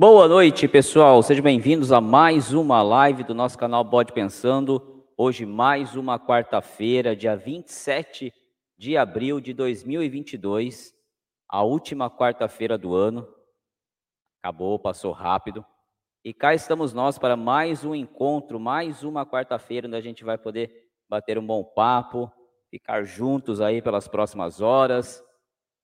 Boa noite, pessoal. Sejam bem-vindos a mais uma live do nosso canal Bode Pensando. Hoje, mais uma quarta-feira, dia 27 de abril de 2022, a última quarta-feira do ano. Acabou, passou rápido. E cá estamos nós para mais um encontro, mais uma quarta-feira, onde a gente vai poder bater um bom papo, ficar juntos aí pelas próximas horas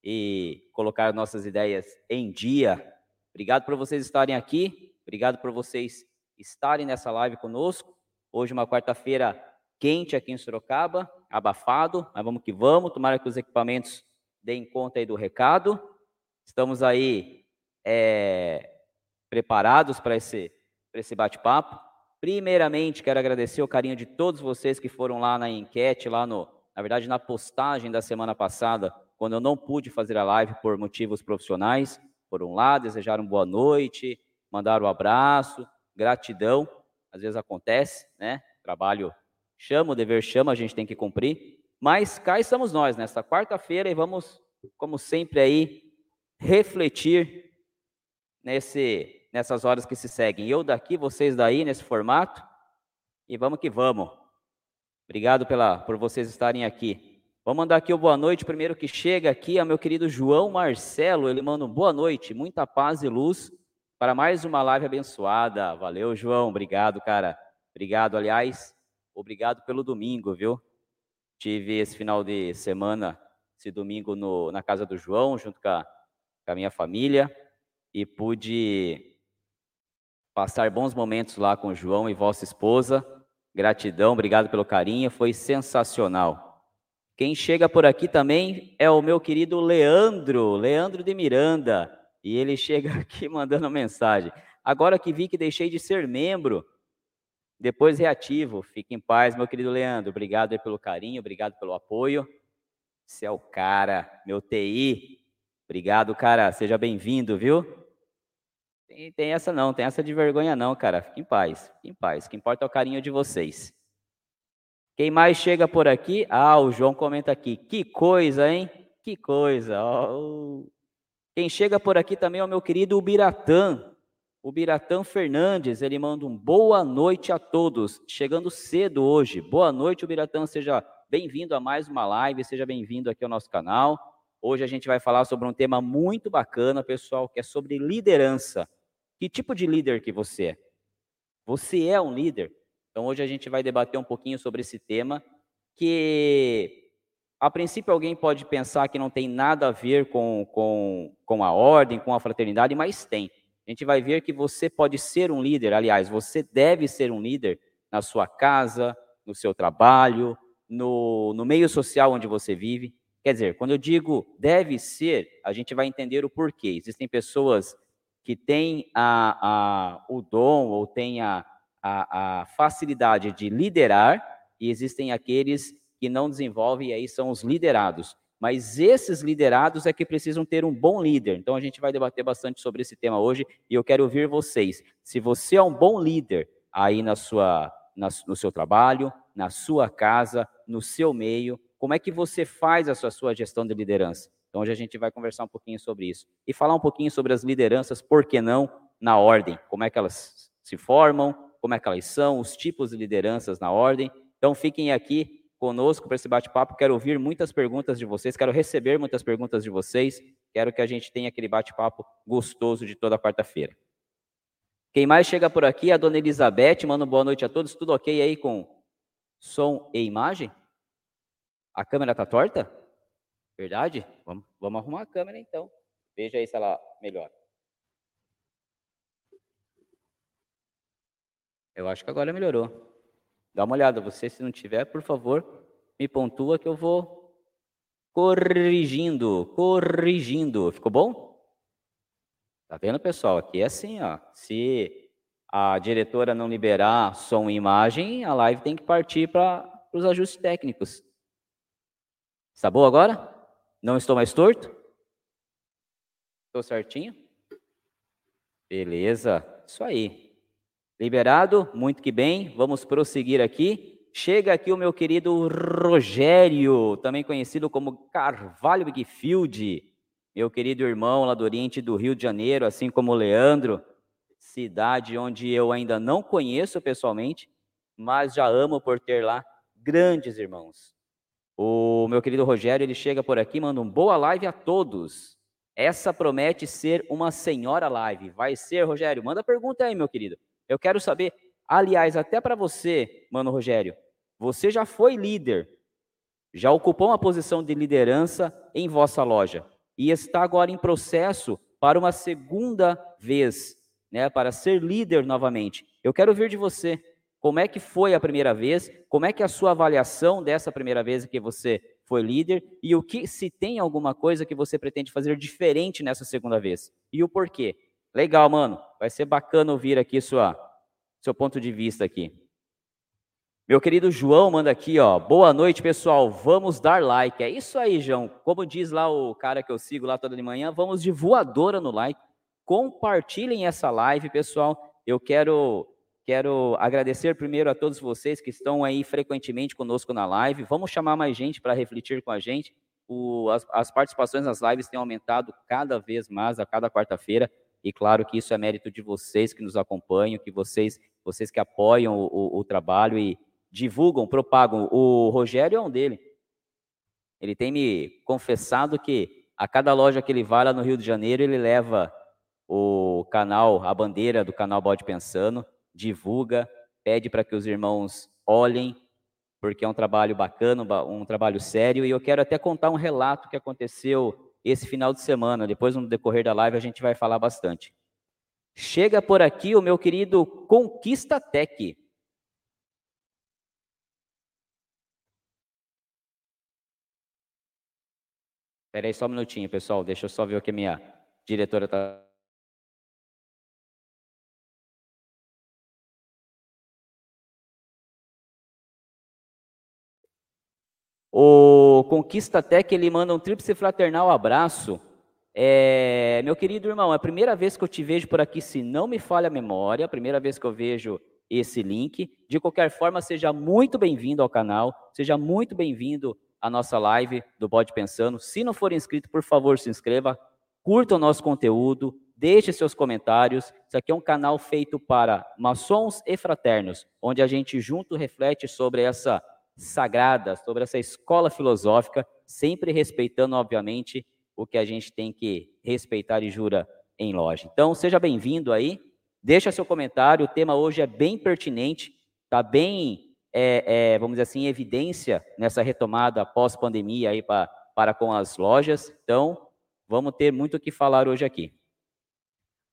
e colocar nossas ideias em dia Obrigado por vocês estarem aqui, obrigado por vocês estarem nessa live conosco. Hoje, uma quarta-feira quente aqui em Sorocaba, abafado, mas vamos que vamos. Tomara que os equipamentos deem conta aí do recado. Estamos aí é, preparados para esse, esse bate-papo. Primeiramente, quero agradecer o carinho de todos vocês que foram lá na enquete, lá no, na verdade, na postagem da semana passada, quando eu não pude fazer a live por motivos profissionais foram lá, desejaram boa noite, mandaram um abraço, gratidão. Às vezes acontece, né? Trabalho chama, o dever chama, a gente tem que cumprir. Mas cá estamos nós, nesta quarta-feira, e vamos, como sempre, aí, refletir nesse, nessas horas que se seguem. Eu daqui, vocês daí, nesse formato, e vamos que vamos. Obrigado pela, por vocês estarem aqui. Vamos mandar aqui o boa noite. Primeiro que chega aqui é meu querido João Marcelo. Ele manda um boa noite, muita paz e luz para mais uma live abençoada. Valeu, João. Obrigado, cara. Obrigado, aliás. Obrigado pelo domingo, viu? Tive esse final de semana, esse domingo no, na casa do João, junto com a, com a minha família, e pude passar bons momentos lá com o João e vossa esposa. Gratidão, obrigado pelo carinho, foi sensacional. Quem chega por aqui também é o meu querido Leandro, Leandro de Miranda. E ele chega aqui mandando mensagem. Agora que vi que deixei de ser membro, depois reativo. Fique em paz, meu querido Leandro. Obrigado pelo carinho, obrigado pelo apoio. Você é o cara, meu TI. Obrigado, cara. Seja bem-vindo, viu? Tem, tem, essa não, tem essa de vergonha não, cara. Fique em paz, fique em paz. O que importa é o carinho de vocês. Quem mais chega por aqui? Ah, o João comenta aqui. Que coisa, hein? Que coisa. Oh. Quem chega por aqui também é o meu querido Ubiratã. O Fernandes, ele manda um boa noite a todos. Chegando cedo hoje. Boa noite, Ubiratã. Seja bem-vindo a mais uma live. Seja bem-vindo aqui ao nosso canal. Hoje a gente vai falar sobre um tema muito bacana, pessoal, que é sobre liderança. Que tipo de líder que você é? Você é um líder? Então, hoje a gente vai debater um pouquinho sobre esse tema, que a princípio alguém pode pensar que não tem nada a ver com, com, com a ordem, com a fraternidade, mas tem. A gente vai ver que você pode ser um líder, aliás, você deve ser um líder na sua casa, no seu trabalho, no, no meio social onde você vive. Quer dizer, quando eu digo deve ser, a gente vai entender o porquê. Existem pessoas que têm a, a, o dom ou têm a, a, a facilidade de liderar e existem aqueles que não desenvolvem, e aí são os liderados. Mas esses liderados é que precisam ter um bom líder. Então a gente vai debater bastante sobre esse tema hoje e eu quero ouvir vocês. Se você é um bom líder aí na sua, na, no seu trabalho, na sua casa, no seu meio, como é que você faz a sua, sua gestão de liderança? Então hoje a gente vai conversar um pouquinho sobre isso e falar um pouquinho sobre as lideranças, por que não na ordem? Como é que elas se formam? Como é que elas são, os tipos de lideranças na ordem. Então fiquem aqui conosco para esse bate-papo. Quero ouvir muitas perguntas de vocês, quero receber muitas perguntas de vocês. Quero que a gente tenha aquele bate-papo gostoso de toda quarta-feira. Quem mais chega por aqui a dona Elizabeth. Manda boa noite a todos. Tudo ok aí com som e imagem? A câmera está torta? Verdade? Vamos, vamos arrumar a câmera então. Veja aí se ela melhora. Eu acho que agora melhorou. Dá uma olhada, você se não tiver, por favor, me pontua que eu vou corrigindo, corrigindo. Ficou bom? Tá vendo, pessoal? Aqui é assim, ó. Se a diretora não liberar som e imagem, a live tem que partir para os ajustes técnicos. Está bom agora? Não estou mais torto? Estou certinho? Beleza, isso aí. Liberado? Muito que bem. Vamos prosseguir aqui. Chega aqui o meu querido Rogério, também conhecido como Carvalho Bigfield, meu querido irmão lá do Oriente do Rio de Janeiro, assim como o Leandro. cidade onde eu ainda não conheço pessoalmente, mas já amo por ter lá grandes irmãos. O meu querido Rogério, ele chega por aqui, manda um boa live a todos. Essa promete ser uma senhora live. Vai ser, Rogério? Manda pergunta aí, meu querido. Eu quero saber. Aliás, até para você, mano Rogério, você já foi líder, já ocupou uma posição de liderança em vossa loja e está agora em processo para uma segunda vez, né, para ser líder novamente. Eu quero ouvir de você. Como é que foi a primeira vez? Como é que é a sua avaliação dessa primeira vez que você foi líder e o que se tem alguma coisa que você pretende fazer diferente nessa segunda vez e o porquê? Legal, mano. Vai ser bacana ouvir aqui sua seu ponto de vista aqui. Meu querido João manda aqui, ó. Boa noite, pessoal. Vamos dar like. É isso aí, João. Como diz lá o cara que eu sigo lá toda de manhã, vamos de voadora no like. Compartilhem essa live, pessoal. Eu quero quero agradecer primeiro a todos vocês que estão aí frequentemente conosco na live. Vamos chamar mais gente para refletir com a gente. O, as, as participações nas lives têm aumentado cada vez mais a cada quarta-feira. E claro que isso é mérito de vocês que nos acompanham, que vocês, vocês que apoiam o, o, trabalho e divulgam, propagam. O Rogério é um dele. Ele tem me confessado que a cada loja que ele vai lá no Rio de Janeiro, ele leva o canal, a bandeira do canal Bode Pensando, divulga, pede para que os irmãos olhem, porque é um trabalho bacana, um trabalho sério. E eu quero até contar um relato que aconteceu esse final de semana. Depois, no decorrer da live, a gente vai falar bastante. Chega por aqui o meu querido Conquista Tech. Espera aí só um minutinho, pessoal. Deixa eu só ver o que a minha diretora está. O Conquista Tech, ele manda um tríplice fraternal abraço. É, meu querido irmão, é a primeira vez que eu te vejo por aqui, se não me falha a memória, a primeira vez que eu vejo esse link. De qualquer forma, seja muito bem-vindo ao canal, seja muito bem-vindo a nossa live do Bode Pensando. Se não for inscrito, por favor, se inscreva, curta o nosso conteúdo, deixe seus comentários. Isso aqui é um canal feito para maçons e fraternos, onde a gente junto reflete sobre essa sagrada, sobre essa escola filosófica, sempre respeitando, obviamente, o que a gente tem que respeitar e jura em loja. Então, seja bem-vindo aí, deixa seu comentário, o tema hoje é bem pertinente, está bem é, é, vamos dizer assim, evidência nessa retomada pós-pandemia aí pra, para com as lojas. Então, vamos ter muito o que falar hoje aqui.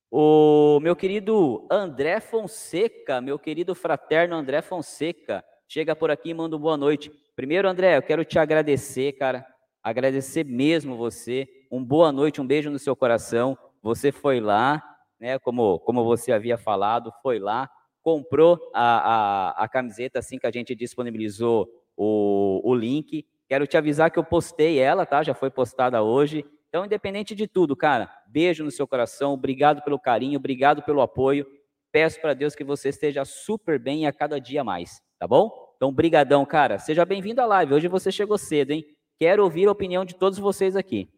O meu querido André Fonseca, meu querido fraterno André Fonseca, chega por aqui e manda boa noite. Primeiro, André, eu quero te agradecer, cara, agradecer mesmo você. Um boa noite, um beijo no seu coração. Você foi lá, né, como, como você havia falado, foi lá, comprou a, a, a camiseta assim que a gente disponibilizou o, o link. Quero te avisar que eu postei ela, tá? Já foi postada hoje. Então, independente de tudo, cara, beijo no seu coração, obrigado pelo carinho, obrigado pelo apoio. Peço para Deus que você esteja super bem a cada dia mais, tá bom? Então, brigadão, cara. Seja bem-vindo à live. Hoje você chegou cedo, hein? Quero ouvir a opinião de todos vocês aqui.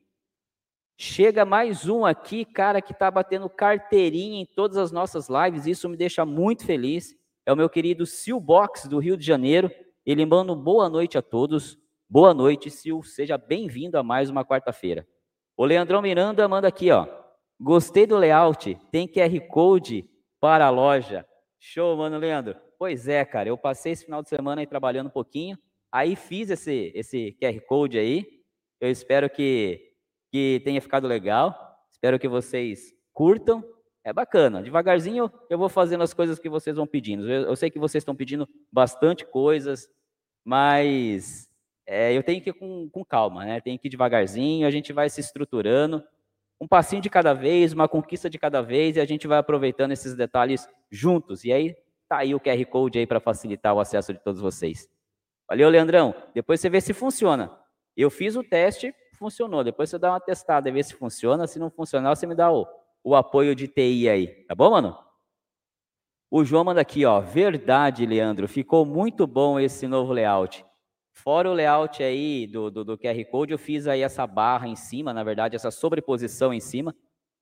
Chega mais um aqui, cara, que está batendo carteirinha em todas as nossas lives. Isso me deixa muito feliz. É o meu querido Sil Box, do Rio de Janeiro. Ele manda um boa noite a todos. Boa noite, Sil. Seja bem-vindo a mais uma quarta-feira. O Leandrão Miranda manda aqui, ó. Gostei do layout. Tem QR Code para a loja. Show, mano, Leandro. Pois é, cara. Eu passei esse final de semana aí trabalhando um pouquinho. Aí fiz esse, esse QR Code aí. Eu espero que que tenha ficado legal. Espero que vocês curtam. É bacana. Devagarzinho eu vou fazendo as coisas que vocês vão pedindo. Eu, eu sei que vocês estão pedindo bastante coisas, mas é, eu tenho que ir com, com calma, né? Tenho que ir devagarzinho, a gente vai se estruturando. Um passinho de cada vez, uma conquista de cada vez, e a gente vai aproveitando esses detalhes juntos. E aí, tá aí o QR Code aí para facilitar o acesso de todos vocês. Valeu, Leandrão. Depois você vê se funciona. Eu fiz o teste, funcionou. Depois você dá uma testada e vê se funciona. Se não funcionar, você me dá o, o apoio de TI aí. Tá bom, mano? O João manda aqui, ó. Verdade, Leandro. Ficou muito bom esse novo layout. Fora o layout aí do, do, do QR Code, eu fiz aí essa barra em cima, na verdade, essa sobreposição em cima.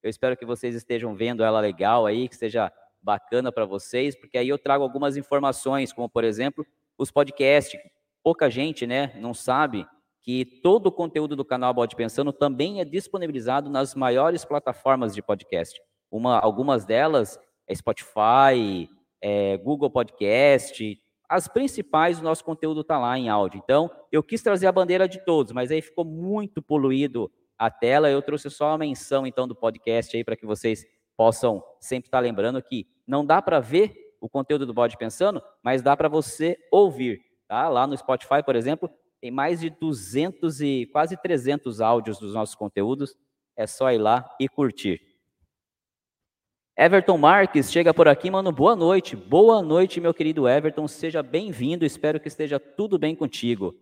Eu espero que vocês estejam vendo ela legal aí, que esteja bacana para vocês, porque aí eu trago algumas informações, como por exemplo, os podcasts. Pouca gente, né, não sabe que todo o conteúdo do canal Bode Pensando também é disponibilizado nas maiores plataformas de podcast. Uma, algumas delas é Spotify, é Google Podcast, as principais, o nosso conteúdo está lá em áudio. Então, eu quis trazer a bandeira de todos, mas aí ficou muito poluído a tela. Eu trouxe só a menção, então, do podcast aí para que vocês possam sempre estar lembrando que não dá para ver o conteúdo do Bode Pensando, mas dá para você ouvir. Tá? Lá no Spotify, por exemplo, tem mais de 200 e quase 300 áudios dos nossos conteúdos. É só ir lá e curtir. Everton Marques chega por aqui, mano. Boa noite. Boa noite, meu querido Everton. Seja bem-vindo. Espero que esteja tudo bem contigo.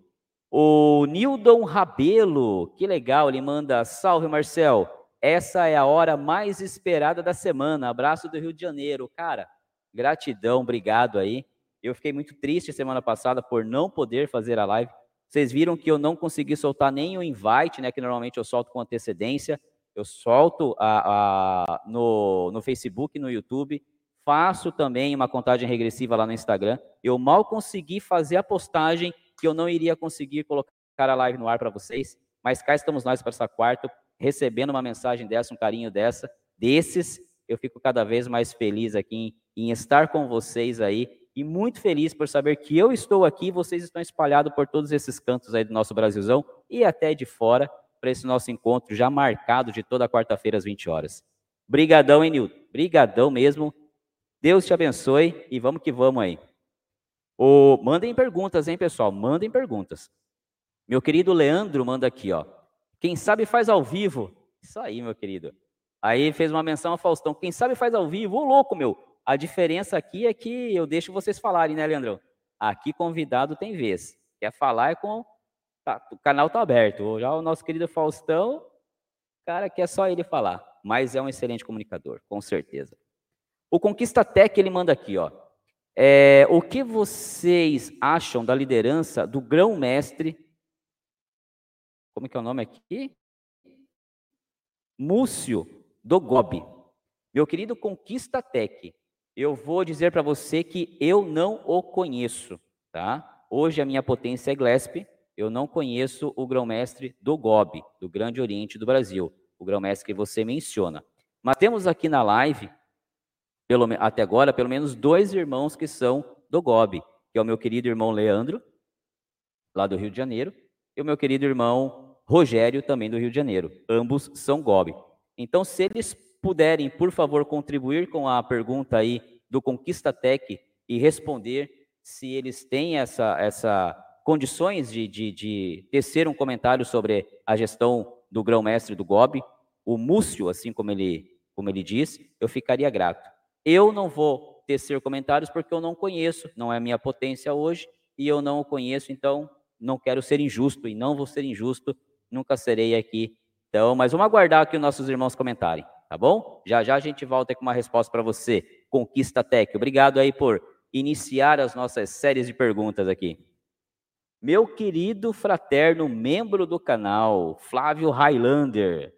O Nildon Rabelo, que legal, ele manda: Salve, Marcel. Essa é a hora mais esperada da semana. Abraço do Rio de Janeiro. Cara, gratidão, obrigado aí. Eu fiquei muito triste semana passada por não poder fazer a live. Vocês viram que eu não consegui soltar nem o invite, né? Que normalmente eu solto com antecedência. Eu solto a, a, no, no Facebook, no YouTube. Faço também uma contagem regressiva lá no Instagram. Eu mal consegui fazer a postagem que eu não iria conseguir colocar a live no ar para vocês. Mas cá estamos nós para essa quarta, recebendo uma mensagem dessa, um carinho dessa, desses. Eu fico cada vez mais feliz aqui em, em estar com vocês aí e muito feliz por saber que eu estou aqui e vocês estão espalhados por todos esses cantos aí do nosso Brasilzão e até de fora para esse nosso encontro já marcado de toda quarta-feira às 20 horas. Brigadão, hein, Nilton? Brigadão mesmo. Deus te abençoe e vamos que vamos aí. O, mandem perguntas, hein, pessoal? Mandem perguntas. Meu querido Leandro manda aqui, ó. Quem sabe faz ao vivo. Isso aí, meu querido. Aí fez uma menção a Faustão. Quem sabe faz ao vivo. Ô, louco, meu. A diferença aqui é que eu deixo vocês falarem, né, Leandrão? Aqui convidado tem vez. Quer falar é com. Tá, o canal tá aberto. Já o nosso querido Faustão, cara, que é só ele falar. Mas é um excelente comunicador, com certeza. O Conquista Tech, ele manda aqui, ó. É, o que vocês acham da liderança do grão-mestre? Como é que é o nome aqui? Múcio do Gobi. Meu querido Conquista Tech, eu vou dizer para você que eu não o conheço, tá? Hoje a minha potência é Glesp, eu não conheço o grão-mestre do GOB, do Grande Oriente do Brasil, o grão-mestre que você menciona. Mas temos aqui na live, pelo, até agora, pelo menos dois irmãos que são do GOB, que é o meu querido irmão Leandro, lá do Rio de Janeiro, e o meu querido irmão Rogério, também do Rio de Janeiro. Ambos são GOB. Então, se eles puderem, por favor, contribuir com a pergunta aí do Conquista Tech e responder se eles têm essa, essa condições de, de, de tecer um comentário sobre a gestão do grão-mestre do GOB, o Múcio, assim como ele, como ele diz, eu ficaria grato. Eu não vou tecer comentários porque eu não conheço, não é minha potência hoje, e eu não o conheço, então não quero ser injusto e não vou ser injusto, nunca serei aqui. Então, mas vamos aguardar que os nossos irmãos comentarem tá bom? Já já a gente volta com uma resposta para você. Conquista Tech. Obrigado aí por iniciar as nossas séries de perguntas aqui. Meu querido fraterno membro do canal, Flávio Highlander.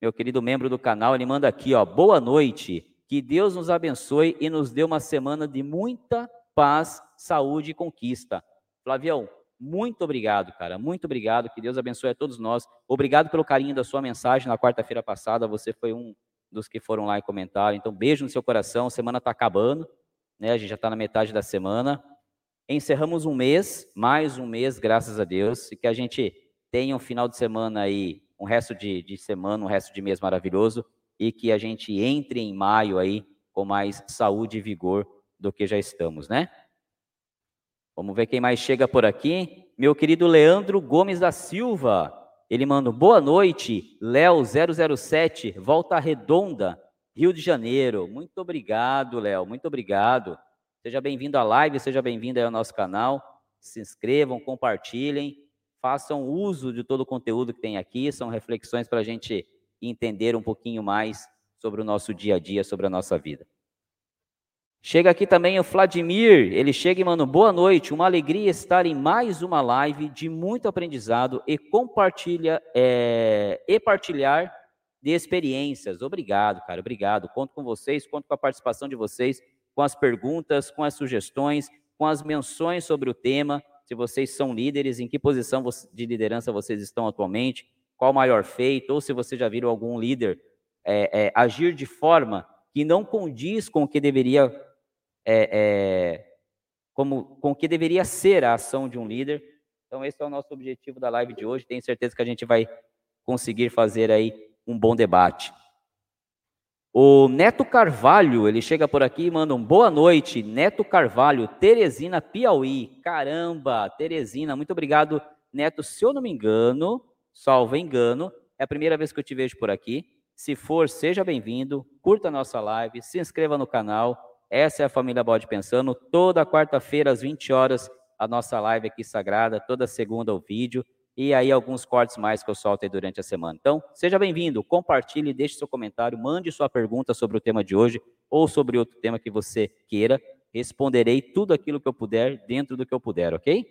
Meu querido membro do canal, ele manda aqui, ó, boa noite. Que Deus nos abençoe e nos dê uma semana de muita paz, saúde e conquista. Flavião, muito obrigado, cara. Muito obrigado. Que Deus abençoe a todos nós. Obrigado pelo carinho da sua mensagem na quarta-feira passada. Você foi um dos que foram lá e comentaram. Então, beijo no seu coração. A semana está acabando, né? A gente já está na metade da semana. Encerramos um mês, mais um mês, graças a Deus, e que a gente tenha um final de semana aí, um resto de, de semana, um resto de mês maravilhoso, e que a gente entre em maio aí com mais saúde e vigor do que já estamos, né? Vamos ver quem mais chega por aqui. Meu querido Leandro Gomes da Silva. Ele manda boa noite, Léo 007, Volta Redonda, Rio de Janeiro. Muito obrigado, Léo, muito obrigado. Seja bem-vindo à live, seja bem-vindo ao nosso canal. Se inscrevam, compartilhem, façam uso de todo o conteúdo que tem aqui. São reflexões para a gente entender um pouquinho mais sobre o nosso dia a dia, sobre a nossa vida. Chega aqui também o Vladimir, ele chega e manda boa noite, uma alegria estar em mais uma live de muito aprendizado e compartilha é, e partilhar de experiências. Obrigado, cara, obrigado. Conto com vocês, conto com a participação de vocês, com as perguntas, com as sugestões, com as menções sobre o tema. Se vocês são líderes, em que posição de liderança vocês estão atualmente, qual o maior feito, ou se vocês já viram algum líder é, é, agir de forma que não condiz com o que deveria é, é, como com o que deveria ser a ação de um líder. Então esse é o nosso objetivo da live de hoje. Tenho certeza que a gente vai conseguir fazer aí um bom debate. O Neto Carvalho, ele chega por aqui e manda um boa noite. Neto Carvalho, Teresina, Piauí. Caramba, Teresina, muito obrigado, Neto. Se eu não me engano, salvo engano, é a primeira vez que eu te vejo por aqui. Se for, seja bem-vindo, curta a nossa live, se inscreva no canal. Essa é a Família Bode Pensando. Toda quarta-feira, às 20 horas, a nossa live aqui sagrada. Toda segunda, o vídeo e aí alguns cortes mais que eu solto aí durante a semana. Então, seja bem-vindo, compartilhe, deixe seu comentário, mande sua pergunta sobre o tema de hoje ou sobre outro tema que você queira. Responderei tudo aquilo que eu puder, dentro do que eu puder, ok?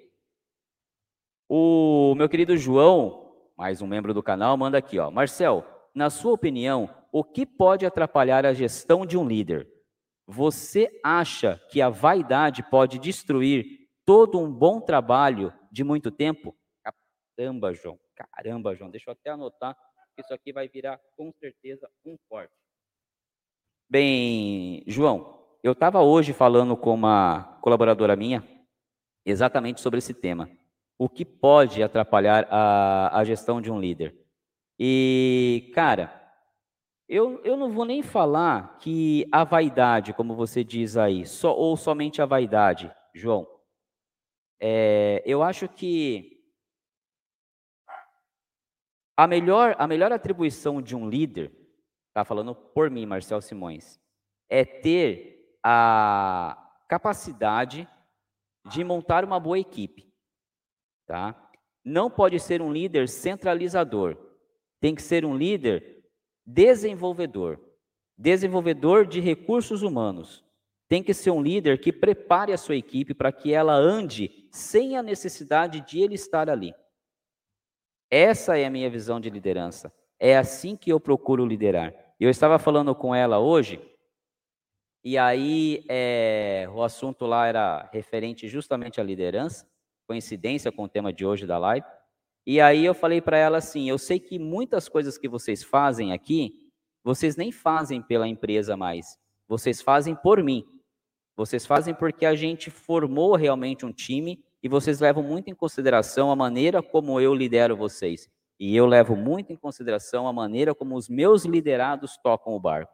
O meu querido João, mais um membro do canal, manda aqui, ó. Marcel, na sua opinião, o que pode atrapalhar a gestão de um líder? Você acha que a vaidade pode destruir todo um bom trabalho de muito tempo? Caramba, João. Caramba, João. Deixa eu até anotar, que isso aqui vai virar com certeza um corte. Bem, João, eu estava hoje falando com uma colaboradora minha exatamente sobre esse tema. O que pode atrapalhar a, a gestão de um líder? E, cara, eu, eu não vou nem falar que a vaidade, como você diz aí, só, ou somente a vaidade, João. É, eu acho que a melhor, a melhor atribuição de um líder, está falando por mim, Marcel Simões, é ter a capacidade de montar uma boa equipe. Tá? Não pode ser um líder centralizador. Tem que ser um líder desenvolvedor. Desenvolvedor de recursos humanos. Tem que ser um líder que prepare a sua equipe para que ela ande sem a necessidade de ele estar ali. Essa é a minha visão de liderança. É assim que eu procuro liderar. Eu estava falando com ela hoje, e aí é, o assunto lá era referente justamente à liderança, coincidência com o tema de hoje da live. E aí eu falei para ela assim: eu sei que muitas coisas que vocês fazem aqui, vocês nem fazem pela empresa mais, vocês fazem por mim. Vocês fazem porque a gente formou realmente um time e vocês levam muito em consideração a maneira como eu lidero vocês. E eu levo muito em consideração a maneira como os meus liderados tocam o barco.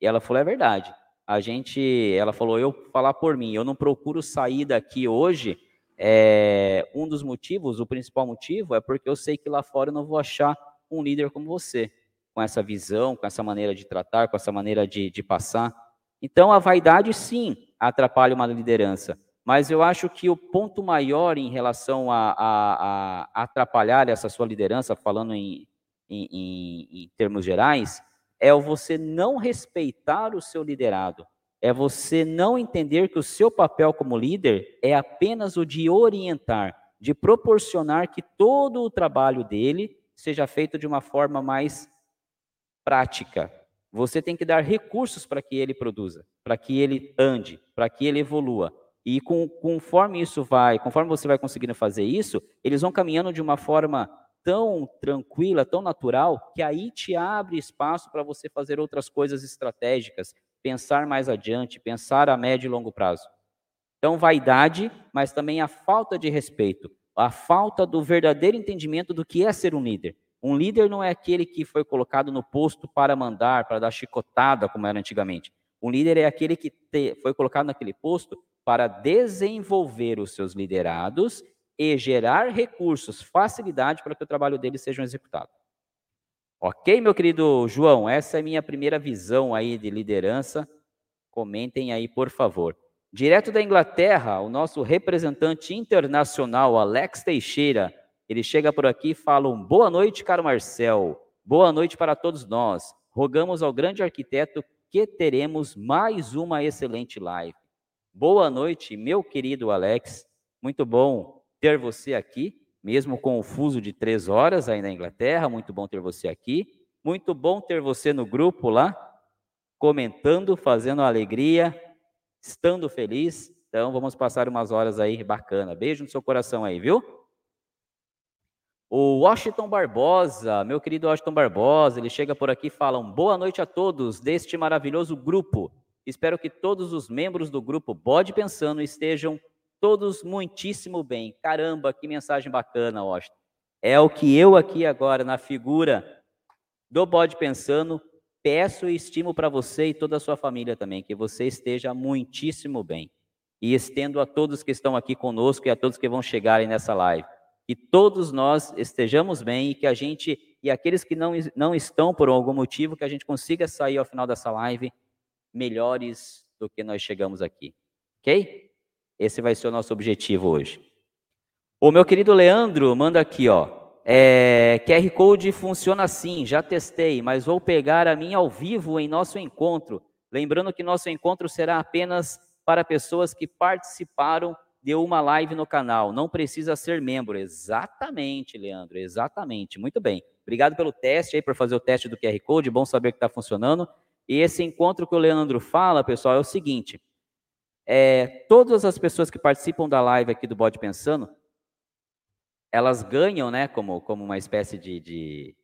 E ela falou: é verdade. A gente, ela falou, eu falar por mim, eu não procuro sair daqui hoje. É, um dos motivos, o principal motivo, é porque eu sei que lá fora eu não vou achar um líder como você, com essa visão, com essa maneira de tratar, com essa maneira de, de passar. Então, a vaidade, sim, atrapalha uma liderança. Mas eu acho que o ponto maior em relação a, a, a atrapalhar essa sua liderança, falando em, em, em, em termos gerais, é você não respeitar o seu liderado. É você não entender que o seu papel como líder é apenas o de orientar, de proporcionar que todo o trabalho dele seja feito de uma forma mais prática. Você tem que dar recursos para que ele produza, para que ele ande, para que ele evolua. E com, conforme isso vai, conforme você vai conseguindo fazer isso, eles vão caminhando de uma forma tão tranquila, tão natural, que aí te abre espaço para você fazer outras coisas estratégicas, pensar mais adiante, pensar a médio e longo prazo. Então, vaidade, mas também a falta de respeito, a falta do verdadeiro entendimento do que é ser um líder. Um líder não é aquele que foi colocado no posto para mandar, para dar chicotada, como era antigamente. Um líder é aquele que te, foi colocado naquele posto para desenvolver os seus liderados e gerar recursos, facilidade para que o trabalho deles seja executado. Ok, meu querido João, essa é minha primeira visão aí de liderança. Comentem aí, por favor. Direto da Inglaterra, o nosso representante internacional, Alex Teixeira, ele chega por aqui e fala um boa noite, caro Marcel. Boa noite para todos nós. Rogamos ao grande arquiteto que teremos mais uma excelente live. Boa noite, meu querido Alex. Muito bom ter você aqui, mesmo com o fuso de três horas aí na Inglaterra. Muito bom ter você aqui. Muito bom ter você no grupo lá, comentando, fazendo alegria, estando feliz. Então, vamos passar umas horas aí bacana. Beijo no seu coração aí, viu? O Washington Barbosa, meu querido Washington Barbosa, ele chega por aqui e fala: boa noite a todos deste maravilhoso grupo. Espero que todos os membros do grupo Bode Pensando estejam todos muitíssimo bem. Caramba, que mensagem bacana, Washington. É o que eu aqui agora, na figura do Bode Pensando, peço e estimo para você e toda a sua família também, que você esteja muitíssimo bem. E estendo a todos que estão aqui conosco e a todos que vão chegar aí nessa live que todos nós estejamos bem e que a gente, e aqueles que não, não estão por algum motivo, que a gente consiga sair ao final dessa live melhores do que nós chegamos aqui. Ok? Esse vai ser o nosso objetivo hoje. O meu querido Leandro manda aqui, ó. É, QR Code funciona assim, já testei, mas vou pegar a minha ao vivo em nosso encontro. Lembrando que nosso encontro será apenas para pessoas que participaram deu uma live no canal, não precisa ser membro. Exatamente, Leandro, exatamente. Muito bem. Obrigado pelo teste aí, por fazer o teste do QR Code, bom saber que está funcionando. E esse encontro que o Leandro fala, pessoal, é o seguinte: é, todas as pessoas que participam da live aqui do Bode Pensando, elas ganham, né, como, como uma espécie de, de,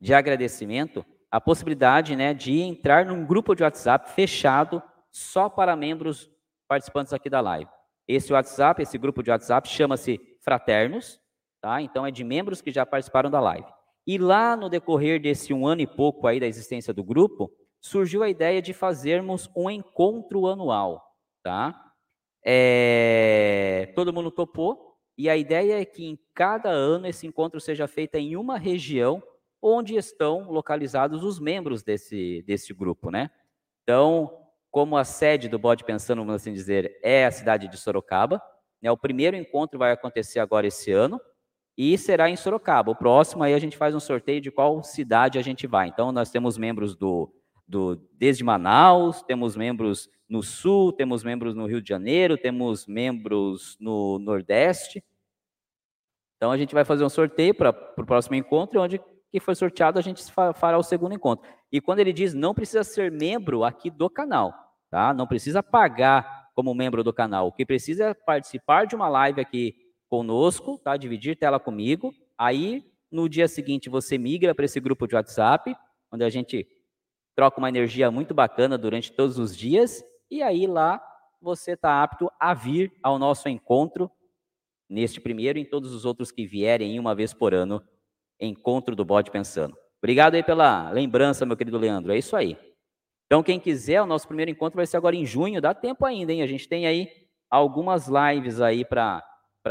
de agradecimento, a possibilidade né, de entrar num grupo de WhatsApp fechado só para membros participantes aqui da live. Esse WhatsApp, esse grupo de WhatsApp, chama-se Fraternos, tá? Então é de membros que já participaram da live. E lá no decorrer desse um ano e pouco aí da existência do grupo, surgiu a ideia de fazermos um encontro anual, tá? É... Todo mundo topou e a ideia é que em cada ano esse encontro seja feito em uma região onde estão localizados os membros desse, desse grupo, né? Então, como a sede do Bode Pensando, vamos assim dizer, é a cidade de Sorocaba. Né, o primeiro encontro vai acontecer agora esse ano e será em Sorocaba. O próximo aí a gente faz um sorteio de qual cidade a gente vai. Então nós temos membros do, do desde Manaus, temos membros no Sul, temos membros no Rio de Janeiro, temos membros no Nordeste. Então a gente vai fazer um sorteio para o próximo encontro, onde que foi sorteado a gente fará o segundo encontro. E quando ele diz não precisa ser membro aqui do canal, tá? Não precisa pagar como membro do canal. O que precisa é participar de uma live aqui conosco, tá? Dividir tela comigo. Aí no dia seguinte você migra para esse grupo de WhatsApp, onde a gente troca uma energia muito bacana durante todos os dias. E aí lá você está apto a vir ao nosso encontro neste primeiro e em todos os outros que vierem uma vez por ano, encontro do Bode Pensando. Obrigado aí pela lembrança, meu querido Leandro. É isso aí. Então, quem quiser, o nosso primeiro encontro vai ser agora em junho, dá tempo ainda, hein? A gente tem aí algumas lives aí para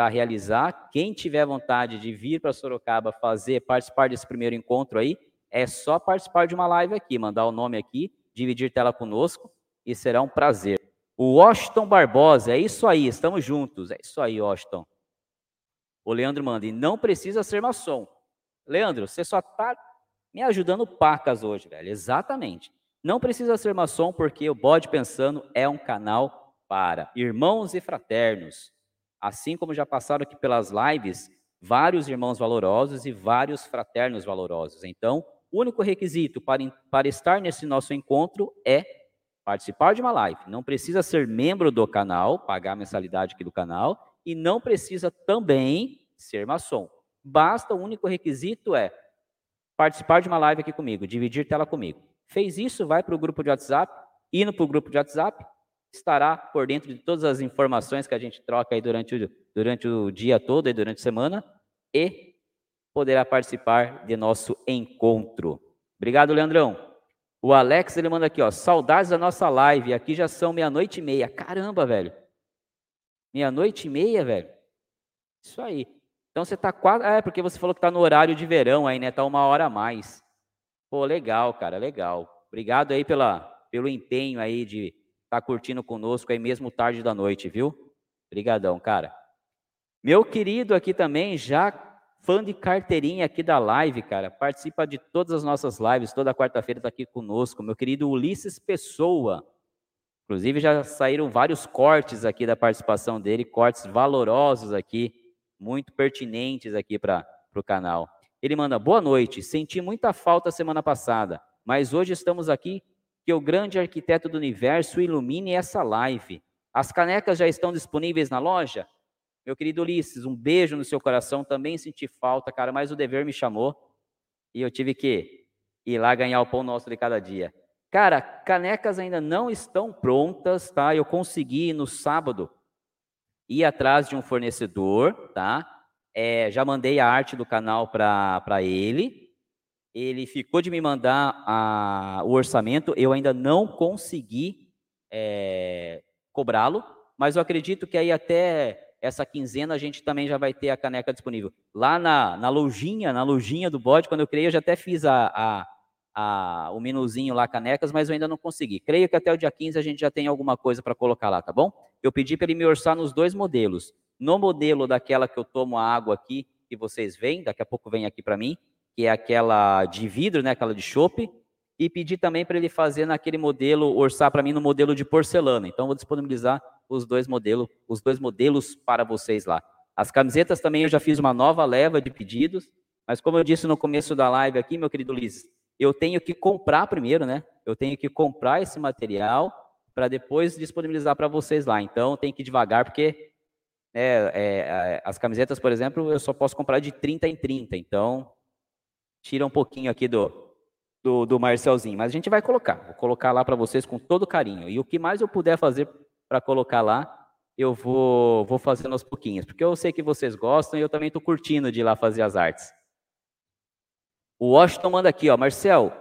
realizar. Quem tiver vontade de vir para Sorocaba fazer, participar desse primeiro encontro aí, é só participar de uma live aqui, mandar o nome aqui, dividir tela conosco e será um prazer. O Washington Barbosa, é isso aí, estamos juntos. É isso aí, Washington. O Leandro manda, e não precisa ser maçom. Leandro, você só está me ajudando pacas hoje, velho. Exatamente. Não precisa ser maçom, porque o Bode Pensando é um canal para irmãos e fraternos. Assim como já passaram aqui pelas lives, vários irmãos valorosos e vários fraternos valorosos. Então, o único requisito para, para estar nesse nosso encontro é participar de uma live. Não precisa ser membro do canal, pagar a mensalidade aqui do canal, e não precisa também ser maçom. Basta, o único requisito é participar de uma live aqui comigo, dividir tela comigo. Fez isso, vai para o grupo de WhatsApp, indo para o grupo de WhatsApp, estará por dentro de todas as informações que a gente troca aí durante o, durante o dia todo e durante a semana e poderá participar de nosso encontro. Obrigado, Leandrão. O Alex, ele manda aqui, ó, saudades da nossa live, aqui já são meia-noite e meia. Caramba, velho. Meia-noite e meia, velho. Isso aí. Então você está quase. É, porque você falou que está no horário de verão aí, né? Está uma hora a mais. Pô, legal, cara, legal. Obrigado aí pela, pelo empenho aí de estar tá curtindo conosco aí mesmo tarde da noite, viu? Obrigadão, cara. Meu querido aqui também, já fã de carteirinha aqui da live, cara, participa de todas as nossas lives, toda quarta-feira está aqui conosco, meu querido Ulisses Pessoa. Inclusive já saíram vários cortes aqui da participação dele, cortes valorosos aqui muito pertinentes aqui para o canal. Ele manda: Boa noite, senti muita falta semana passada, mas hoje estamos aqui. Que o grande arquiteto do universo ilumine essa live. As canecas já estão disponíveis na loja? Meu querido Ulisses, um beijo no seu coração. Também senti falta, cara, mas o dever me chamou e eu tive que ir lá ganhar o pão nosso de cada dia. Cara, canecas ainda não estão prontas, tá? Eu consegui no sábado ir atrás de um fornecedor, tá? É, já mandei a arte do canal para ele. Ele ficou de me mandar a, o orçamento. Eu ainda não consegui é, cobrá-lo, mas eu acredito que aí até essa quinzena a gente também já vai ter a caneca disponível. Lá na, na lojinha, na lojinha do bode, quando eu criei, eu já até fiz a, a a, o menuzinho lá, canecas, mas eu ainda não consegui. Creio que até o dia 15 a gente já tem alguma coisa para colocar lá, tá bom? Eu pedi para ele me orçar nos dois modelos. No modelo daquela que eu tomo a água aqui, que vocês veem, daqui a pouco vem aqui para mim, que é aquela de vidro, né, aquela de chope, e pedi também para ele fazer naquele modelo, orçar para mim no modelo de porcelana. Então vou disponibilizar os dois modelos, os dois modelos para vocês lá. As camisetas também eu já fiz uma nova leva de pedidos, mas como eu disse no começo da live aqui, meu querido Liz, eu tenho que comprar primeiro, né? Eu tenho que comprar esse material para depois disponibilizar para vocês lá. Então, tem que ir devagar, porque né, é, é, as camisetas, por exemplo, eu só posso comprar de 30 em 30. Então, tira um pouquinho aqui do, do, do Marcelzinho. Mas a gente vai colocar. Vou colocar lá para vocês com todo carinho. E o que mais eu puder fazer para colocar lá, eu vou, vou fazendo aos pouquinhos. Porque eu sei que vocês gostam e eu também estou curtindo de ir lá fazer as artes. O Washington manda aqui, ó, Marcel,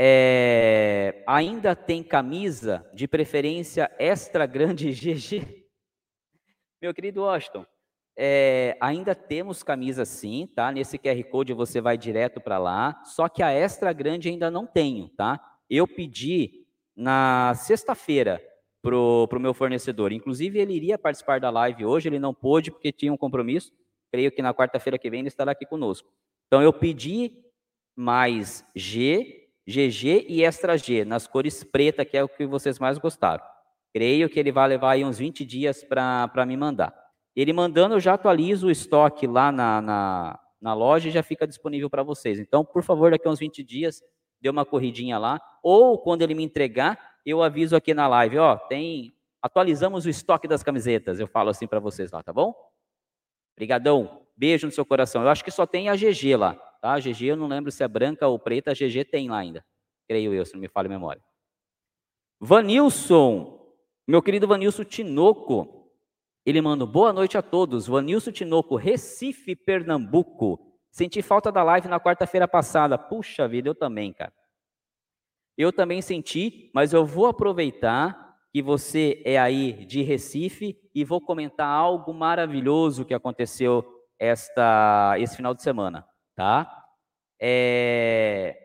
é, ainda tem camisa, de preferência extra grande GG? Meu querido Washington, é, ainda temos camisa sim, tá? Nesse QR Code você vai direto para lá, só que a extra grande ainda não tenho, tá? Eu pedi na sexta-feira pro, pro meu fornecedor. Inclusive, ele iria participar da live hoje, ele não pôde porque tinha um compromisso. Creio que na quarta-feira que vem ele estará aqui conosco. Então, eu pedi mais G, GG e extra G, nas cores preta, que é o que vocês mais gostaram. Creio que ele vai levar aí uns 20 dias para me mandar. Ele mandando, eu já atualizo o estoque lá na, na, na loja e já fica disponível para vocês. Então, por favor, daqui a uns 20 dias, dê uma corridinha lá. Ou quando ele me entregar, eu aviso aqui na live, ó, tem. Atualizamos o estoque das camisetas. Eu falo assim para vocês lá, tá bom? Obrigadão. Beijo no seu coração. Eu acho que só tem a GG lá. Tá? A GG, eu não lembro se é branca ou preta, a GG tem lá ainda. Creio eu, se não me falha a memória. Vanilson, meu querido Vanilson Tinoco, ele manda boa noite a todos. Vanilson Tinoco, Recife, Pernambuco. Senti falta da live na quarta-feira passada. Puxa vida, eu também, cara. Eu também senti, mas eu vou aproveitar que você é aí de Recife e vou comentar algo maravilhoso que aconteceu esta, esse final de semana tá? É...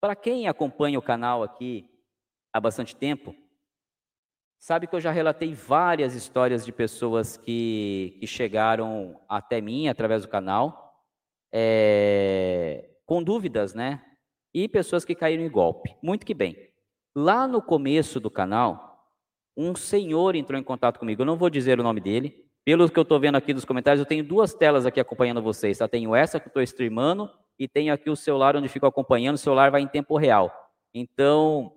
Para quem acompanha o canal aqui há bastante tempo, sabe que eu já relatei várias histórias de pessoas que, que chegaram até mim através do canal é... com dúvidas, né? E pessoas que caíram em golpe. Muito que bem. Lá no começo do canal, um senhor entrou em contato comigo. Eu não vou dizer o nome dele, pelo que eu estou vendo aqui dos comentários, eu tenho duas telas aqui acompanhando vocês. Tá? Tenho essa que estou streamando e tenho aqui o celular onde fico acompanhando. O celular vai em tempo real. Então,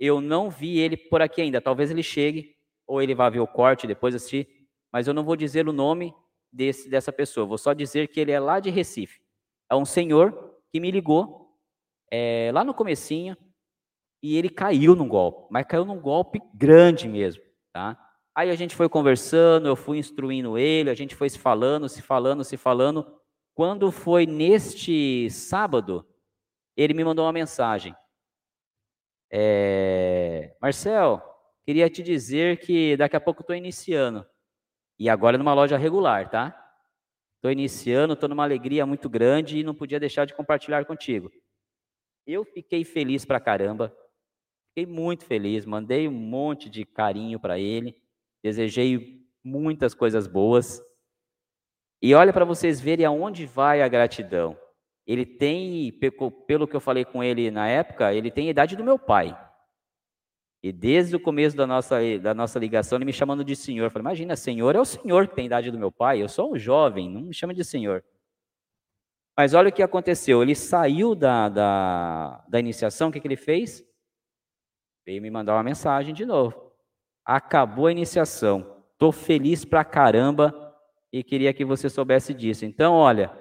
eu não vi ele por aqui ainda. Talvez ele chegue ou ele vá ver o corte depois assistir. Mas eu não vou dizer o nome desse, dessa pessoa. Vou só dizer que ele é lá de Recife. É um senhor que me ligou é, lá no comecinho e ele caiu num golpe. Mas caiu num golpe grande mesmo, tá? Aí a gente foi conversando, eu fui instruindo ele, a gente foi se falando, se falando, se falando. Quando foi neste sábado, ele me mandou uma mensagem. É, Marcel, queria te dizer que daqui a pouco estou iniciando. E agora numa loja regular, tá? Estou iniciando, estou numa alegria muito grande e não podia deixar de compartilhar contigo. Eu fiquei feliz pra caramba. Fiquei muito feliz, mandei um monte de carinho para ele. Desejei muitas coisas boas. E olha para vocês verem aonde vai a gratidão. Ele tem, pelo que eu falei com ele na época, ele tem a idade do meu pai. E desde o começo da nossa, da nossa ligação, ele me chamando de senhor. Eu falei, imagina, senhor é o senhor que tem a idade do meu pai. Eu sou um jovem, não me chama de senhor. Mas olha o que aconteceu. Ele saiu da, da, da iniciação, o que, que ele fez? Veio me mandar uma mensagem de novo. Acabou a iniciação. Estou feliz pra caramba e queria que você soubesse disso. Então, olha,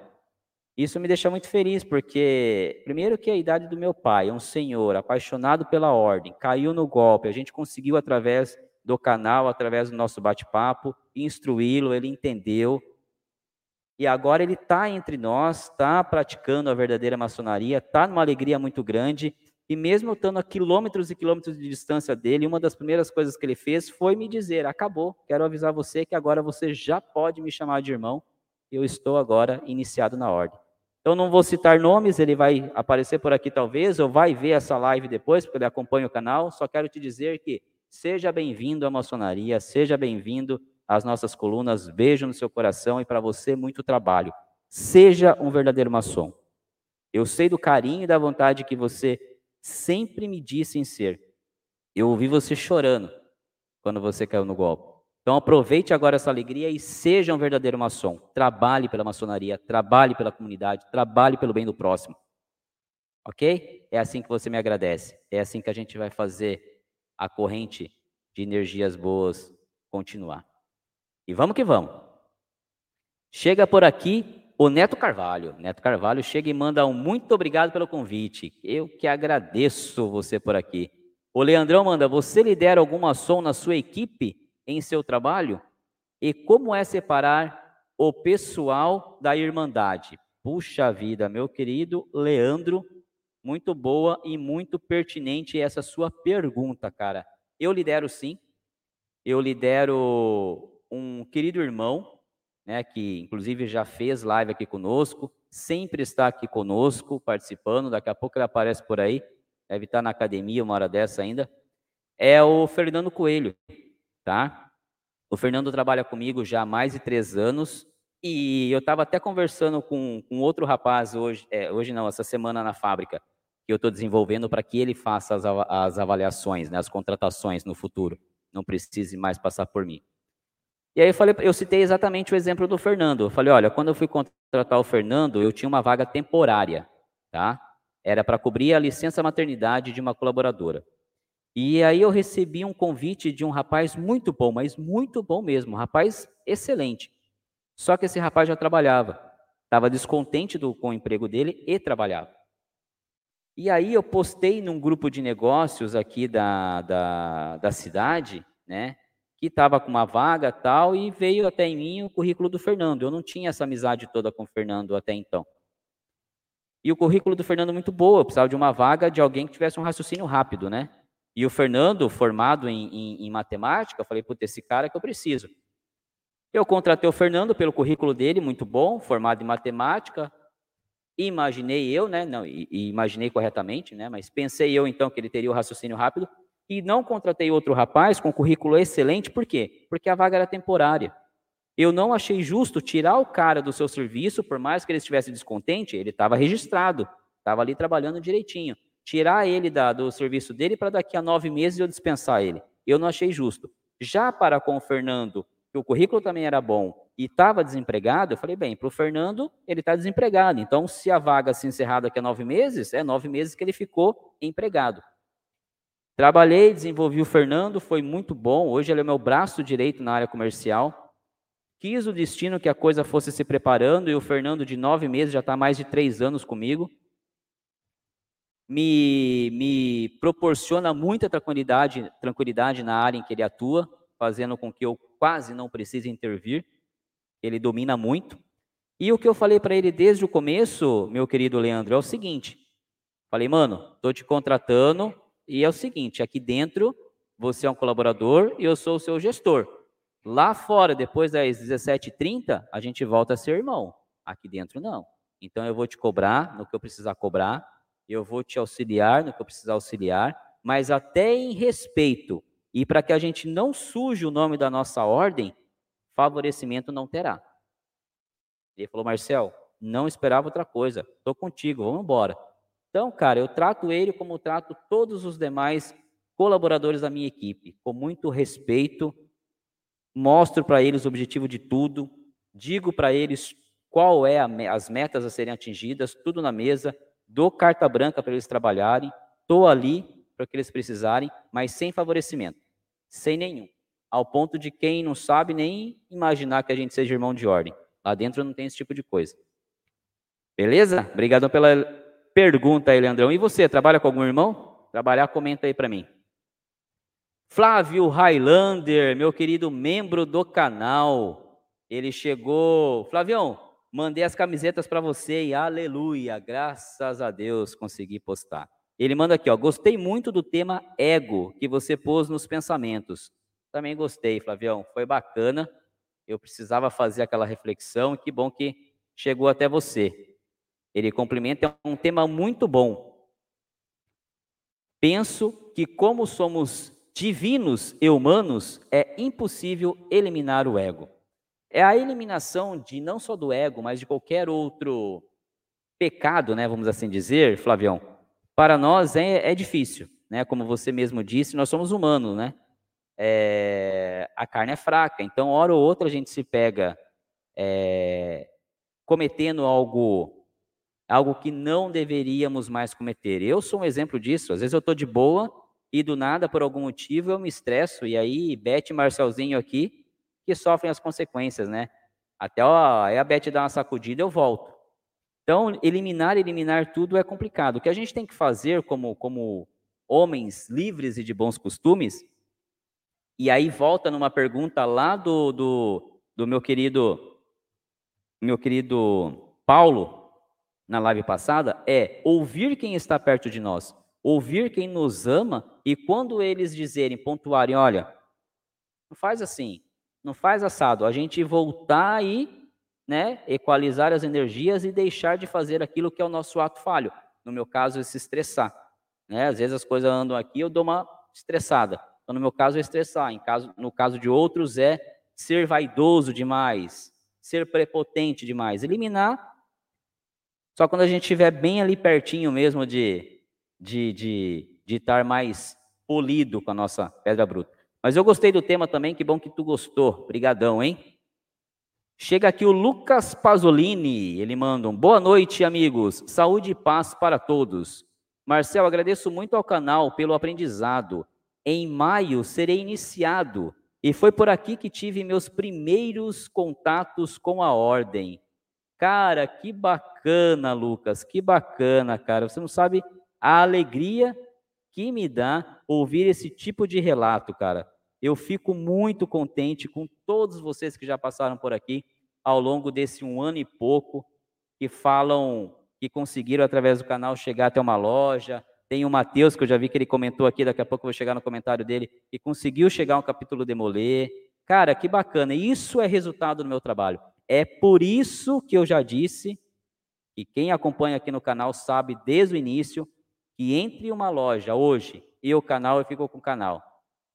isso me deixa muito feliz, porque, primeiro, que a idade do meu pai é um senhor apaixonado pela ordem, caiu no golpe, a gente conseguiu, através do canal, através do nosso bate-papo, instruí-lo, ele entendeu. E agora ele está entre nós, está praticando a verdadeira maçonaria, está numa alegria muito grande. E mesmo estando a quilômetros e quilômetros de distância dele, uma das primeiras coisas que ele fez foi me dizer: acabou, quero avisar você que agora você já pode me chamar de irmão, eu estou agora iniciado na ordem. Então não vou citar nomes, ele vai aparecer por aqui talvez, ou vai ver essa live depois, porque ele acompanha o canal. Só quero te dizer que seja bem-vindo à maçonaria, seja bem-vindo às nossas colunas. Beijo no seu coração e para você muito trabalho. Seja um verdadeiro maçom. Eu sei do carinho e da vontade que você sempre me disse em ser. Eu ouvi você chorando quando você caiu no golpe. Então aproveite agora essa alegria e seja um verdadeiro maçom. Trabalhe pela maçonaria, trabalhe pela comunidade, trabalhe pelo bem do próximo. Ok? É assim que você me agradece. É assim que a gente vai fazer a corrente de energias boas continuar. E vamos que vamos. Chega por aqui o Neto Carvalho. Neto Carvalho chega e manda um muito obrigado pelo convite. Eu que agradeço você por aqui. O Leandrão manda: Você lidera alguma som na sua equipe? em seu trabalho? E como é separar o pessoal da irmandade? Puxa vida, meu querido Leandro, muito boa e muito pertinente essa sua pergunta, cara. Eu lidero sim. Eu lidero um querido irmão, né, que inclusive já fez live aqui conosco, sempre está aqui conosco, participando, daqui a pouco ele aparece por aí, deve estar na academia uma hora dessa ainda. É o Fernando Coelho tá? O Fernando trabalha comigo já há mais de três anos e eu estava até conversando com, com outro rapaz hoje, é, hoje não, essa semana na fábrica, que eu estou desenvolvendo para que ele faça as, as avaliações, né, as contratações no futuro. Não precise mais passar por mim. E aí eu falei, eu citei exatamente o exemplo do Fernando. Eu falei, olha, quando eu fui contratar o Fernando, eu tinha uma vaga temporária, tá? Era para cobrir a licença maternidade de uma colaboradora. E aí eu recebi um convite de um rapaz muito bom, mas muito bom mesmo, um rapaz excelente. Só que esse rapaz já trabalhava, estava descontente do, com o emprego dele e trabalhava. E aí eu postei num grupo de negócios aqui da, da, da cidade, né, que estava com uma vaga tal, e veio até em mim o currículo do Fernando. Eu não tinha essa amizade toda com o Fernando até então. E o currículo do Fernando é muito boa, eu precisava de uma vaga de alguém que tivesse um raciocínio rápido, né? E o Fernando, formado em, em, em matemática, eu falei, puta, esse cara que eu preciso. Eu contratei o Fernando pelo currículo dele, muito bom, formado em matemática. Imaginei eu, né? Não, e, e imaginei corretamente, né? Mas pensei eu então que ele teria o raciocínio rápido. E não contratei outro rapaz com currículo excelente, por quê? Porque a vaga era temporária. Eu não achei justo tirar o cara do seu serviço, por mais que ele estivesse descontente, ele estava registrado, estava ali trabalhando direitinho tirar ele da, do serviço dele para daqui a nove meses eu dispensar ele. Eu não achei justo. Já para com o Fernando, que o currículo também era bom e estava desempregado, eu falei, bem, para o Fernando, ele está desempregado. Então, se a vaga se encerrar daqui a nove meses, é nove meses que ele ficou empregado. Trabalhei, desenvolvi o Fernando, foi muito bom. Hoje ele é meu braço direito na área comercial. Quis o destino que a coisa fosse se preparando e o Fernando, de nove meses, já está mais de três anos comigo me, me proporciona muita tranquilidade, tranquilidade na área em que ele atua, fazendo com que eu quase não precise intervir. Ele domina muito. E o que eu falei para ele desde o começo, meu querido Leandro, é o seguinte: falei, mano, estou te contratando e é o seguinte, aqui dentro você é um colaborador e eu sou o seu gestor. Lá fora, depois das 17h30, a gente volta a ser irmão. Aqui dentro, não. Então eu vou te cobrar no que eu precisar cobrar eu vou te auxiliar no que eu precisar auxiliar, mas até em respeito e para que a gente não suje o nome da nossa ordem, favorecimento não terá. Ele falou, Marcel, não esperava outra coisa, estou contigo, vamos embora. Então, cara, eu trato ele como trato todos os demais colaboradores da minha equipe, com muito respeito, mostro para eles o objetivo de tudo, digo para eles qual é a, as metas a serem atingidas, tudo na mesa, dou carta branca para eles trabalharem, estou ali para o que eles precisarem, mas sem favorecimento, sem nenhum, ao ponto de quem não sabe nem imaginar que a gente seja irmão de ordem. Lá dentro não tem esse tipo de coisa. Beleza? Obrigado pela pergunta aí, Leandrão. E você, trabalha com algum irmão? Trabalhar, comenta aí para mim. Flávio Highlander, meu querido membro do canal. Ele chegou. Flavião, mandei as camisetas para você e aleluia, graças a Deus consegui postar. Ele manda aqui, ó, gostei muito do tema ego que você pôs nos pensamentos. Também gostei, Flavião, foi bacana. Eu precisava fazer aquela reflexão e que bom que chegou até você. Ele cumprimenta, é um tema muito bom. Penso que, como somos divinos e humanos, é impossível eliminar o ego. É a eliminação de não só do ego, mas de qualquer outro pecado, né, vamos assim dizer, Flavião. Para nós é, é difícil, né? Como você mesmo disse, nós somos humanos, né? É, a carne é fraca, então hora ou outra a gente se pega é, cometendo algo algo que não deveríamos mais cometer. Eu sou um exemplo disso. Às vezes eu estou de boa e do nada, por algum motivo, eu me estresso. E aí, Beth e Marcelzinho aqui, que sofrem as consequências, né? Até ó, aí a Beth dá uma sacudida, eu volto. Então, eliminar, eliminar tudo é complicado. O que a gente tem que fazer como, como homens livres e de bons costumes, e aí volta numa pergunta lá do, do, do meu querido meu querido Paulo, na live passada é ouvir quem está perto de nós, ouvir quem nos ama e quando eles dizerem, pontuarem, olha, não faz assim, não faz assado, a gente voltar e né, equalizar as energias e deixar de fazer aquilo que é o nosso ato falho. No meu caso, é se estressar. Né? Às vezes as coisas andam aqui, eu dou uma estressada. Então, no meu caso, é estressar. Em caso, no caso de outros, é ser vaidoso demais, ser prepotente demais. Eliminar só quando a gente estiver bem ali pertinho mesmo de, de, de, de estar mais polido com a nossa pedra bruta. Mas eu gostei do tema também, que bom que tu gostou. Obrigadão, hein? Chega aqui o Lucas Pasolini, ele manda um boa noite, amigos. Saúde e paz para todos. Marcel, agradeço muito ao canal pelo aprendizado. Em maio serei iniciado e foi por aqui que tive meus primeiros contatos com a ordem. Cara, que bacana, Lucas, que bacana, cara. Você não sabe a alegria que me dá ouvir esse tipo de relato, cara. Eu fico muito contente com todos vocês que já passaram por aqui ao longo desse um ano e pouco, que falam que conseguiram, através do canal, chegar até uma loja. Tem o Matheus, que eu já vi que ele comentou aqui, daqui a pouco eu vou chegar no comentário dele, que conseguiu chegar ao capítulo Demoler. Cara, que bacana. Isso é resultado do meu trabalho. É por isso que eu já disse, e quem acompanha aqui no canal sabe desde o início, que entre uma loja hoje e o canal, eu fico com o canal.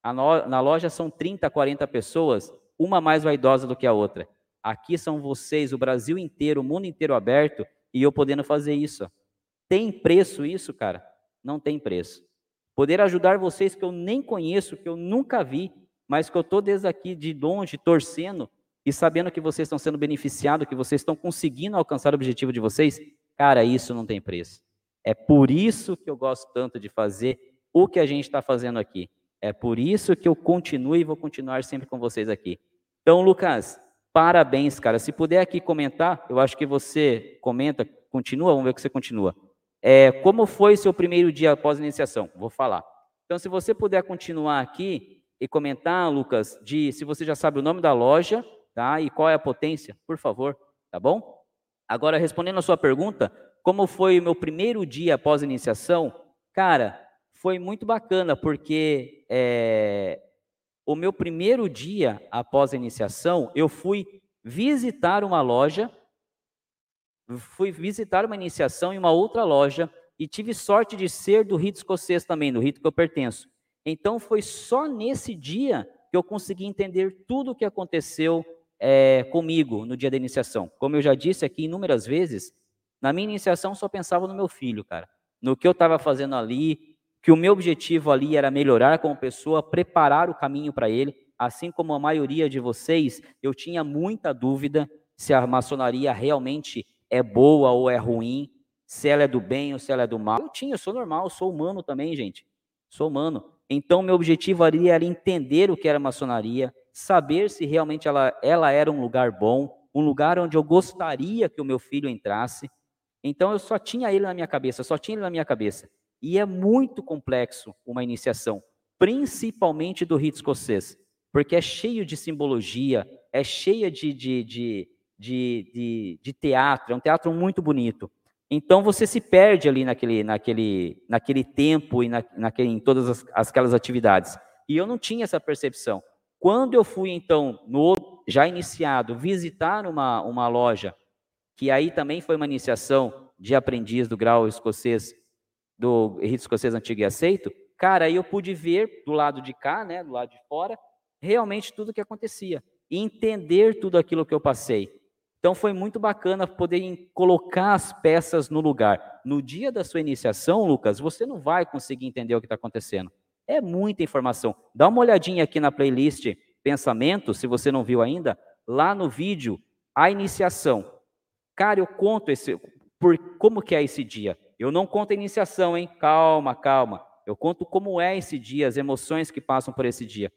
na loja são 30, 40 pessoas, uma mais vaidosa do que a outra. Aqui são vocês, o Brasil inteiro, o mundo inteiro aberto, e eu podendo fazer isso. Tem preço isso, cara? Não tem preço. Poder ajudar vocês que eu nem conheço, que eu nunca vi, mas que eu estou desde aqui de longe torcendo e sabendo que vocês estão sendo beneficiados, que vocês estão conseguindo alcançar o objetivo de vocês, cara, isso não tem preço. É por isso que eu gosto tanto de fazer o que a gente está fazendo aqui. É por isso que eu continuo e vou continuar sempre com vocês aqui. Então, Lucas, parabéns, cara. Se puder aqui comentar, eu acho que você comenta, continua, vamos ver que você continua. É, como foi seu primeiro dia após a iniciação? Vou falar. Então, se você puder continuar aqui e comentar, Lucas, de se você já sabe o nome da loja, tá? E qual é a potência, por favor, tá bom? Agora, respondendo a sua pergunta, como foi o meu primeiro dia após a iniciação? Cara, foi muito bacana, porque é, o meu primeiro dia após a iniciação, eu fui visitar uma loja, fui visitar uma iniciação em uma outra loja e tive sorte de ser do rito escocês também, do rito que eu pertenço. Então foi só nesse dia que eu consegui entender tudo o que aconteceu é, comigo no dia da iniciação. Como eu já disse aqui inúmeras vezes, na minha iniciação só pensava no meu filho, cara. No que eu estava fazendo ali, que o meu objetivo ali era melhorar como pessoa, preparar o caminho para ele. Assim como a maioria de vocês, eu tinha muita dúvida, se a maçonaria realmente é boa ou é ruim, se ela é do bem ou se ela é do mal. Eu tinha, eu sou normal, sou humano também, gente. Sou humano. Então, meu objetivo ali era entender o que era maçonaria, saber se realmente ela, ela era um lugar bom, um lugar onde eu gostaria que o meu filho entrasse. Então, eu só tinha ele na minha cabeça, só tinha ele na minha cabeça. E é muito complexo uma iniciação, principalmente do rito escocês, porque é cheio de simbologia, é cheia de, de, de, de, de, teatro, é um teatro muito bonito. Então você se perde ali naquele, naquele, naquele tempo e na, naquele, em todas as, aquelas atividades. E eu não tinha essa percepção. Quando eu fui, então, no, já iniciado, visitar uma, uma loja, que aí também foi uma iniciação de aprendiz do grau escocês, do rito escocês antigo e aceito, cara, aí eu pude ver do lado de cá, né, do lado de fora, realmente tudo o que acontecia. E entender tudo aquilo que eu passei. Então foi muito bacana poder colocar as peças no lugar. No dia da sua iniciação, Lucas, você não vai conseguir entender o que está acontecendo. É muita informação. Dá uma olhadinha aqui na playlist Pensamento, se você não viu ainda, lá no vídeo, a iniciação. Cara, eu conto esse, por como que é esse dia. Eu não conto a iniciação, hein? Calma, calma. Eu conto como é esse dia, as emoções que passam por esse dia.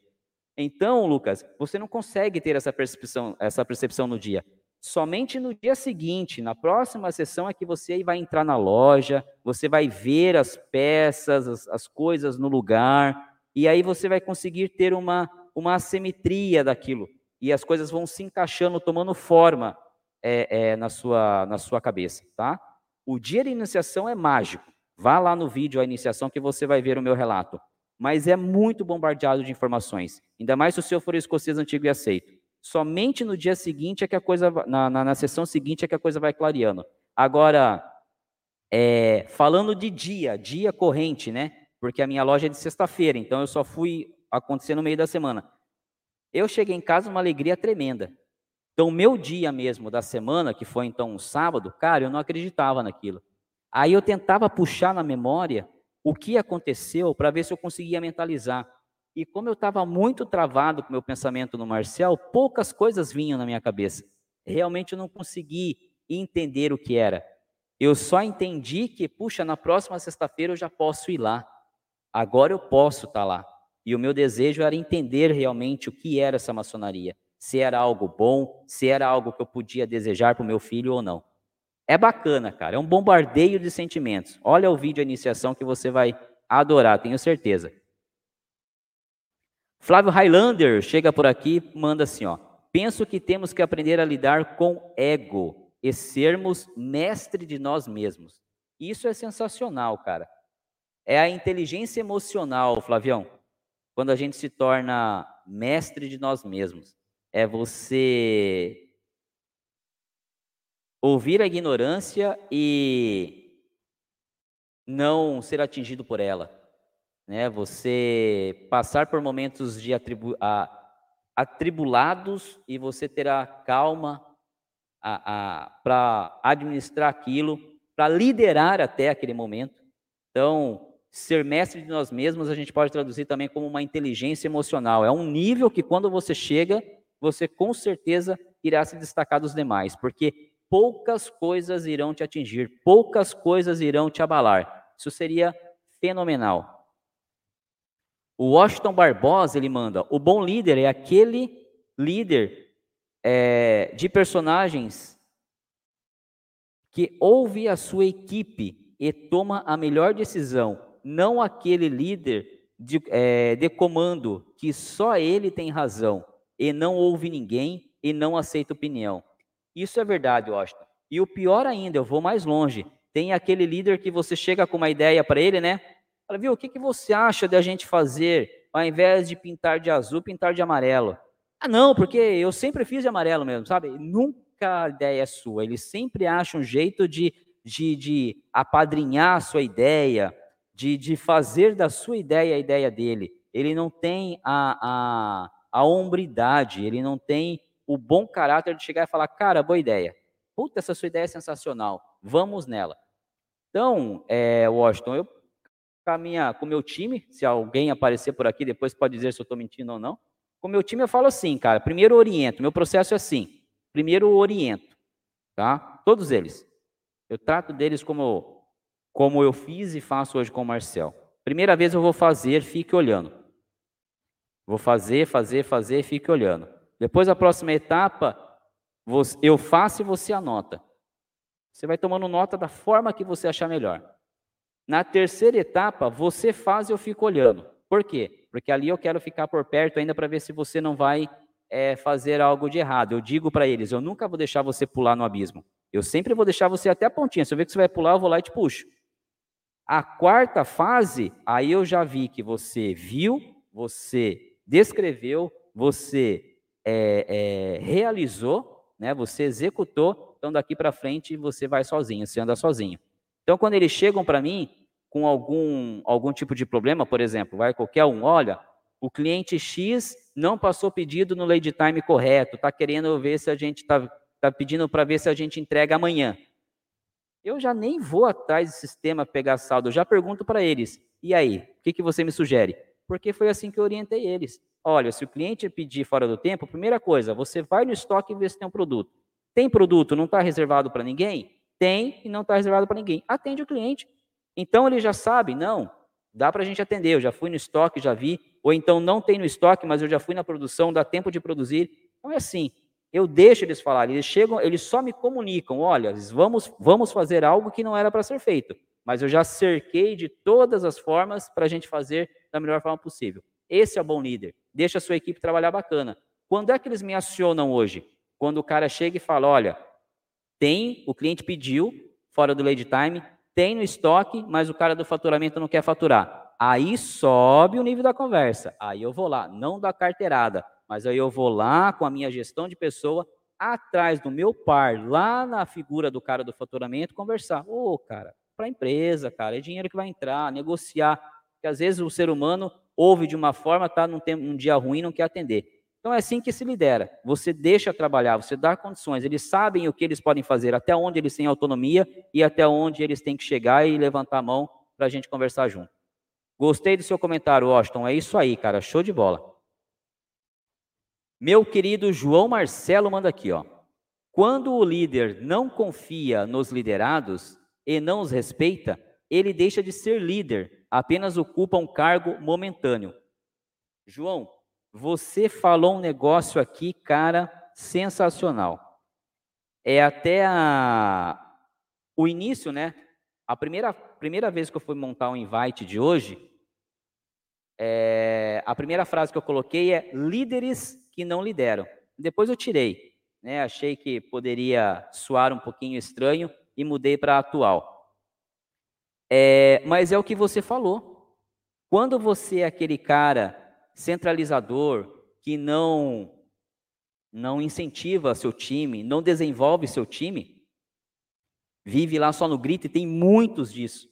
Então, Lucas, você não consegue ter essa percepção, essa percepção no dia. Somente no dia seguinte, na próxima sessão, é que você vai entrar na loja, você vai ver as peças, as, as coisas no lugar, e aí você vai conseguir ter uma, uma assimetria daquilo. E as coisas vão se encaixando, tomando forma é, é, na, sua, na sua cabeça, tá? O dia de iniciação é mágico. Vá lá no vídeo a iniciação que você vai ver o meu relato. Mas é muito bombardeado de informações. Ainda mais se o senhor for escocês antigo e aceito. Somente no dia seguinte é que a coisa, na, na, na sessão seguinte é que a coisa vai clareando. Agora, é, falando de dia, dia corrente, né? Porque a minha loja é de sexta-feira, então eu só fui acontecer no meio da semana. Eu cheguei em casa uma alegria tremenda. Então, meu dia mesmo da semana, que foi então um sábado, cara, eu não acreditava naquilo. Aí eu tentava puxar na memória o que aconteceu para ver se eu conseguia mentalizar. E como eu estava muito travado com meu pensamento no Marcel, poucas coisas vinham na minha cabeça. Realmente eu não consegui entender o que era. Eu só entendi que, puxa, na próxima sexta-feira eu já posso ir lá. Agora eu posso estar tá lá. E o meu desejo era entender realmente o que era essa maçonaria. Se era algo bom, se era algo que eu podia desejar para o meu filho ou não. É bacana, cara. É um bombardeio de sentimentos. Olha o vídeo a iniciação que você vai adorar, tenho certeza. Flávio Highlander chega por aqui manda assim, ó. Penso que temos que aprender a lidar com ego e sermos mestre de nós mesmos. Isso é sensacional, cara. É a inteligência emocional, Flavião. Quando a gente se torna mestre de nós mesmos. É você ouvir a ignorância e não ser atingido por ela né? Você passar por momentos de atribu atribulados e você terá calma para administrar aquilo, para liderar até aquele momento. Então, ser mestre de nós mesmos a gente pode traduzir também como uma inteligência emocional. É um nível que quando você chega, você com certeza irá se destacar dos demais, porque poucas coisas irão te atingir, poucas coisas irão te abalar. Isso seria fenomenal. O Washington Barbosa ele manda: o bom líder é aquele líder é, de personagens que ouve a sua equipe e toma a melhor decisão, não aquele líder de, é, de comando que só ele tem razão e não ouve ninguém e não aceita opinião. Isso é verdade, Washington. E o pior ainda, eu vou mais longe. Tem aquele líder que você chega com uma ideia para ele, né? Fala, viu, o que, que você acha de a gente fazer, ao invés de pintar de azul, pintar de amarelo? Ah, não, porque eu sempre fiz de amarelo mesmo, sabe? Nunca a ideia é sua. Ele sempre acha um jeito de, de, de apadrinhar a sua ideia, de, de fazer da sua ideia a ideia dele. Ele não tem a, a, a hombridade, ele não tem o bom caráter de chegar e falar, cara, boa ideia. Puta, essa sua ideia é sensacional. Vamos nela. Então, é, Washington, eu com, com o meu time, se alguém aparecer por aqui, depois pode dizer se eu estou mentindo ou não. Com o meu time eu falo assim, cara, primeiro oriento, meu processo é assim, primeiro oriento, tá? Todos eles. Eu trato deles como, como eu fiz e faço hoje com o Marcel. Primeira vez eu vou fazer, fique olhando. Vou fazer, fazer, fazer, fique olhando. Depois a próxima etapa, eu faço e você anota. Você vai tomando nota da forma que você achar melhor. Na terceira etapa, você faz e eu fico olhando. Por quê? Porque ali eu quero ficar por perto ainda para ver se você não vai é, fazer algo de errado. Eu digo para eles, eu nunca vou deixar você pular no abismo. Eu sempre vou deixar você até a pontinha. Se eu ver que você vai pular, eu vou lá e te puxo. A quarta fase, aí eu já vi que você viu, você descreveu, você é, é, realizou, né? Você executou. Então daqui para frente você vai sozinho, você anda sozinho. Então quando eles chegam para mim com algum algum tipo de problema, por exemplo, vai qualquer um, olha, o cliente X não passou pedido no lead time correto, está querendo ver se a gente está tá pedindo para ver se a gente entrega amanhã. Eu já nem vou atrás do sistema pegar saldo, eu já pergunto para eles, e aí, o que, que você me sugere? Porque foi assim que eu orientei eles. Olha, se o cliente pedir fora do tempo, primeira coisa, você vai no estoque e vê se tem um produto. Tem produto, não está reservado para ninguém? Tem e não está reservado para ninguém. Atende o cliente. Então ele já sabe, não, dá para a gente atender. Eu já fui no estoque, já vi. Ou então não tem no estoque, mas eu já fui na produção, dá tempo de produzir. Então é assim. Eu deixo eles falarem, eles chegam, eles só me comunicam, olha, vamos, vamos fazer algo que não era para ser feito, mas eu já cerquei de todas as formas para a gente fazer da melhor forma possível. Esse é o bom líder. Deixa a sua equipe trabalhar bacana. Quando é que eles me acionam hoje? Quando o cara chega e fala, olha, tem, o cliente pediu, fora do lead time, tem no estoque, mas o cara do faturamento não quer faturar. Aí sobe o nível da conversa. Aí eu vou lá, não da carteirada, mas aí eu vou lá com a minha gestão de pessoa, atrás do meu par, lá na figura do cara do faturamento, conversar. Ô, oh, cara, para a empresa, cara, é dinheiro que vai entrar, negociar. Porque às vezes o ser humano ouve de uma forma, está num, num dia ruim não quer atender. Então é assim que se lidera. Você deixa trabalhar, você dá condições. Eles sabem o que eles podem fazer, até onde eles têm autonomia e até onde eles têm que chegar e levantar a mão para a gente conversar junto. Gostei do seu comentário, Washington. É isso aí, cara. Show de bola. Meu querido João Marcelo manda aqui, ó. Quando o líder não confia nos liderados e não os respeita, ele deixa de ser líder, apenas ocupa um cargo momentâneo. João, você falou um negócio aqui, cara, sensacional. É até a, o início, né? A primeira, primeira vez que eu fui montar o um invite de hoje, é, a primeira frase que eu coloquei é líderes que não lideram. Depois eu tirei, né? Achei que poderia soar um pouquinho estranho e mudei para atual. É, mas é o que você falou. Quando você é aquele cara centralizador que não não incentiva seu time, não desenvolve seu time, vive lá só no grito e tem muitos disso.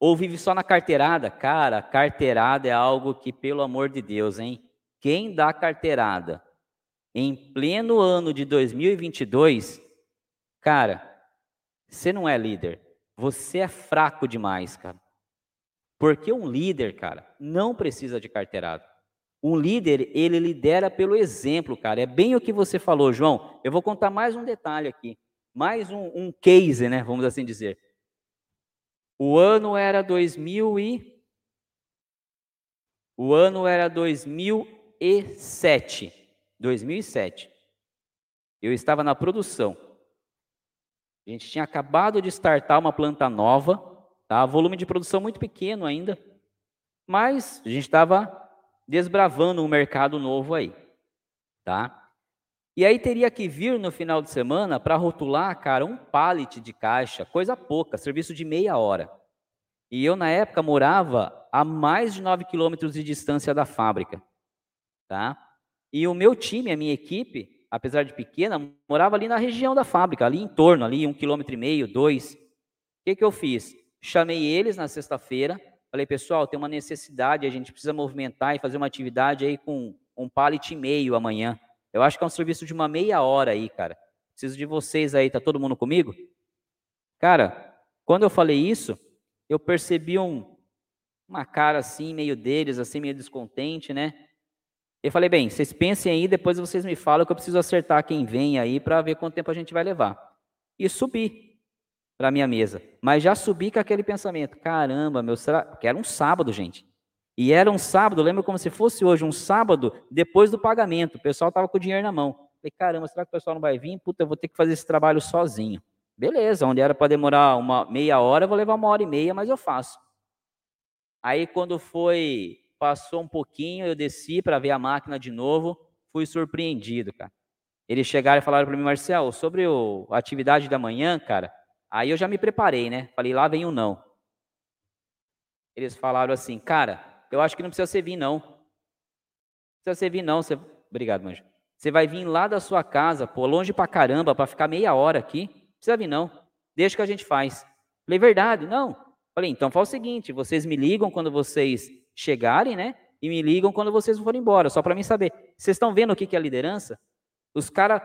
Ou vive só na carteirada, cara, carteirada é algo que pelo amor de Deus, hein? Quem dá carteirada em pleno ano de 2022, cara, você não é líder. Você é fraco demais, cara. Porque um líder, cara, não precisa de carteirada. Um líder, ele lidera pelo exemplo, cara. É bem o que você falou, João. Eu vou contar mais um detalhe aqui. Mais um, um case, né? Vamos assim dizer. O ano era 2000 e... O ano era 2007. 2007. Eu estava na produção. A gente tinha acabado de startar uma planta nova, tá? volume de produção muito pequeno ainda, mas a gente estava desbravando um mercado novo aí, tá? E aí teria que vir no final de semana para rotular, cara, um pallet de caixa, coisa pouca, serviço de meia hora. E eu, na época, morava a mais de 9 quilômetros de distância da fábrica, tá? E o meu time, a minha equipe, apesar de pequena, morava ali na região da fábrica, ali em torno, ali um quilômetro e meio, dois. O que, que eu fiz? Chamei eles na sexta-feira, falei, pessoal, tem uma necessidade, a gente precisa movimentar e fazer uma atividade aí com um pallet e meio amanhã. Eu acho que é um serviço de uma meia hora aí, cara. Preciso de vocês aí, tá todo mundo comigo? Cara, quando eu falei isso, eu percebi um, uma cara assim, meio deles, assim, meio descontente, né? Eu falei, bem, vocês pensem aí, depois vocês me falam que eu preciso acertar quem vem aí para ver quanto tempo a gente vai levar. E subi para minha mesa. Mas já subi com aquele pensamento, caramba, meu, será... que era um sábado, gente. E era um sábado, lembra como se fosse hoje, um sábado depois do pagamento. O pessoal estava com o dinheiro na mão. Falei, caramba, será que o pessoal não vai vir? Puta, eu vou ter que fazer esse trabalho sozinho. Beleza, onde era para demorar uma meia hora, eu vou levar uma hora e meia, mas eu faço. Aí quando foi, passou um pouquinho, eu desci para ver a máquina de novo, fui surpreendido, cara. Eles chegaram e falaram para mim, Marcel, sobre a atividade da manhã, cara, aí eu já me preparei, né? Falei, lá vem o não. Eles falaram assim, cara, eu acho que não precisa você vir, não. Não precisa você vir, não. Você... Obrigado, Manjo. Você vai vir lá da sua casa, pô, longe pra caramba, para ficar meia hora aqui. Não precisa vir, não. Deixa que a gente faz. Falei, verdade? Não. Falei, então faz o seguinte, vocês me ligam quando vocês chegarem, né? E me ligam quando vocês forem embora, só para mim saber. Vocês estão vendo o que é liderança? Os caras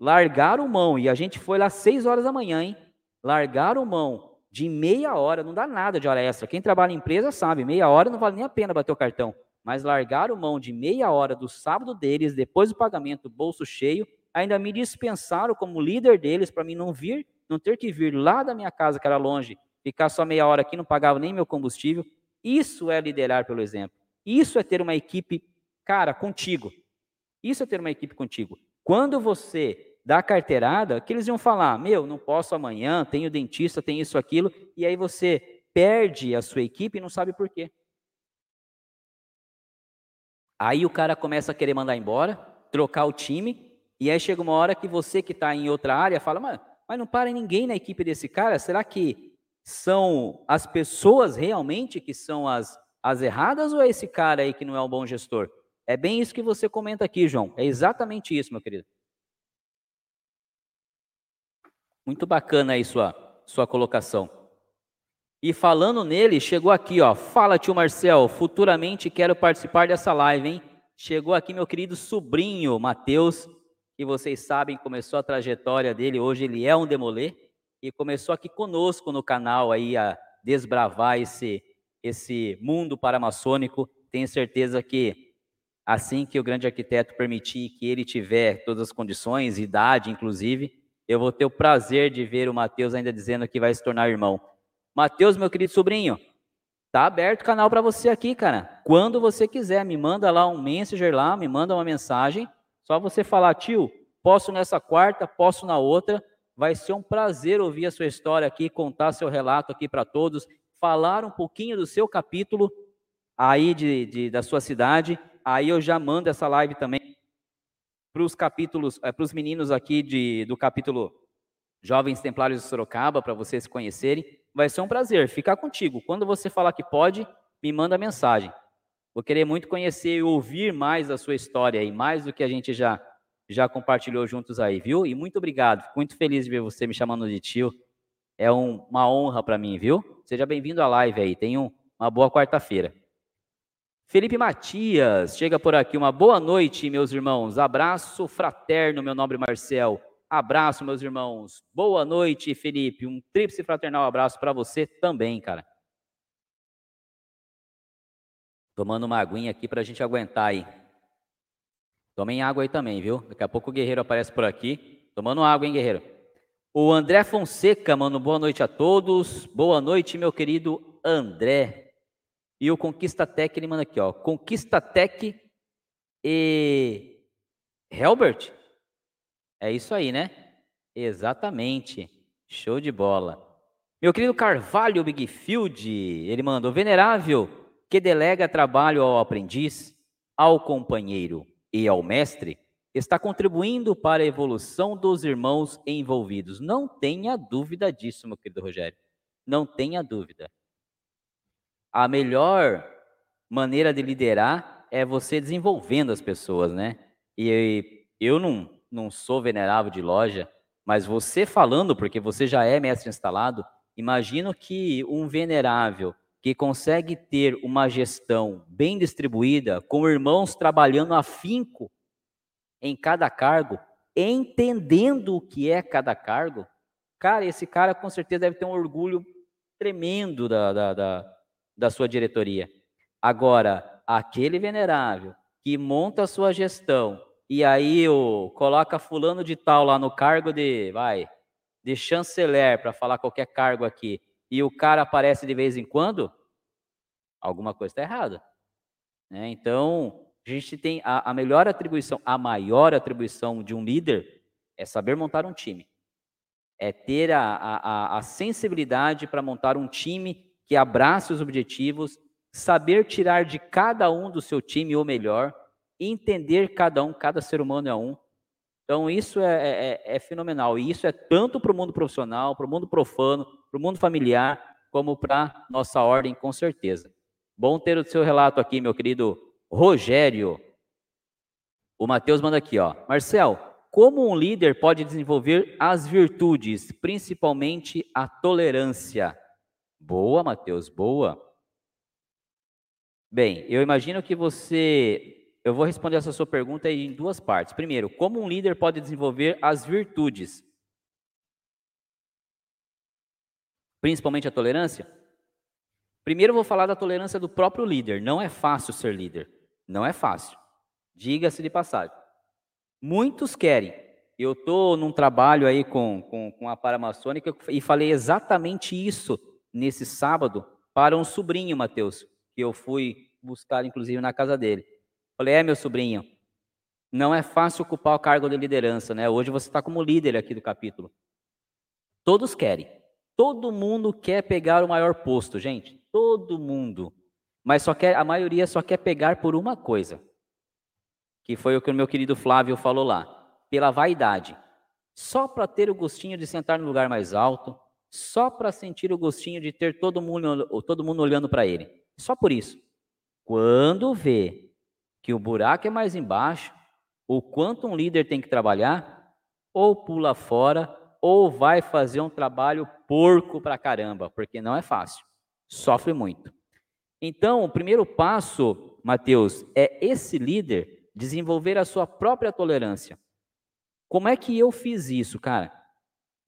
largaram mão, e a gente foi lá seis horas da manhã, hein? Largaram mão de meia hora, não dá nada de hora extra. Quem trabalha em empresa sabe, meia hora não vale nem a pena bater o cartão mas largaram mão de meia hora do sábado deles, depois do pagamento, bolso cheio, ainda me dispensaram como líder deles para mim não vir, não ter que vir lá da minha casa, que era longe, ficar só meia hora aqui, não pagava nem meu combustível. Isso é liderar pelo exemplo. Isso é ter uma equipe, cara, contigo. Isso é ter uma equipe contigo. Quando você dá carteirada, que eles iam falar: meu, não posso amanhã, tenho dentista, tem isso, aquilo, e aí você perde a sua equipe e não sabe por quê. Aí o cara começa a querer mandar embora, trocar o time, e aí chega uma hora que você que está em outra área fala, mas, mas não para ninguém na equipe desse cara, será que são as pessoas realmente que são as, as erradas ou é esse cara aí que não é um bom gestor? É bem isso que você comenta aqui, João. É exatamente isso, meu querido. Muito bacana aí sua, sua colocação. E falando nele, chegou aqui, ó. Fala, tio Marcel, futuramente quero participar dessa live, hein? Chegou aqui meu querido sobrinho, Matheus, que vocês sabem, começou a trajetória dele, hoje ele é um demolê, e começou aqui conosco no canal aí a desbravar esse, esse mundo paramaçônico. Tenho certeza que assim que o grande arquiteto permitir que ele tiver todas as condições, idade inclusive, eu vou ter o prazer de ver o Matheus ainda dizendo que vai se tornar irmão. Mateus, meu querido sobrinho, tá aberto o canal para você aqui, cara. Quando você quiser, me manda lá um messenger lá, me manda uma mensagem. Só você falar, tio, posso nessa quarta, posso na outra. Vai ser um prazer ouvir a sua história aqui, contar seu relato aqui para todos, falar um pouquinho do seu capítulo aí de, de, da sua cidade. Aí eu já mando essa live também para os capítulos, é, para os meninos aqui de, do capítulo Jovens Templários de Sorocaba, para vocês conhecerem vai ser um prazer ficar contigo. Quando você falar que pode, me manda mensagem. Vou querer muito conhecer e ouvir mais a sua história aí, mais do que a gente já já compartilhou juntos aí, viu? E muito obrigado. Fico muito feliz de ver você me chamando de tio. É um, uma honra para mim, viu? Seja bem-vindo à live aí. Tenha uma boa quarta-feira. Felipe Matias, chega por aqui. Uma boa noite, meus irmãos. Abraço fraterno, meu nobre Marcel. Abraço, meus irmãos. Boa noite, Felipe. Um tríplice fraternal abraço para você também, cara. Tomando uma aguinha aqui para a gente aguentar aí. Tomem água aí também, viu? Daqui a pouco o Guerreiro aparece por aqui. Tomando água, hein, Guerreiro? O André Fonseca, mano, boa noite a todos. Boa noite, meu querido André. E o Conquista Tech, ele manda aqui, ó. Conquista Tech e Helbert? É isso aí, né? Exatamente. Show de bola. Meu querido Carvalho Bigfield, ele mandou: Venerável, que delega trabalho ao aprendiz, ao companheiro e ao mestre, está contribuindo para a evolução dos irmãos envolvidos. Não tenha dúvida disso, meu querido Rogério. Não tenha dúvida. A melhor maneira de liderar é você desenvolvendo as pessoas, né? E eu não não sou venerável de loja, mas você falando, porque você já é mestre instalado, imagino que um venerável que consegue ter uma gestão bem distribuída, com irmãos trabalhando afinco em cada cargo, entendendo o que é cada cargo, cara, esse cara com certeza deve ter um orgulho tremendo da, da, da, da sua diretoria. Agora, aquele venerável que monta a sua gestão e aí o, coloca fulano de tal lá no cargo de, vai, de chanceler, para falar qualquer cargo aqui, e o cara aparece de vez em quando, alguma coisa está errada. Né? Então, a gente tem a, a melhor atribuição, a maior atribuição de um líder é saber montar um time. É ter a, a, a sensibilidade para montar um time que abrace os objetivos, saber tirar de cada um do seu time o melhor, entender cada um, cada ser humano é um. Então, isso é, é, é, é fenomenal. E isso é tanto para o mundo profissional, para o mundo profano, para o mundo familiar, como para nossa ordem, com certeza. Bom ter o seu relato aqui, meu querido Rogério. O Matheus manda aqui, ó. Marcel, como um líder pode desenvolver as virtudes, principalmente a tolerância? Boa, Matheus, boa. Bem, eu imagino que você. Eu vou responder essa sua pergunta em duas partes. Primeiro, como um líder pode desenvolver as virtudes? Principalmente a tolerância? Primeiro, eu vou falar da tolerância do próprio líder. Não é fácil ser líder. Não é fácil. Diga-se de passagem. Muitos querem. Eu estou num trabalho aí com, com, com a Paramaçônica e falei exatamente isso nesse sábado para um sobrinho, Mateus, que eu fui buscar, inclusive, na casa dele. Falei, é, meu sobrinho, não é fácil ocupar o cargo de liderança, né? Hoje você está como líder aqui do capítulo. Todos querem. Todo mundo quer pegar o maior posto, gente. Todo mundo. Mas só quer, a maioria só quer pegar por uma coisa. Que foi o que o meu querido Flávio falou lá. Pela vaidade. Só para ter o gostinho de sentar no lugar mais alto. Só para sentir o gostinho de ter todo mundo, todo mundo olhando para ele. Só por isso. Quando vê que o buraco é mais embaixo, o quanto um líder tem que trabalhar, ou pula fora, ou vai fazer um trabalho porco pra caramba, porque não é fácil. Sofre muito. Então, o primeiro passo, Mateus, é esse líder desenvolver a sua própria tolerância. Como é que eu fiz isso, cara?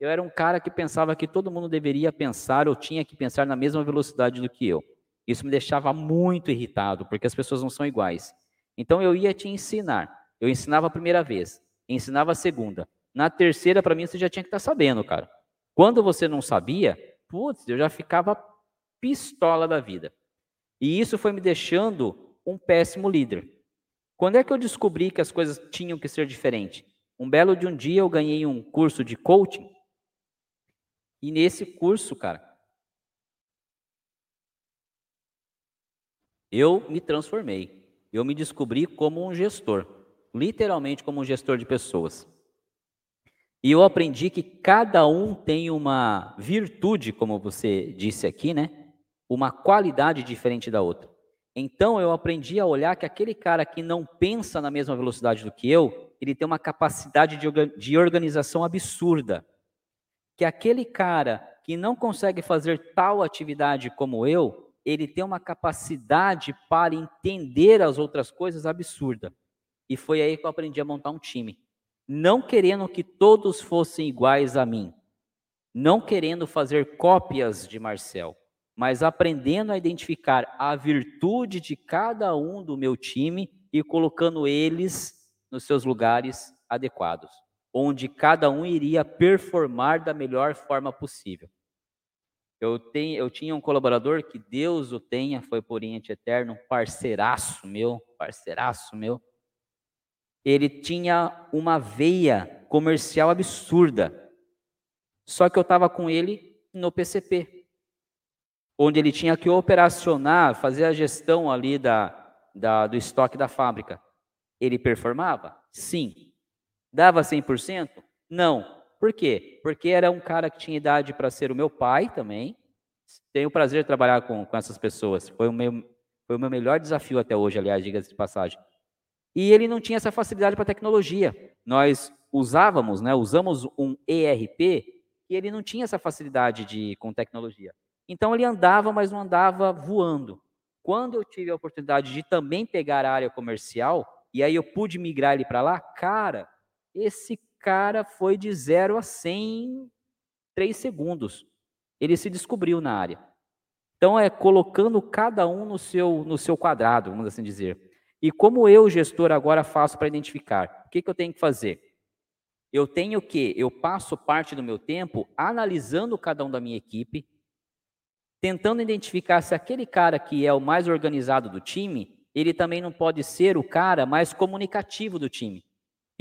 Eu era um cara que pensava que todo mundo deveria pensar ou tinha que pensar na mesma velocidade do que eu. Isso me deixava muito irritado, porque as pessoas não são iguais. Então eu ia te ensinar. Eu ensinava a primeira vez, ensinava a segunda. Na terceira, para mim, você já tinha que estar tá sabendo, cara. Quando você não sabia, putz, eu já ficava pistola da vida. E isso foi me deixando um péssimo líder. Quando é que eu descobri que as coisas tinham que ser diferentes? Um belo de um dia eu ganhei um curso de coaching. E nesse curso, cara, eu me transformei. Eu me descobri como um gestor, literalmente como um gestor de pessoas. E eu aprendi que cada um tem uma virtude, como você disse aqui, né? Uma qualidade diferente da outra. Então eu aprendi a olhar que aquele cara que não pensa na mesma velocidade do que eu, ele tem uma capacidade de organização absurda. Que aquele cara que não consegue fazer tal atividade como eu, ele tem uma capacidade para entender as outras coisas absurda. E foi aí que eu aprendi a montar um time. Não querendo que todos fossem iguais a mim. Não querendo fazer cópias de Marcel, mas aprendendo a identificar a virtude de cada um do meu time e colocando eles nos seus lugares adequados, onde cada um iria performar da melhor forma possível. Eu, tenho, eu tinha um colaborador que Deus o tenha, foi por Oriente Eterno, parceiraço meu, parceiraço meu. Ele tinha uma veia comercial absurda. Só que eu estava com ele no PCP, onde ele tinha que operacionar, fazer a gestão ali da, da, do estoque da fábrica. Ele performava? Sim. Dava 100%? Não. Por quê? Porque era um cara que tinha idade para ser o meu pai também. Tenho o prazer de trabalhar com, com essas pessoas. Foi o, meu, foi o meu melhor desafio até hoje, aliás, diga-se de passagem. E ele não tinha essa facilidade para tecnologia. Nós usávamos, né, usamos um ERP e ele não tinha essa facilidade de, com tecnologia. Então ele andava, mas não andava voando. Quando eu tive a oportunidade de também pegar a área comercial, e aí eu pude migrar ele para lá, cara, esse cara foi de 0 a 100 em 3 segundos. Ele se descobriu na área. Então é colocando cada um no seu no seu quadrado, vamos assim dizer. E como eu, gestor, agora faço para identificar? O que, que eu tenho que fazer? Eu tenho que, eu passo parte do meu tempo analisando cada um da minha equipe, tentando identificar se aquele cara que é o mais organizado do time, ele também não pode ser o cara mais comunicativo do time.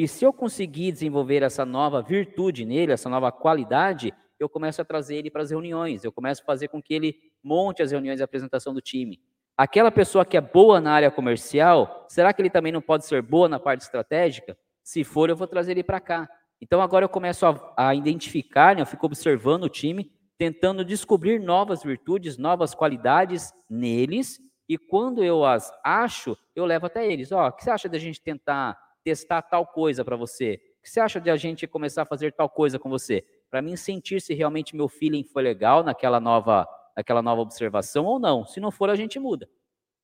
E se eu conseguir desenvolver essa nova virtude nele, essa nova qualidade, eu começo a trazer ele para as reuniões, eu começo a fazer com que ele monte as reuniões de apresentação do time. Aquela pessoa que é boa na área comercial, será que ele também não pode ser boa na parte estratégica? Se for, eu vou trazer ele para cá. Então agora eu começo a, a identificar, né, eu fico observando o time, tentando descobrir novas virtudes, novas qualidades neles, e quando eu as acho, eu levo até eles. Ó, oh, o que você acha da gente tentar testar tal coisa para você? O que você acha de a gente começar a fazer tal coisa com você? Para mim sentir se realmente meu feeling foi legal naquela nova aquela nova observação ou não. Se não for, a gente muda.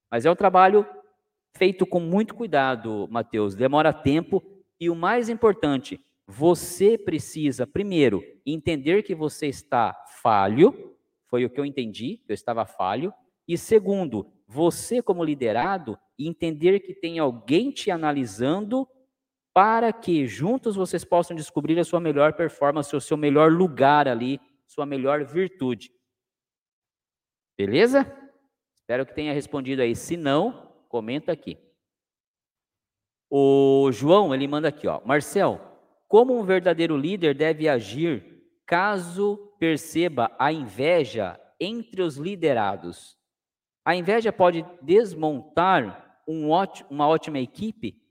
Mas é um trabalho feito com muito cuidado, Mateus. Demora tempo e o mais importante, você precisa, primeiro, entender que você está falho, foi o que eu entendi, eu estava falho, e segundo, você como liderado, entender que tem alguém te analisando para que juntos vocês possam descobrir a sua melhor performance, o seu melhor lugar ali, sua melhor virtude. Beleza? Espero que tenha respondido aí. Se não, comenta aqui. O João, ele manda aqui, ó. Marcel, como um verdadeiro líder deve agir caso perceba a inveja entre os liderados? A inveja pode desmontar um ótimo, uma ótima equipe?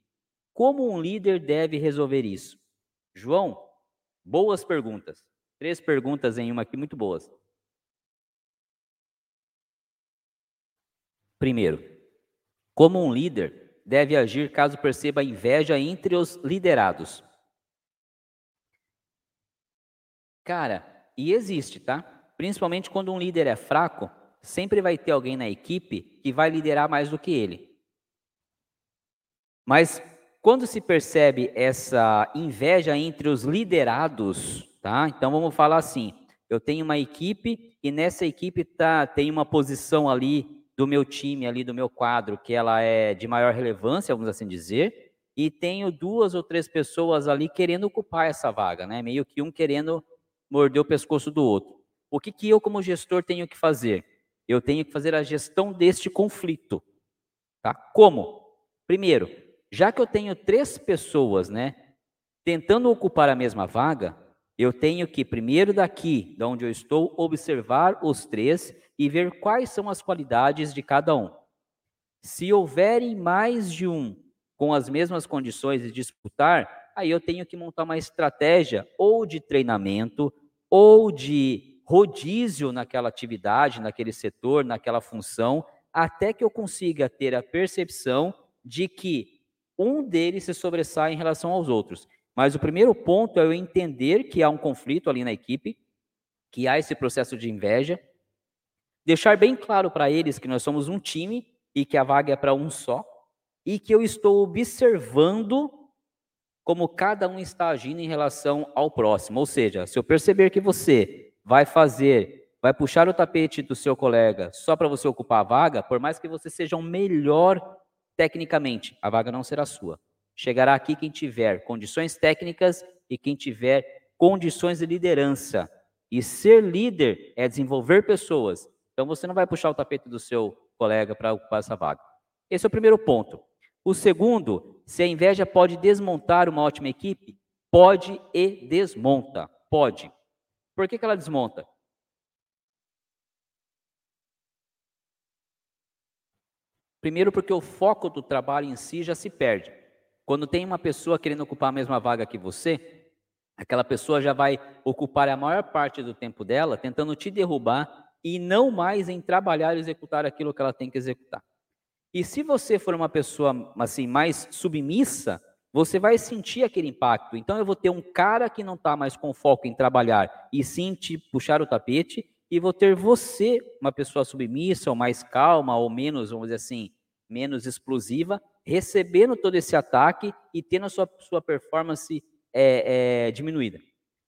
Como um líder deve resolver isso? João, boas perguntas. Três perguntas em uma aqui muito boas. Primeiro, como um líder deve agir caso perceba inveja entre os liderados? Cara, e existe, tá? Principalmente quando um líder é fraco, sempre vai ter alguém na equipe que vai liderar mais do que ele. Mas quando se percebe essa inveja entre os liderados, tá? Então vamos falar assim: eu tenho uma equipe e nessa equipe tá, tem uma posição ali do meu time ali, do meu quadro, que ela é de maior relevância, vamos assim dizer, e tenho duas ou três pessoas ali querendo ocupar essa vaga, né? Meio que um querendo morder o pescoço do outro. O que, que eu, como gestor, tenho que fazer? Eu tenho que fazer a gestão deste conflito. Tá? Como? Primeiro, já que eu tenho três pessoas, né, tentando ocupar a mesma vaga, eu tenho que, primeiro daqui, de onde eu estou, observar os três e ver quais são as qualidades de cada um. Se houverem mais de um com as mesmas condições de disputar, aí eu tenho que montar uma estratégia ou de treinamento ou de rodízio naquela atividade, naquele setor, naquela função, até que eu consiga ter a percepção de que um deles se sobressai em relação aos outros. Mas o primeiro ponto é eu entender que há um conflito ali na equipe, que há esse processo de inveja, deixar bem claro para eles que nós somos um time e que a vaga é para um só, e que eu estou observando como cada um está agindo em relação ao próximo. Ou seja, se eu perceber que você vai fazer, vai puxar o tapete do seu colega só para você ocupar a vaga, por mais que você seja o um melhor tecnicamente, a vaga não será sua. Chegará aqui quem tiver condições técnicas e quem tiver condições de liderança. E ser líder é desenvolver pessoas, então você não vai puxar o tapete do seu colega para ocupar essa vaga. Esse é o primeiro ponto. O segundo, se a inveja pode desmontar uma ótima equipe, pode e desmonta. Pode. Por que, que ela desmonta? Primeiro, porque o foco do trabalho em si já se perde. Quando tem uma pessoa querendo ocupar a mesma vaga que você, aquela pessoa já vai ocupar a maior parte do tempo dela tentando te derrubar e não mais em trabalhar e executar aquilo que ela tem que executar. E se você for uma pessoa assim mais submissa, você vai sentir aquele impacto. Então eu vou ter um cara que não está mais com foco em trabalhar e sim te puxar o tapete, e vou ter você, uma pessoa submissa, ou mais calma, ou menos, vamos dizer assim, menos explosiva, recebendo todo esse ataque e tendo a sua, sua performance é, é, diminuída.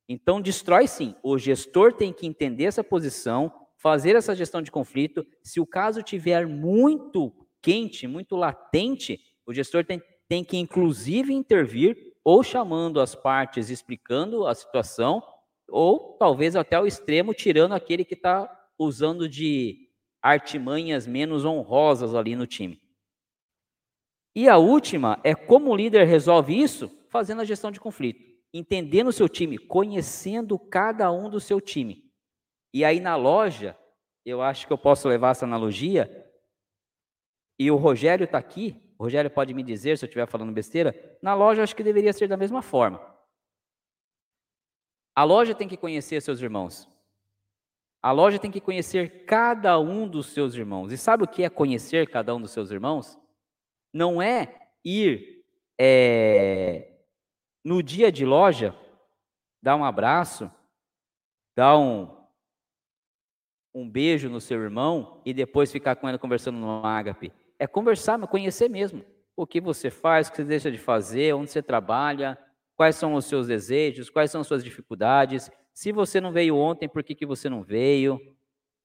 Então, destrói sim. O gestor tem que entender essa posição, fazer essa gestão de conflito. Se o caso tiver muito quente, muito latente, O gestor tem, tem que, inclusive, intervir ou chamando as partes, explicando a situação, ou talvez até o extremo, tirando aquele que está usando de artimanhas menos honrosas ali no time. E a última é como o líder resolve isso? Fazendo a gestão de conflito, entendendo o seu time, conhecendo cada um do seu time. E aí na loja, eu acho que eu posso levar essa analogia, e o Rogério está aqui, o Rogério pode me dizer se eu estiver falando besteira, na loja acho que deveria ser da mesma forma. A loja tem que conhecer seus irmãos. A loja tem que conhecer cada um dos seus irmãos. E sabe o que é conhecer cada um dos seus irmãos? Não é ir é, no dia de loja, dar um abraço, dar um, um beijo no seu irmão e depois ficar com ele conversando no ágape. É conversar, mas conhecer mesmo. O que você faz, o que você deixa de fazer, onde você trabalha, quais são os seus desejos, quais são as suas dificuldades. Se você não veio ontem, por que, que você não veio?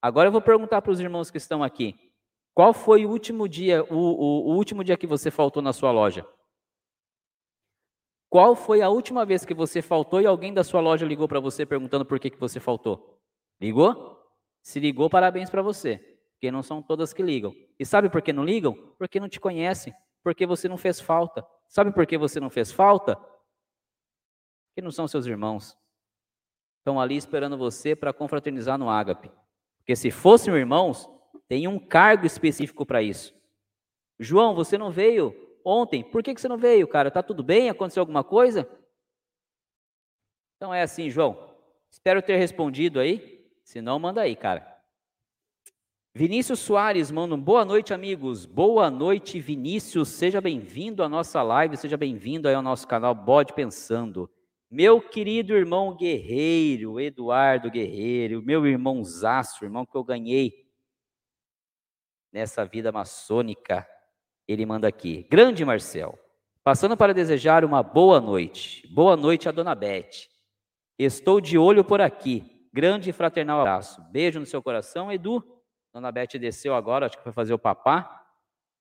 Agora eu vou perguntar para os irmãos que estão aqui. Qual foi o último dia, o, o, o último dia que você faltou na sua loja? Qual foi a última vez que você faltou e alguém da sua loja ligou para você perguntando por que, que você faltou? Ligou? Se ligou, parabéns para você, porque não são todas que ligam. E sabe por que não ligam? Porque não te conhecem, porque você não fez falta. Sabe por que você não fez falta? Porque não são seus irmãos. Estão ali esperando você para confraternizar no ágape. Porque se fossem irmãos, tem um cargo específico para isso. João, você não veio ontem. Por que, que você não veio, cara? Tá tudo bem? Aconteceu alguma coisa? Então é assim, João. Espero ter respondido aí. Se não, manda aí, cara. Vinícius Soares manda um boa noite, amigos. Boa noite, Vinícius. Seja bem-vindo à nossa live, seja bem-vindo ao nosso canal Bode Pensando. Meu querido irmão guerreiro, Eduardo Guerreiro, meu irmão Zaço, irmão que eu ganhei nessa vida maçônica, ele manda aqui. Grande Marcel, passando para desejar uma boa noite. Boa noite a dona Beth. Estou de olho por aqui. Grande e fraternal abraço. Beijo no seu coração, Edu. Dona Beth desceu agora, acho que foi fazer o papá,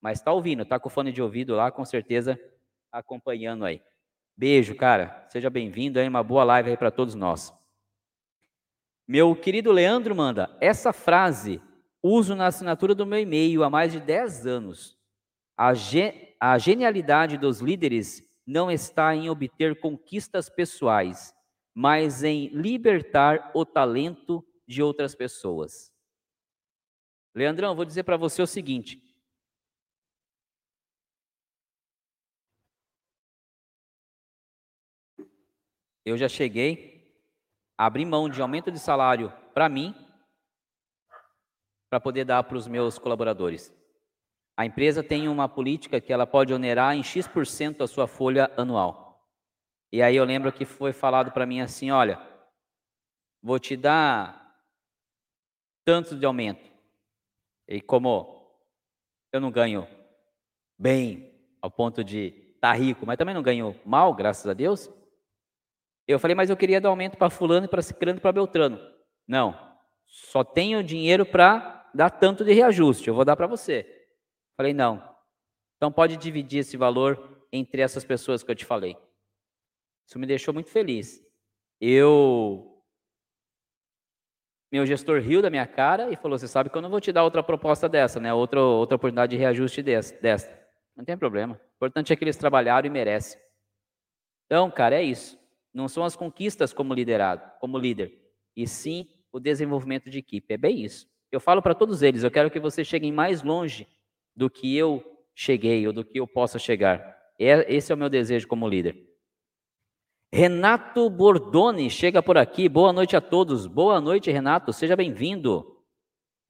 mas está ouvindo, está com o fone de ouvido lá, com certeza acompanhando aí. Beijo, cara. Seja bem-vindo aí, uma boa live aí para todos nós. Meu querido Leandro manda, essa frase uso na assinatura do meu e-mail há mais de 10 anos. A, ge a genialidade dos líderes não está em obter conquistas pessoais, mas em libertar o talento de outras pessoas. Leandrão, vou dizer para você o seguinte. Eu já cheguei, abri mão de aumento de salário para mim, para poder dar para os meus colaboradores. A empresa tem uma política que ela pode onerar em X% a sua folha anual. E aí eu lembro que foi falado para mim assim, olha, vou te dar tanto de aumento. E como eu não ganho bem ao ponto de estar tá rico, mas também não ganho mal, graças a Deus, eu falei, mas eu queria dar aumento para fulano, para ciclano para beltrano. Não, só tenho dinheiro para dar tanto de reajuste, eu vou dar para você. Falei, não. Então pode dividir esse valor entre essas pessoas que eu te falei. Isso me deixou muito feliz. Eu. Meu gestor riu da minha cara e falou: Você sabe que eu não vou te dar outra proposta dessa, né? Outra, outra oportunidade de reajuste dessa. dessa. Não tem problema. O importante é que eles trabalharam e merecem. Então, cara, é isso. Não são as conquistas como liderado, como líder, e sim o desenvolvimento de equipe. É bem isso. Eu falo para todos eles, eu quero que vocês cheguem mais longe do que eu cheguei ou do que eu possa chegar. É, esse é o meu desejo como líder. Renato Bordoni chega por aqui. Boa noite a todos. Boa noite, Renato. Seja bem-vindo.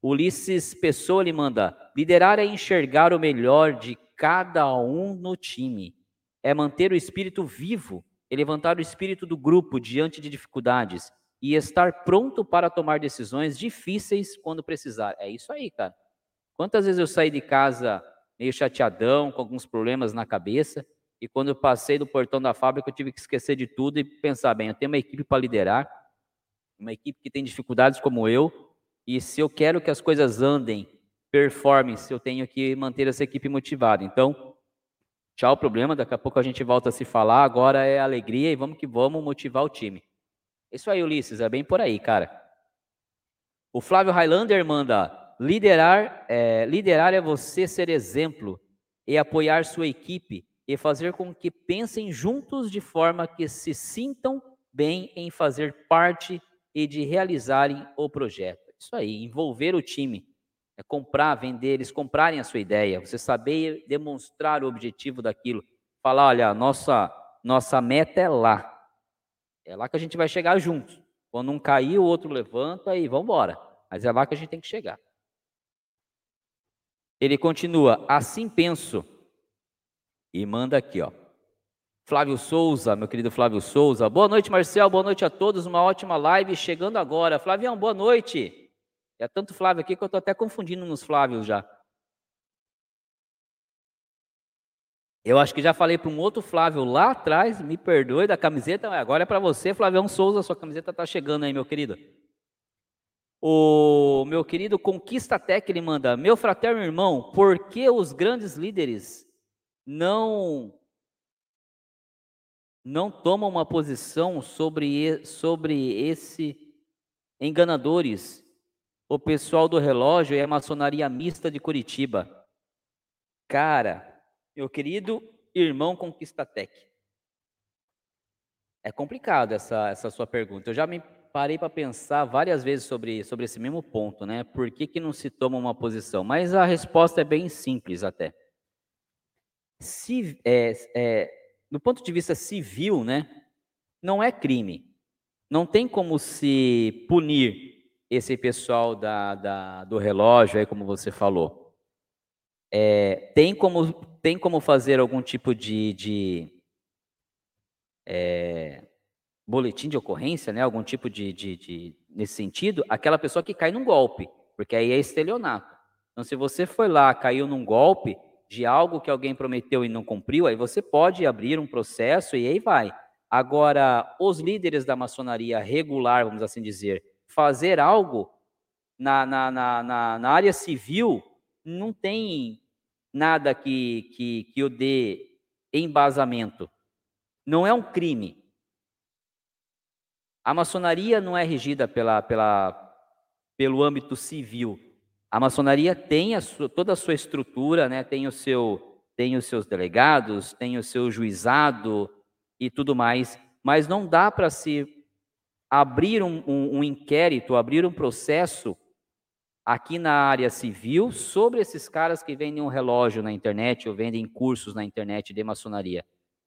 Ulisses Pessoa lhe manda: liderar é enxergar o melhor de cada um no time. É manter o espírito vivo, é levantar o espírito do grupo diante de dificuldades e estar pronto para tomar decisões difíceis quando precisar. É isso aí, cara. Quantas vezes eu saí de casa meio chateadão, com alguns problemas na cabeça, e quando eu passei do portão da fábrica, eu tive que esquecer de tudo e pensar bem, eu tenho uma equipe para liderar, uma equipe que tem dificuldades como eu, e se eu quero que as coisas andem, performem, eu tenho que manter essa equipe motivada. Então, Tchau, problema. Daqui a pouco a gente volta a se falar. Agora é alegria e vamos que vamos motivar o time. Isso aí, Ulisses, é bem por aí, cara. O Flávio Highlander manda: liderar é, liderar é você ser exemplo e apoiar sua equipe e fazer com que pensem juntos de forma que se sintam bem em fazer parte e de realizarem o projeto. Isso aí, envolver o time, é comprar, vender, eles comprarem a sua ideia, você saber demonstrar o objetivo daquilo, falar, olha, nossa nossa meta é lá. É lá que a gente vai chegar juntos. Quando um cair, o outro levanta e vamos embora. Mas é lá que a gente tem que chegar. Ele continua, assim penso. E manda aqui, ó. Flávio Souza, meu querido Flávio Souza. Boa noite, Marcel. Boa noite a todos. Uma ótima live chegando agora. Flavião, boa noite. É tanto Flávio aqui que eu estou até confundindo nos Flávios já. Eu acho que já falei para um outro Flávio lá atrás, me perdoe da camiseta, agora é para você, Flavião Souza, sua camiseta está chegando aí, meu querido. O meu querido Conquista Tech, ele manda, meu fraterno irmão, por que os grandes líderes não não tomam uma posição sobre, sobre esse enganadores, o pessoal do relógio e a maçonaria mista de Curitiba? Cara, meu querido irmão Conquistatec. É complicado essa, essa sua pergunta. Eu já me parei para pensar várias vezes sobre, sobre esse mesmo ponto, né? Por que, que não se toma uma posição? Mas a resposta é bem simples até. Se, é, é, do ponto de vista civil, né, não é crime. Não tem como se punir esse pessoal da, da do relógio, aí como você falou. É, tem, como, tem como fazer algum tipo de, de é, boletim de ocorrência, né? algum tipo de, de, de, nesse sentido, aquela pessoa que cai num golpe, porque aí é estelionato. Então, se você foi lá, caiu num golpe de algo que alguém prometeu e não cumpriu, aí você pode abrir um processo e aí vai. Agora, os líderes da maçonaria regular, vamos assim dizer, fazer algo na, na, na, na, na área civil não tem nada que, que, que o dê embasamento. Não é um crime. A maçonaria não é regida pela, pela, pelo âmbito civil. A maçonaria tem a sua, toda a sua estrutura, né? tem, o seu, tem os seus delegados, tem o seu juizado e tudo mais, mas não dá para se abrir um, um, um inquérito, abrir um processo aqui na área civil sobre esses caras que vendem um relógio na internet ou vendem cursos na internet de maçonaria.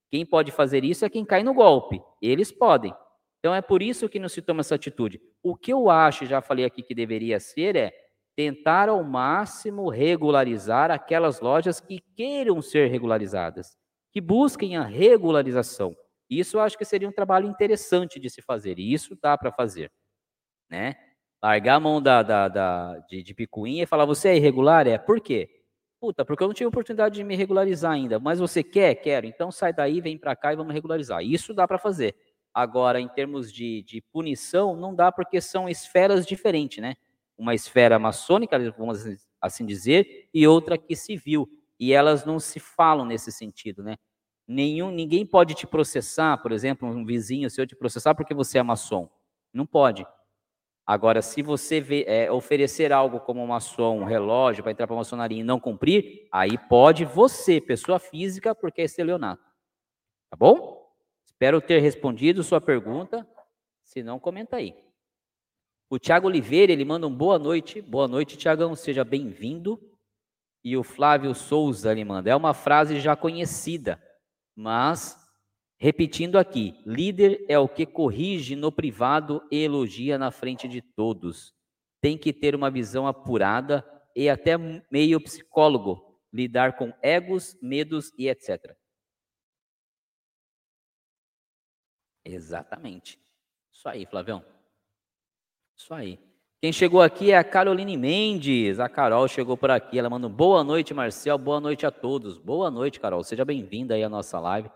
Quem pode fazer isso é quem cai no golpe. Eles podem. Então é por isso que não se toma essa atitude. O que eu acho, já falei aqui que deveria ser, é tentar ao máximo regularizar aquelas lojas que queiram ser regularizadas, que busquem a regularização. Isso eu acho que seria um trabalho interessante de se fazer, e isso dá para fazer, né? Largar a mão da, da, da de, de, picuinha e falar, você é irregular? É, por quê? Puta, porque eu não tive oportunidade de me regularizar ainda. Mas você quer? Quero. Então sai daí, vem para cá e vamos regularizar. Isso dá para fazer. Agora, em termos de, de punição, não dá porque são esferas diferentes, né? Uma esfera maçônica, vamos assim dizer, e outra que civil. E elas não se falam nesse sentido, né? Nenhum, ninguém pode te processar, por exemplo, um vizinho seu te processar porque você é maçom. Não pode. Agora, se você vê, é, oferecer algo como uma maçom, um relógio para entrar para a maçonaria e não cumprir, aí pode você, pessoa física, porque é estelionato. Tá bom? Espero ter respondido sua pergunta. Se não, comenta aí. O Tiago Oliveira, ele manda um boa noite. Boa noite, Tiagão, seja bem-vindo. E o Flávio Souza, ele manda. É uma frase já conhecida, mas Repetindo aqui, líder é o que corrige no privado e elogia na frente de todos. Tem que ter uma visão apurada e até meio psicólogo, lidar com egos, medos e etc. Exatamente. Isso aí, Flavião. Isso aí. Quem chegou aqui é a Caroline Mendes. A Carol chegou por aqui. Ela manda boa noite, Marcel. Boa noite a todos. Boa noite, Carol. Seja bem-vinda aí à nossa live.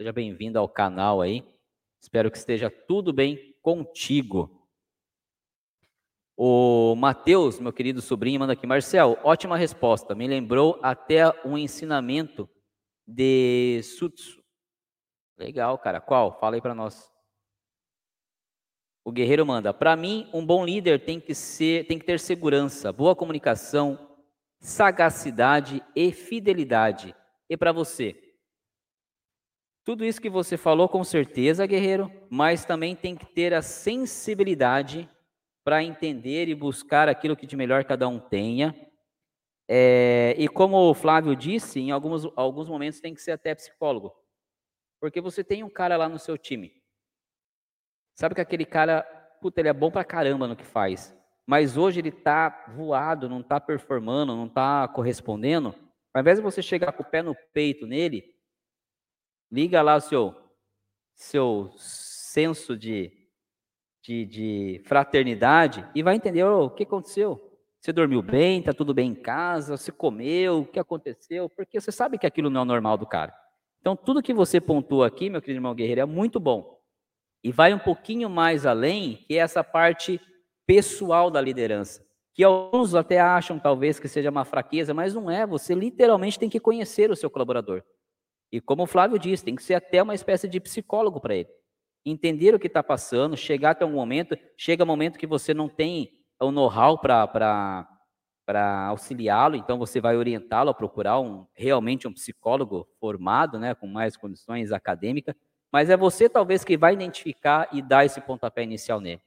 Seja bem-vindo ao canal aí. Espero que esteja tudo bem contigo. O Matheus, meu querido sobrinho, manda aqui. Marcel, ótima resposta. Me lembrou até um ensinamento de Sutsu. Legal, cara. Qual? Fala aí para nós. O guerreiro manda: "Para mim, um bom líder tem que ser, tem que ter segurança, boa comunicação, sagacidade e fidelidade. E para você? Tudo isso que você falou, com certeza, guerreiro, mas também tem que ter a sensibilidade para entender e buscar aquilo que de melhor cada um tenha. É, e como o Flávio disse, em alguns, alguns momentos tem que ser até psicólogo. Porque você tem um cara lá no seu time. Sabe que aquele cara, puta, ele é bom pra caramba no que faz. Mas hoje ele tá voado, não tá performando, não tá correspondendo. Ao invés de você chegar com o pé no peito nele, liga lá o seu, seu senso de, de, de fraternidade e vai entender oh, o que aconteceu. Você dormiu bem, tá tudo bem em casa, você comeu, o que aconteceu? Porque você sabe que aquilo não é o normal do cara. Então, tudo que você pontuou aqui, meu querido irmão guerreiro, é muito bom. E vai um pouquinho mais além, que é essa parte pessoal da liderança. Que alguns até acham, talvez, que seja uma fraqueza, mas não é. Você literalmente tem que conhecer o seu colaborador. E como o Flávio disse, tem que ser até uma espécie de psicólogo para ele. Entender o que está passando, chegar até um momento, chega um momento que você não tem o know-how para auxiliá-lo, então você vai orientá-lo a procurar um, realmente um psicólogo formado, né, com mais condições acadêmicas, mas é você talvez que vai identificar e dar esse pontapé inicial nele.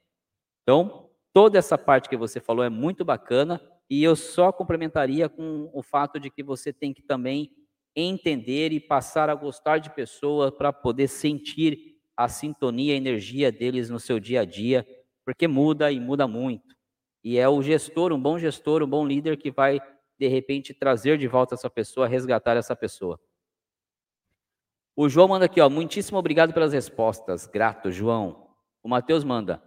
Então, toda essa parte que você falou é muito bacana e eu só complementaria com o fato de que você tem que também entender e passar a gostar de pessoas para poder sentir a sintonia, a energia deles no seu dia a dia, porque muda e muda muito. E é o gestor, um bom gestor, um bom líder que vai de repente trazer de volta essa pessoa, resgatar essa pessoa. O João manda aqui, ó, muitíssimo obrigado pelas respostas. Grato, João. O Matheus manda.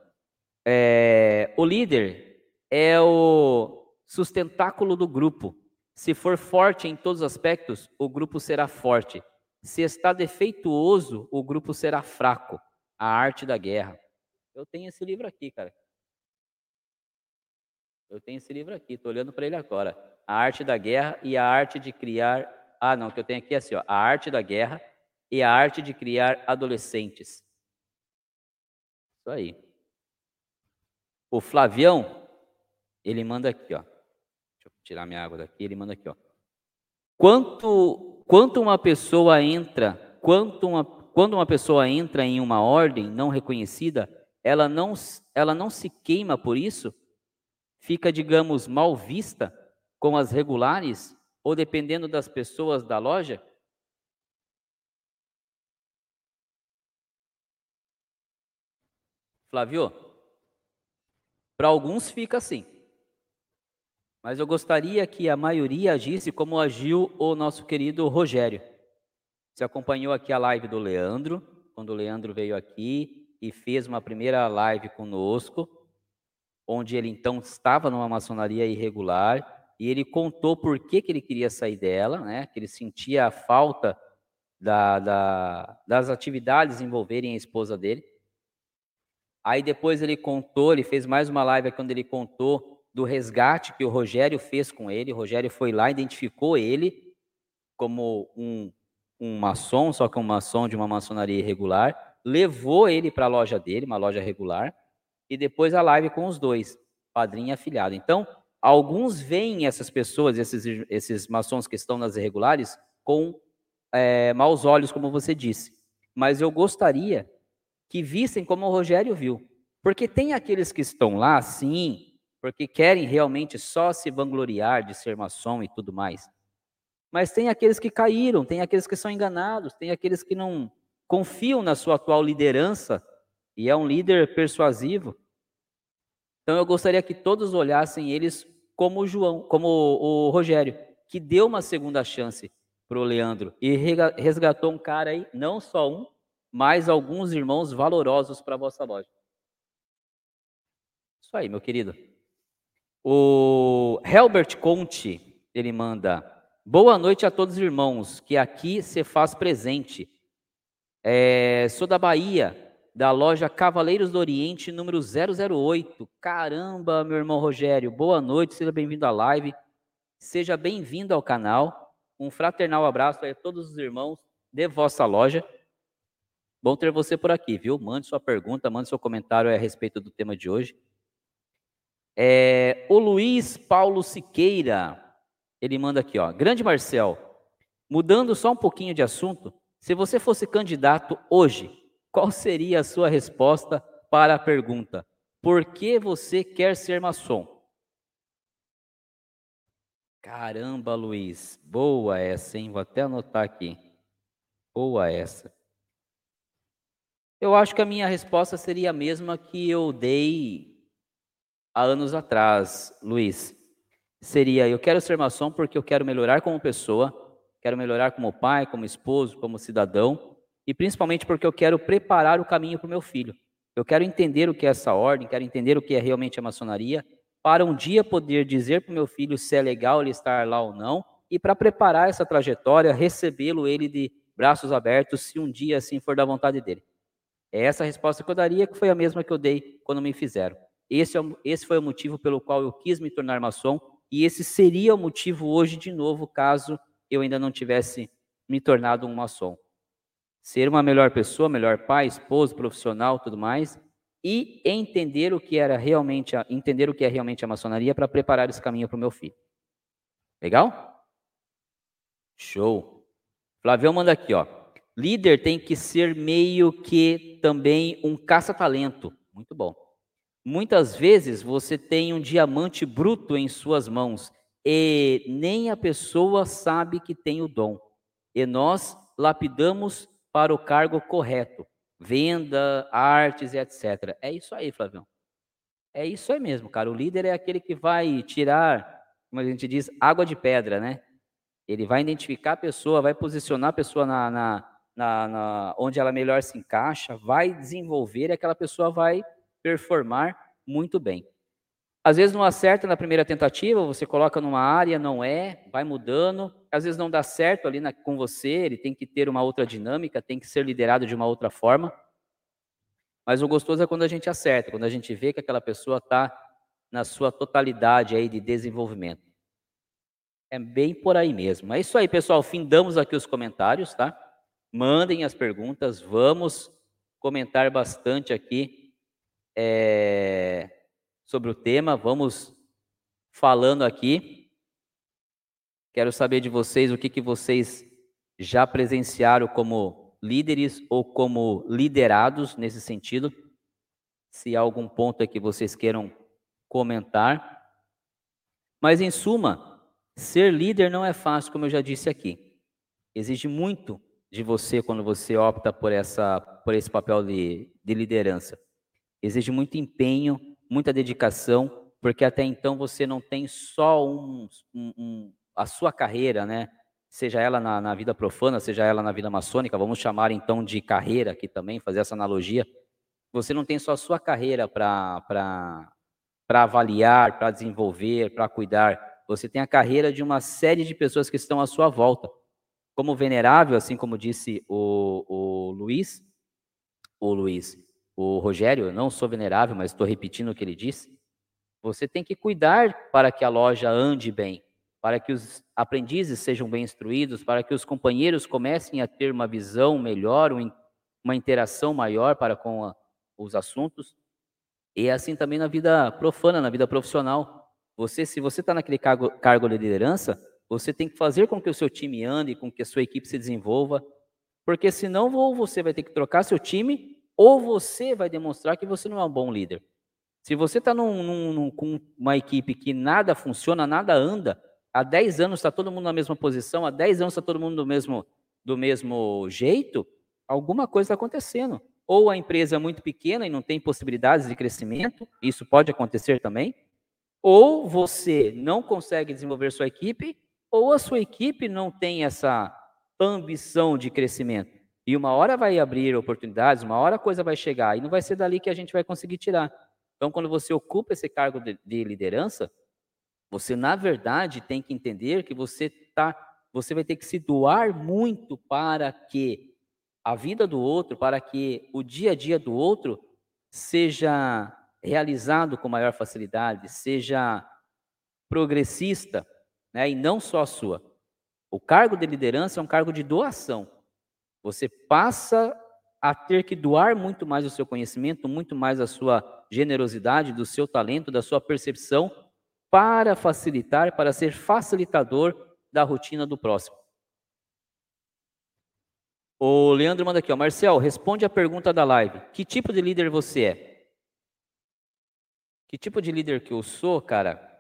É, o líder é o sustentáculo do grupo. Se for forte em todos os aspectos, o grupo será forte. Se está defeituoso, o grupo será fraco. A arte da guerra. Eu tenho esse livro aqui, cara. Eu tenho esse livro aqui, estou olhando para ele agora. A arte da guerra e a arte de criar. Ah, não, que eu tenho aqui é assim, ó. A arte da guerra e a arte de criar adolescentes. Isso aí. O Flavião, ele manda aqui, ó. Tirar minha água daqui, ele manda aqui, ó. Quanto, quanto uma pessoa entra, quanto uma, quando uma pessoa entra em uma ordem não reconhecida, ela não, ela não se queima por isso? Fica, digamos, mal vista com as regulares ou dependendo das pessoas da loja? Flávio, para alguns fica assim. Mas eu gostaria que a maioria agisse como agiu o nosso querido Rogério. Você acompanhou aqui a live do Leandro, quando o Leandro veio aqui e fez uma primeira live conosco, onde ele então estava numa maçonaria irregular e ele contou por que, que ele queria sair dela, né? Que ele sentia a falta da, da, das atividades envolverem a esposa dele. Aí depois ele contou, ele fez mais uma live quando ele contou do resgate que o Rogério fez com ele. O Rogério foi lá, identificou ele como um, um maçom, só que um maçom de uma maçonaria irregular, levou ele para a loja dele, uma loja regular, e depois a live com os dois, padrinho e afilhado. Então, alguns veem essas pessoas, esses, esses maçons que estão nas irregulares, com é, maus olhos, como você disse. Mas eu gostaria que vissem como o Rogério viu. Porque tem aqueles que estão lá, sim, porque querem realmente só se vangloriar de ser maçom e tudo mais. Mas tem aqueles que caíram, tem aqueles que são enganados, tem aqueles que não confiam na sua atual liderança e é um líder persuasivo. Então eu gostaria que todos olhassem eles como o João, como o, Rogério, que deu uma segunda chance para o Leandro e resgatou um cara aí, não só um, mais alguns irmãos valorosos para a vossa loja. Isso aí, meu querido. O Helbert Conte, ele manda: Boa noite a todos os irmãos, que aqui se faz presente. É, sou da Bahia, da loja Cavaleiros do Oriente, número 008. Caramba, meu irmão Rogério, boa noite, seja bem-vindo à live. Seja bem-vindo ao canal. Um fraternal abraço a todos os irmãos de vossa loja. Bom ter você por aqui, viu? Mande sua pergunta, mande seu comentário a respeito do tema de hoje. É, o Luiz Paulo Siqueira, ele manda aqui, ó. Grande Marcel, mudando só um pouquinho de assunto, se você fosse candidato hoje, qual seria a sua resposta para a pergunta: por que você quer ser maçom? Caramba, Luiz, boa essa, hein? Vou até anotar aqui. Boa essa. Eu acho que a minha resposta seria a mesma que eu dei há anos atrás, Luiz. Seria: eu quero ser maçom porque eu quero melhorar como pessoa, quero melhorar como pai, como esposo, como cidadão, e principalmente porque eu quero preparar o caminho para o meu filho. Eu quero entender o que é essa ordem, quero entender o que é realmente a maçonaria, para um dia poder dizer para o meu filho se é legal ele estar lá ou não, e para preparar essa trajetória, recebê-lo ele de braços abertos, se um dia assim for da vontade dele. É essa a resposta que eu daria, que foi a mesma que eu dei quando me fizeram. Esse, é, esse foi o motivo pelo qual eu quis me tornar maçom, e esse seria o motivo hoje de novo, caso eu ainda não tivesse me tornado um maçom. Ser uma melhor pessoa, melhor pai, esposo, profissional, tudo mais, e entender o que era realmente, a, entender o que é realmente a maçonaria para preparar esse caminho para o meu filho. Legal? Show. Flavião manda aqui, ó. Líder tem que ser meio que também um caça-talento. Muito bom. Muitas vezes você tem um diamante bruto em suas mãos e nem a pessoa sabe que tem o dom. E nós lapidamos para o cargo correto, venda, artes e etc. É isso aí, Flavião. É isso aí mesmo, cara. O líder é aquele que vai tirar, como a gente diz, água de pedra, né? Ele vai identificar a pessoa, vai posicionar a pessoa na, na, na, na onde ela melhor se encaixa, vai desenvolver e aquela pessoa vai performar muito bem. Às vezes não acerta na primeira tentativa, você coloca numa área, não é, vai mudando. Às vezes não dá certo ali na, com você, ele tem que ter uma outra dinâmica, tem que ser liderado de uma outra forma. Mas o gostoso é quando a gente acerta, quando a gente vê que aquela pessoa está na sua totalidade aí de desenvolvimento. É bem por aí mesmo. É isso aí, pessoal. Findamos aqui os comentários, tá? Mandem as perguntas, vamos comentar bastante aqui é, sobre o tema, vamos falando aqui. Quero saber de vocês o que, que vocês já presenciaram como líderes ou como liderados nesse sentido. Se há algum ponto aqui vocês queiram comentar. Mas, em suma, ser líder não é fácil, como eu já disse aqui. Exige muito de você quando você opta por, essa, por esse papel de, de liderança. Exige muito empenho, muita dedicação, porque até então você não tem só um, um, um, a sua carreira, né? Seja ela na, na vida profana, seja ela na vida maçônica, vamos chamar então de carreira aqui também, fazer essa analogia. Você não tem só a sua carreira para avaliar, para desenvolver, para cuidar. Você tem a carreira de uma série de pessoas que estão à sua volta. Como venerável, assim como disse o, o Luiz, o Luiz, o Rogério, eu não sou venerável, mas estou repetindo o que ele disse. Você tem que cuidar para que a loja ande bem, para que os aprendizes sejam bem instruídos, para que os companheiros comecem a ter uma visão melhor, uma interação maior para com a, os assuntos. E é assim também na vida profana, na vida profissional. Você, se você está naquele cargo, cargo de liderança, você tem que fazer com que o seu time ande, com que a sua equipe se desenvolva, porque senão você vai ter que trocar seu time ou você vai demonstrar que você não é um bom líder. Se você está com uma equipe que nada funciona, nada anda, há 10 anos está todo mundo na mesma posição, há 10 anos está todo mundo do mesmo, do mesmo jeito, alguma coisa está acontecendo. Ou a empresa é muito pequena e não tem possibilidades de crescimento, isso pode acontecer também. Ou você não consegue desenvolver sua equipe, ou a sua equipe não tem essa ambição de crescimento. E uma hora vai abrir oportunidades, uma hora a coisa vai chegar, e não vai ser dali que a gente vai conseguir tirar. Então, quando você ocupa esse cargo de, de liderança, você, na verdade, tem que entender que você tá, você vai ter que se doar muito para que a vida do outro, para que o dia a dia do outro seja realizado com maior facilidade, seja progressista, né, e não só a sua. O cargo de liderança é um cargo de doação. Você passa a ter que doar muito mais o seu conhecimento, muito mais a sua generosidade, do seu talento, da sua percepção, para facilitar, para ser facilitador da rotina do próximo. O Leandro manda aqui, ó, Marcel, responde a pergunta da live. Que tipo de líder você é? Que tipo de líder que eu sou, cara?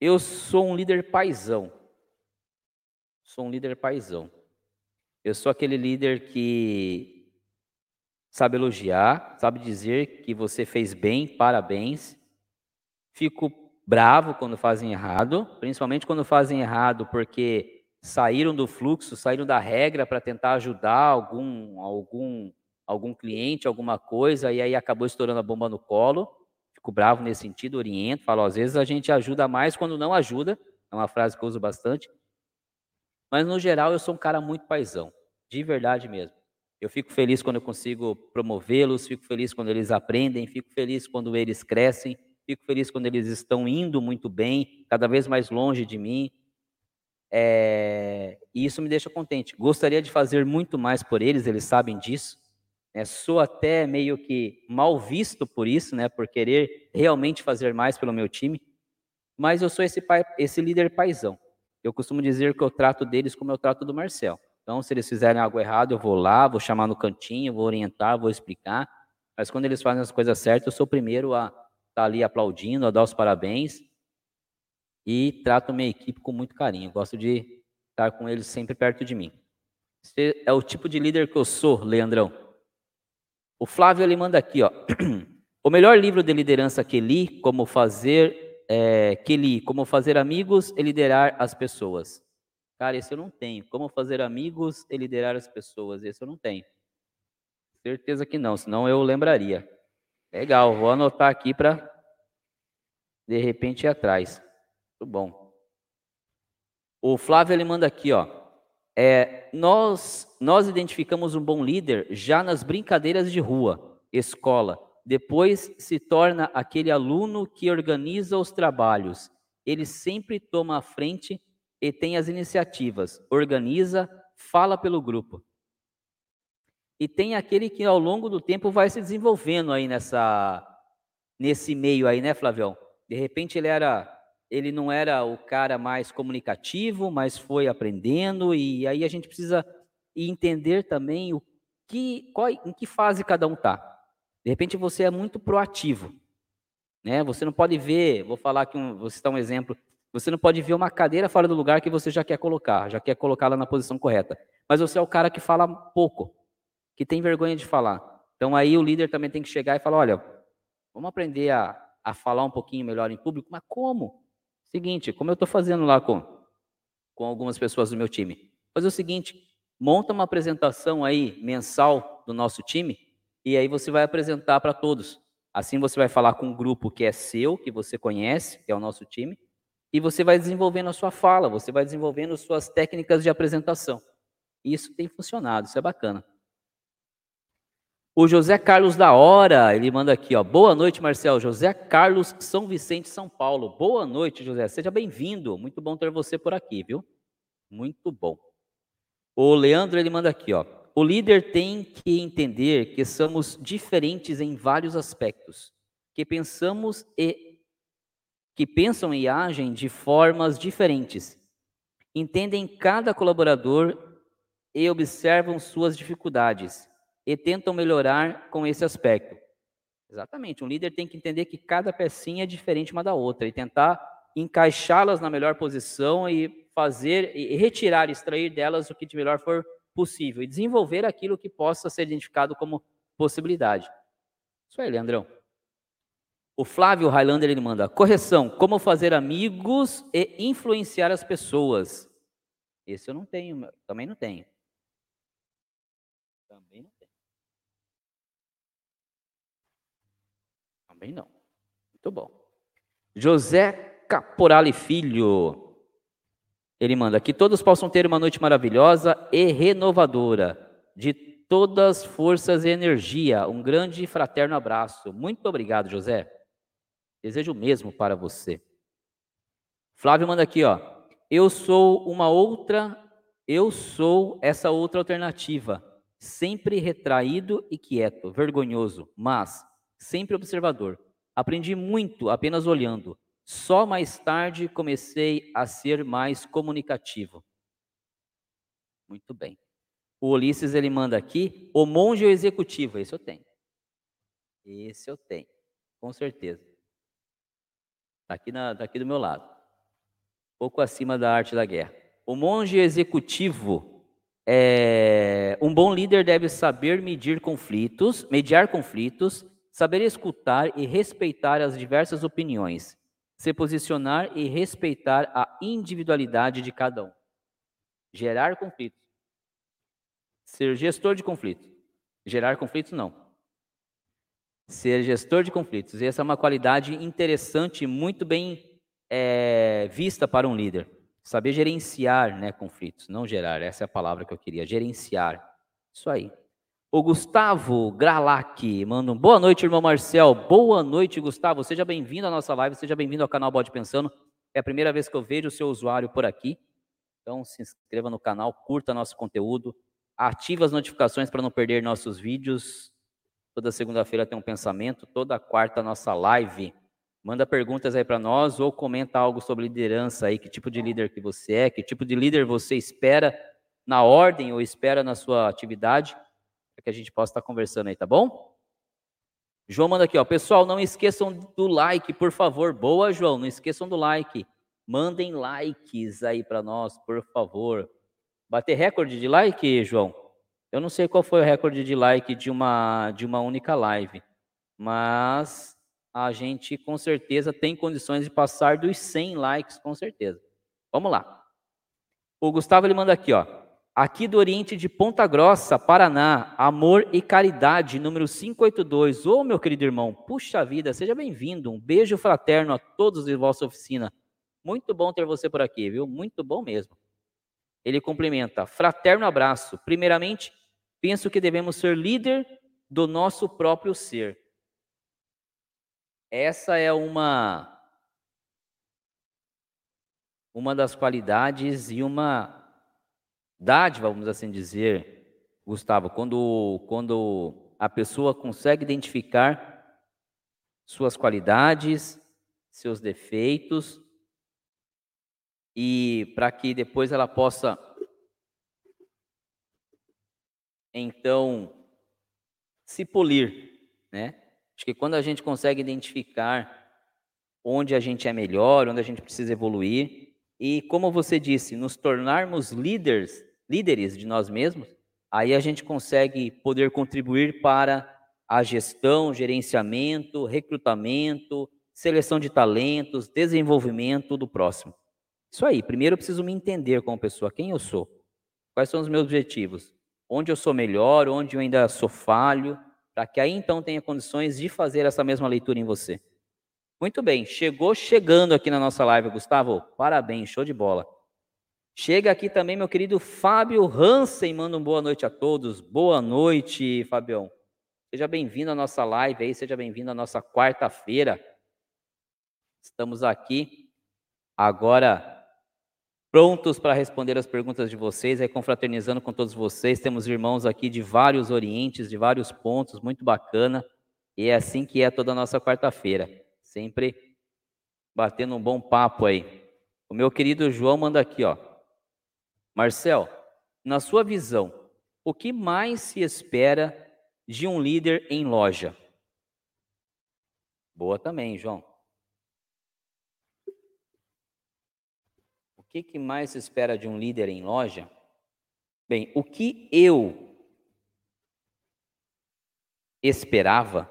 Eu sou um líder paisão. Sou um líder paisão. Eu sou aquele líder que sabe elogiar, sabe dizer que você fez bem, parabéns. Fico bravo quando fazem errado, principalmente quando fazem errado porque saíram do fluxo, saíram da regra para tentar ajudar algum algum algum cliente, alguma coisa e aí acabou estourando a bomba no colo. Fico bravo nesse sentido, oriento, falo, às vezes a gente ajuda mais quando não ajuda. É uma frase que eu uso bastante. Mas no geral eu sou um cara muito paisão, de verdade mesmo. Eu fico feliz quando eu consigo promovê-los, fico feliz quando eles aprendem, fico feliz quando eles crescem, fico feliz quando eles estão indo muito bem, cada vez mais longe de mim. É... E isso me deixa contente. Gostaria de fazer muito mais por eles, eles sabem disso. É, sou até meio que mal visto por isso, né, por querer realmente fazer mais pelo meu time. Mas eu sou esse, pai, esse líder paisão. Eu costumo dizer que eu trato deles como eu trato do Marcel. Então, se eles fizerem algo errado, eu vou lá, vou chamar no cantinho, vou orientar, vou explicar. Mas quando eles fazem as coisas certas, eu sou o primeiro a estar tá ali aplaudindo, a dar os parabéns. E trato minha equipe com muito carinho. Gosto de estar com eles sempre perto de mim. Esse é o tipo de líder que eu sou, Leandrão. O Flávio ele manda aqui, ó. O melhor livro de liderança que li, como fazer é, li Como Fazer Amigos e Liderar as Pessoas. Cara, esse eu não tenho. Como Fazer Amigos e Liderar as Pessoas. Esse eu não tenho. Certeza que não, senão eu lembraria. Legal, vou anotar aqui para de repente ir atrás. Muito bom. O Flávio ele manda aqui, ó. É, nós nós identificamos um bom líder já nas brincadeiras de rua, escola depois se torna aquele aluno que organiza os trabalhos. Ele sempre toma a frente e tem as iniciativas, organiza, fala pelo grupo. E tem aquele que ao longo do tempo vai se desenvolvendo aí nessa nesse meio aí, né, Flavião? De repente ele era ele não era o cara mais comunicativo, mas foi aprendendo e aí a gente precisa entender também o que qual, em que fase cada um está. De repente você é muito proativo. Né? Você não pode ver, vou falar aqui, um, vou citar um exemplo, você não pode ver uma cadeira fora do lugar que você já quer colocar, já quer colocá-la na posição correta. Mas você é o cara que fala pouco, que tem vergonha de falar. Então aí o líder também tem que chegar e falar, olha, vamos aprender a, a falar um pouquinho melhor em público, mas como? Seguinte, como eu estou fazendo lá com, com algumas pessoas do meu time. Fazer o seguinte, monta uma apresentação aí mensal do nosso time, e aí você vai apresentar para todos. Assim você vai falar com um grupo que é seu, que você conhece, que é o nosso time, e você vai desenvolvendo a sua fala, você vai desenvolvendo suas técnicas de apresentação. Isso tem funcionado, isso é bacana. O José Carlos da Hora, ele manda aqui, ó. Boa noite, Marcel. José Carlos, São Vicente, São Paulo. Boa noite, José. Seja bem-vindo. Muito bom ter você por aqui, viu? Muito bom. O Leandro, ele manda aqui, ó. O líder tem que entender que somos diferentes em vários aspectos, que pensamos e que pensam e agem de formas diferentes. Entendem cada colaborador e observam suas dificuldades e tentam melhorar com esse aspecto. Exatamente, um líder tem que entender que cada pecinha é diferente uma da outra e tentar encaixá-las na melhor posição e fazer e retirar, extrair delas o que de melhor for possível e desenvolver aquilo que possa ser identificado como possibilidade. Isso aí, Leandrão. O Flávio Highlander ele manda correção: como fazer amigos e influenciar as pessoas. Esse eu não tenho, também não tenho. Também não tenho. Também não. Muito bom. José Caporale Filho. Ele manda que todos possam ter uma noite maravilhosa e renovadora, de todas forças e energia. Um grande e fraterno abraço. Muito obrigado, José. Desejo o mesmo para você. Flávio manda aqui, ó. Eu sou uma outra, eu sou essa outra alternativa, sempre retraído e quieto, vergonhoso, mas sempre observador. Aprendi muito apenas olhando. Só mais tarde comecei a ser mais comunicativo. Muito bem. O Ulisses ele manda aqui, o monge ou executivo, esse eu tenho. Esse eu tenho, com certeza. Está aqui, na, tá aqui do meu lado. Pouco acima da arte da guerra. O monge executivo, é, um bom líder deve saber medir conflitos, mediar conflitos, saber escutar e respeitar as diversas opiniões, se posicionar e respeitar a individualidade de cada um. Gerar conflitos. Ser gestor de conflitos. Gerar conflitos, não. Ser gestor de conflitos. E essa é uma qualidade interessante, muito bem é, vista para um líder. Saber gerenciar né, conflitos, não gerar, essa é a palavra que eu queria, gerenciar. Isso aí. O Gustavo Gralac manda um boa noite, irmão Marcel. Boa noite, Gustavo. Seja bem-vindo à nossa live, seja bem-vindo ao canal Bode Pensando. É a primeira vez que eu vejo o seu usuário por aqui. Então se inscreva no canal, curta nosso conteúdo, ative as notificações para não perder nossos vídeos. Toda segunda-feira tem um pensamento, toda quarta nossa live. Manda perguntas aí para nós ou comenta algo sobre liderança aí, que tipo de líder que você é, que tipo de líder você espera na ordem ou espera na sua atividade para que a gente possa estar conversando aí, tá bom? João manda aqui, ó. Pessoal, não esqueçam do like, por favor. Boa, João. Não esqueçam do like. Mandem likes aí para nós, por favor. Bater recorde de like, João? Eu não sei qual foi o recorde de like de uma de uma única live, mas a gente com certeza tem condições de passar dos 100 likes, com certeza. Vamos lá. O Gustavo ele manda aqui, ó aqui do Oriente de Ponta Grossa, Paraná, Amor e Caridade, número 582. Ô, meu querido irmão, puxa vida, seja bem-vindo. Um beijo fraterno a todos de vossa oficina. Muito bom ter você por aqui, viu? Muito bom mesmo. Ele cumprimenta, fraterno abraço. Primeiramente, penso que devemos ser líder do nosso próprio ser. Essa é uma uma das qualidades e uma dádiva, vamos assim dizer, Gustavo, quando, quando a pessoa consegue identificar suas qualidades, seus defeitos, e para que depois ela possa, então, se polir, né? Acho que quando a gente consegue identificar onde a gente é melhor, onde a gente precisa evoluir, e como você disse, nos tornarmos líderes líderes de nós mesmos, aí a gente consegue poder contribuir para a gestão, gerenciamento, recrutamento, seleção de talentos, desenvolvimento do próximo. Isso aí, primeiro eu preciso me entender como pessoa, quem eu sou, quais são os meus objetivos, onde eu sou melhor, onde eu ainda sou falho, para que aí então tenha condições de fazer essa mesma leitura em você. Muito bem, chegou chegando aqui na nossa live, Gustavo. Parabéns, show de bola. Chega aqui também meu querido Fábio Hansen, manda uma boa noite a todos. Boa noite, Fabião. Seja bem-vindo à nossa live aí, seja bem-vindo à nossa quarta-feira. Estamos aqui agora prontos para responder as perguntas de vocês, aí confraternizando com todos vocês. Temos irmãos aqui de vários orientes, de vários pontos, muito bacana. E é assim que é toda a nossa quarta-feira, sempre batendo um bom papo aí. O meu querido João manda aqui, ó. Marcel, na sua visão, o que mais se espera de um líder em loja? Boa também, João. O que, que mais se espera de um líder em loja? Bem, o que eu esperava,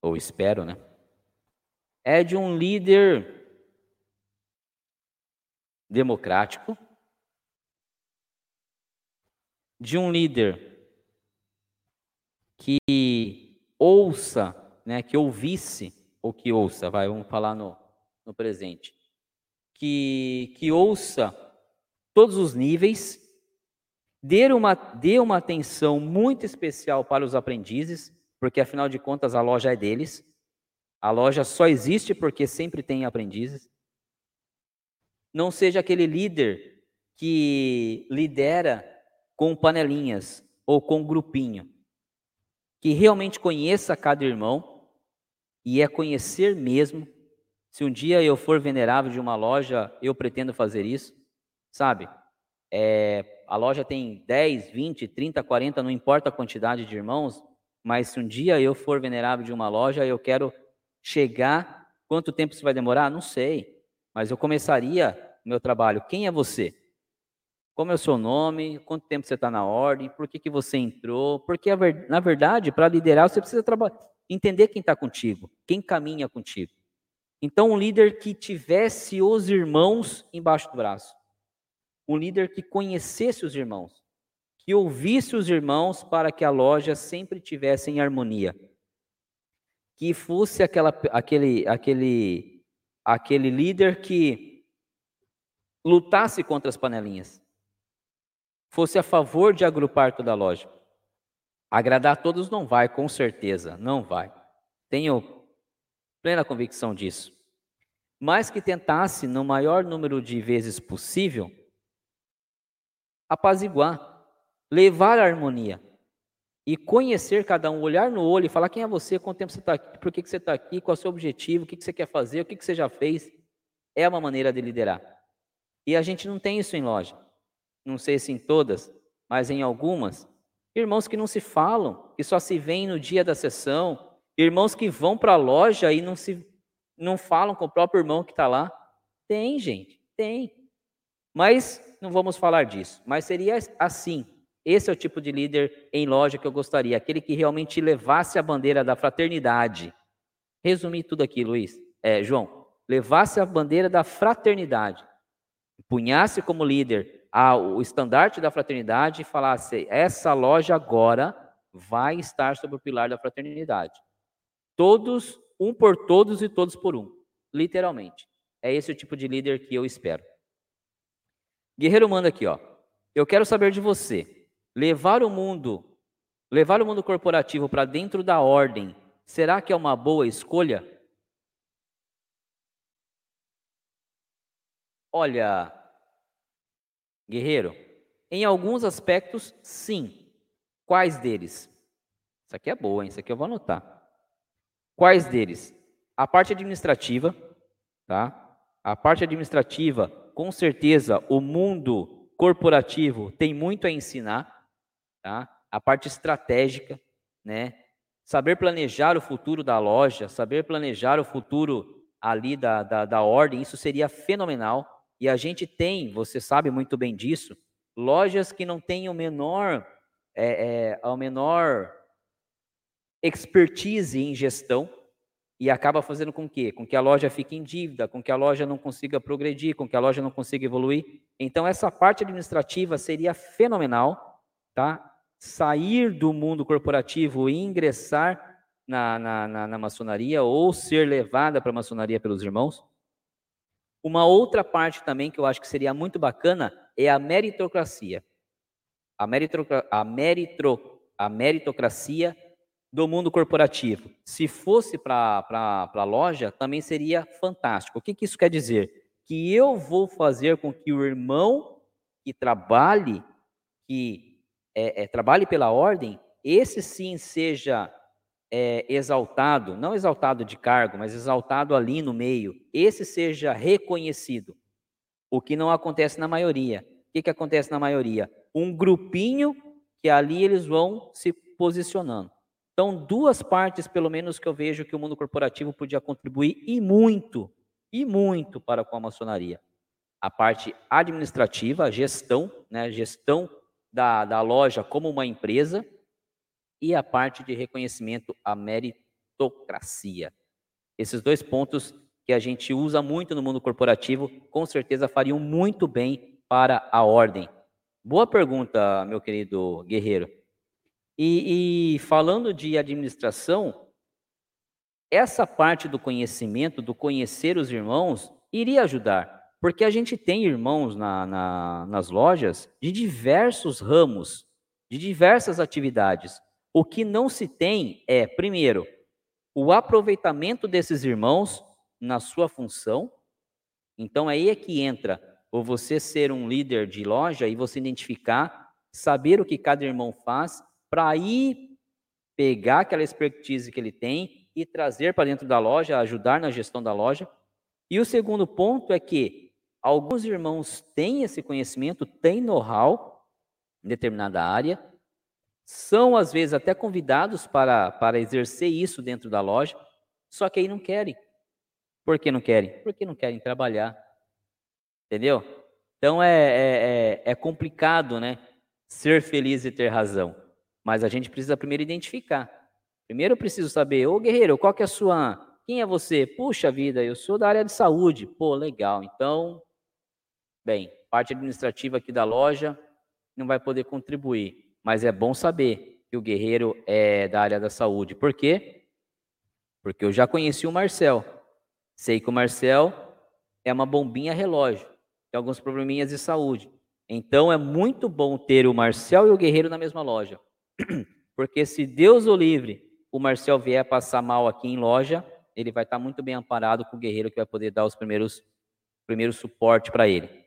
ou espero, né? É de um líder democrático, de um líder que ouça, né, que ouvisse, ou que ouça, vai, vamos falar no, no presente, que, que ouça todos os níveis, dê uma, dê uma atenção muito especial para os aprendizes, porque afinal de contas a loja é deles, a loja só existe porque sempre tem aprendizes, não seja aquele líder que lidera com panelinhas ou com grupinho, que realmente conheça cada irmão e é conhecer mesmo. Se um dia eu for venerável de uma loja, eu pretendo fazer isso, sabe? É, a loja tem 10, 20, 30, 40, não importa a quantidade de irmãos, mas se um dia eu for venerável de uma loja, eu quero chegar. Quanto tempo isso vai demorar? Não sei. Mas eu começaria meu trabalho. Quem é você? Como é o seu nome? Quanto tempo você está na ordem? Por que, que você entrou? Porque, na verdade, para liderar, você precisa entender quem está contigo, quem caminha contigo. Então, um líder que tivesse os irmãos embaixo do braço. Um líder que conhecesse os irmãos. Que ouvisse os irmãos para que a loja sempre tivesse em harmonia. Que fosse aquela, aquele, aquele, aquele líder que lutasse contra as panelinhas fosse a favor de agrupar toda a loja. Agradar a todos não vai, com certeza, não vai. Tenho plena convicção disso. Mas que tentasse, no maior número de vezes possível, apaziguar, levar a harmonia e conhecer cada um, olhar no olho e falar quem é você, quanto tempo você está aqui, por que, que você está aqui, qual é o seu objetivo, o que, que você quer fazer, o que, que você já fez. É uma maneira de liderar. E a gente não tem isso em loja não sei se em todas, mas em algumas, irmãos que não se falam, que só se veem no dia da sessão, irmãos que vão para a loja e não se não falam com o próprio irmão que está lá. Tem, gente, tem. Mas não vamos falar disso. Mas seria assim. Esse é o tipo de líder em loja que eu gostaria, aquele que realmente levasse a bandeira da fraternidade. Resumir tudo aqui, Luiz. É, João, levasse a bandeira da fraternidade, punhasse como líder o estandarte da fraternidade e falasse: essa loja agora vai estar sob o pilar da fraternidade. Todos, um por todos e todos por um. Literalmente. É esse o tipo de líder que eu espero. Guerreiro manda aqui, ó. Eu quero saber de você. Levar o mundo, levar o mundo corporativo para dentro da ordem, será que é uma boa escolha? Olha, Guerreiro, em alguns aspectos, sim. Quais deles? Isso aqui é boa, hein? Isso aqui eu vou anotar. Quais deles? A parte administrativa, tá? A parte administrativa, com certeza, o mundo corporativo tem muito a ensinar, tá? A parte estratégica, né? Saber planejar o futuro da loja, saber planejar o futuro ali da, da, da ordem, isso seria fenomenal. E a gente tem, você sabe muito bem disso, lojas que não têm o menor, é, é, a menor expertise em gestão e acaba fazendo com que, com que a loja fique em dívida, com que a loja não consiga progredir, com que a loja não consiga evoluir. Então essa parte administrativa seria fenomenal, tá? Sair do mundo corporativo e ingressar na, na, na, na maçonaria ou ser levada para a maçonaria pelos irmãos. Uma outra parte também que eu acho que seria muito bacana é a meritocracia. A, a, meritro a meritocracia do mundo corporativo. Se fosse para a loja, também seria fantástico. O que, que isso quer dizer? Que eu vou fazer com que o irmão que trabalhe, que é, é, trabalhe pela ordem, esse sim seja é, exaltado, não exaltado de cargo, mas exaltado ali no meio, esse seja reconhecido. O que não acontece na maioria. O que, que acontece na maioria? Um grupinho que ali eles vão se posicionando. Então, duas partes, pelo menos, que eu vejo que o mundo corporativo podia contribuir e muito, e muito para com a maçonaria. A parte administrativa, a gestão, né, gestão da, da loja como uma empresa, e a parte de reconhecimento à meritocracia. Esses dois pontos que a gente usa muito no mundo corporativo, com certeza fariam muito bem para a ordem. Boa pergunta, meu querido guerreiro. E, e falando de administração, essa parte do conhecimento, do conhecer os irmãos, iria ajudar. Porque a gente tem irmãos na, na, nas lojas de diversos ramos, de diversas atividades. O que não se tem é, primeiro, o aproveitamento desses irmãos na sua função. Então aí é que entra ou você ser um líder de loja e você identificar, saber o que cada irmão faz, para aí pegar aquela expertise que ele tem e trazer para dentro da loja, ajudar na gestão da loja. E o segundo ponto é que alguns irmãos têm esse conhecimento, têm know-how em determinada área, são às vezes até convidados para, para exercer isso dentro da loja, só que aí não querem. Por que não querem? Porque não querem trabalhar. Entendeu? Então é, é, é, é complicado, né? Ser feliz e ter razão. Mas a gente precisa primeiro identificar. Primeiro eu preciso saber, ô guerreiro, qual que é a sua. Quem é você? Puxa vida, eu sou da área de saúde. Pô, legal. Então, bem, parte administrativa aqui da loja não vai poder contribuir. Mas é bom saber que o guerreiro é da área da saúde. Por quê? Porque eu já conheci o Marcel. Sei que o Marcel é uma bombinha relógio. Tem alguns probleminhas de saúde. Então é muito bom ter o Marcel e o guerreiro na mesma loja. Porque se Deus o livre, o Marcel vier passar mal aqui em loja, ele vai estar muito bem amparado com o guerreiro que vai poder dar os primeiros primeiro suporte para ele.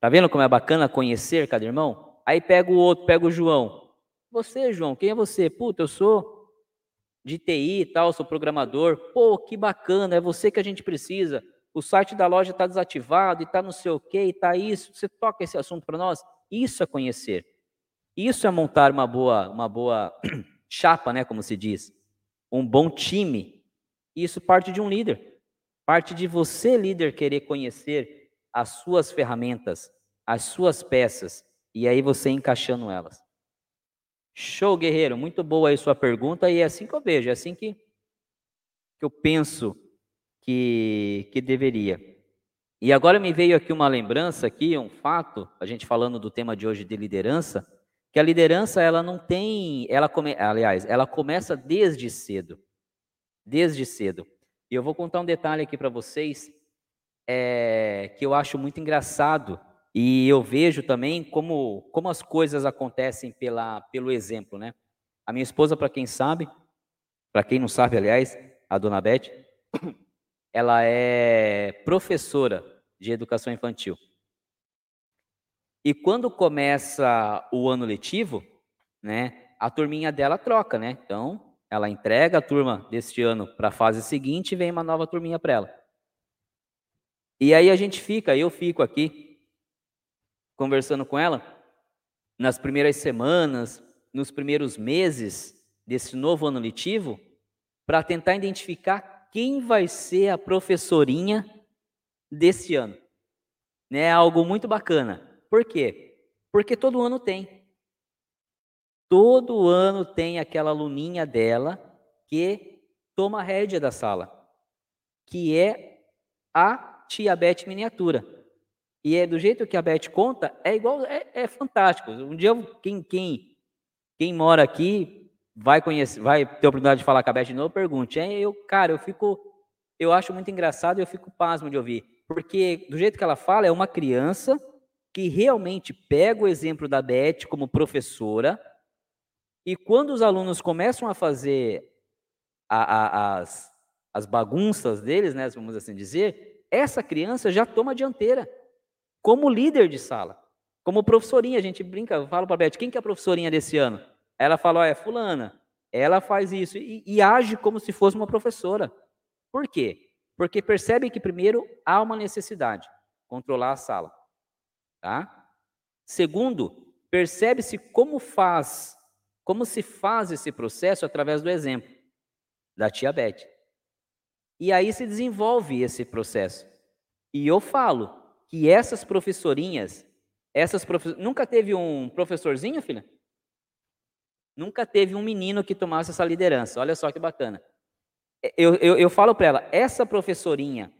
Tá vendo como é bacana conhecer cada irmão? Aí pega o outro, pega o João. Você, João, quem é você? Puta, eu sou de TI e tal, sou programador. Pô, que bacana, é você que a gente precisa. O site da loja está desativado e está não sei o que, e está isso. Você toca esse assunto para nós? Isso é conhecer. Isso é montar uma boa, uma boa chapa, né, como se diz. Um bom time. Isso parte de um líder. Parte de você, líder, querer conhecer as suas ferramentas, as suas peças, e aí você encaixando elas. Show, guerreiro. Muito boa aí sua pergunta, e é assim que eu vejo, é assim que, que eu penso que, que deveria. E agora me veio aqui uma lembrança, aqui, um fato, a gente falando do tema de hoje de liderança, que a liderança ela não tem, ela come, aliás, ela começa desde cedo, desde cedo. E eu vou contar um detalhe aqui para vocês é, que eu acho muito engraçado e eu vejo também como como as coisas acontecem pela pelo exemplo, né? A minha esposa, para quem sabe, para quem não sabe, aliás, a dona Beth, ela é professora de educação infantil. E quando começa o ano letivo, né, a turminha dela troca, né? Então, ela entrega a turma deste ano para a fase seguinte e vem uma nova turminha para ela. E aí a gente fica, eu fico aqui conversando com ela nas primeiras semanas, nos primeiros meses desse novo ano letivo, para tentar identificar quem vai ser a professorinha desse ano. Né? Algo muito bacana. Por quê? Porque todo ano tem. Todo ano tem aquela aluninha dela que toma a rédea da sala, que é a tia Beth miniatura. E é do jeito que a Beth conta, é igual, é, é fantástico. Um dia quem, quem, quem mora aqui vai conhecer, vai ter a oportunidade de falar com a Beth de novo, pergunte. É, eu, cara, eu fico, eu acho muito engraçado e eu fico pasmo de ouvir, porque do jeito que ela fala, é uma criança que realmente pega o exemplo da Beth como professora, e quando os alunos começam a fazer a, a, as, as bagunças deles, né, vamos assim dizer, essa criança já toma a dianteira, como líder de sala, como professorinha, a gente brinca, eu falo para a Beth, quem que é a professorinha desse ano? Ela fala, é fulana, ela faz isso, e, e age como se fosse uma professora. Por quê? Porque percebe que primeiro há uma necessidade, controlar a sala. Tá? Segundo, percebe-se como faz, como se faz esse processo através do exemplo da tia Beth. E aí se desenvolve esse processo. E eu falo que essas professorinhas, essas nunca teve um professorzinho, filha? Nunca teve um menino que tomasse essa liderança. Olha só que bacana. Eu, eu, eu falo para ela, essa professorinha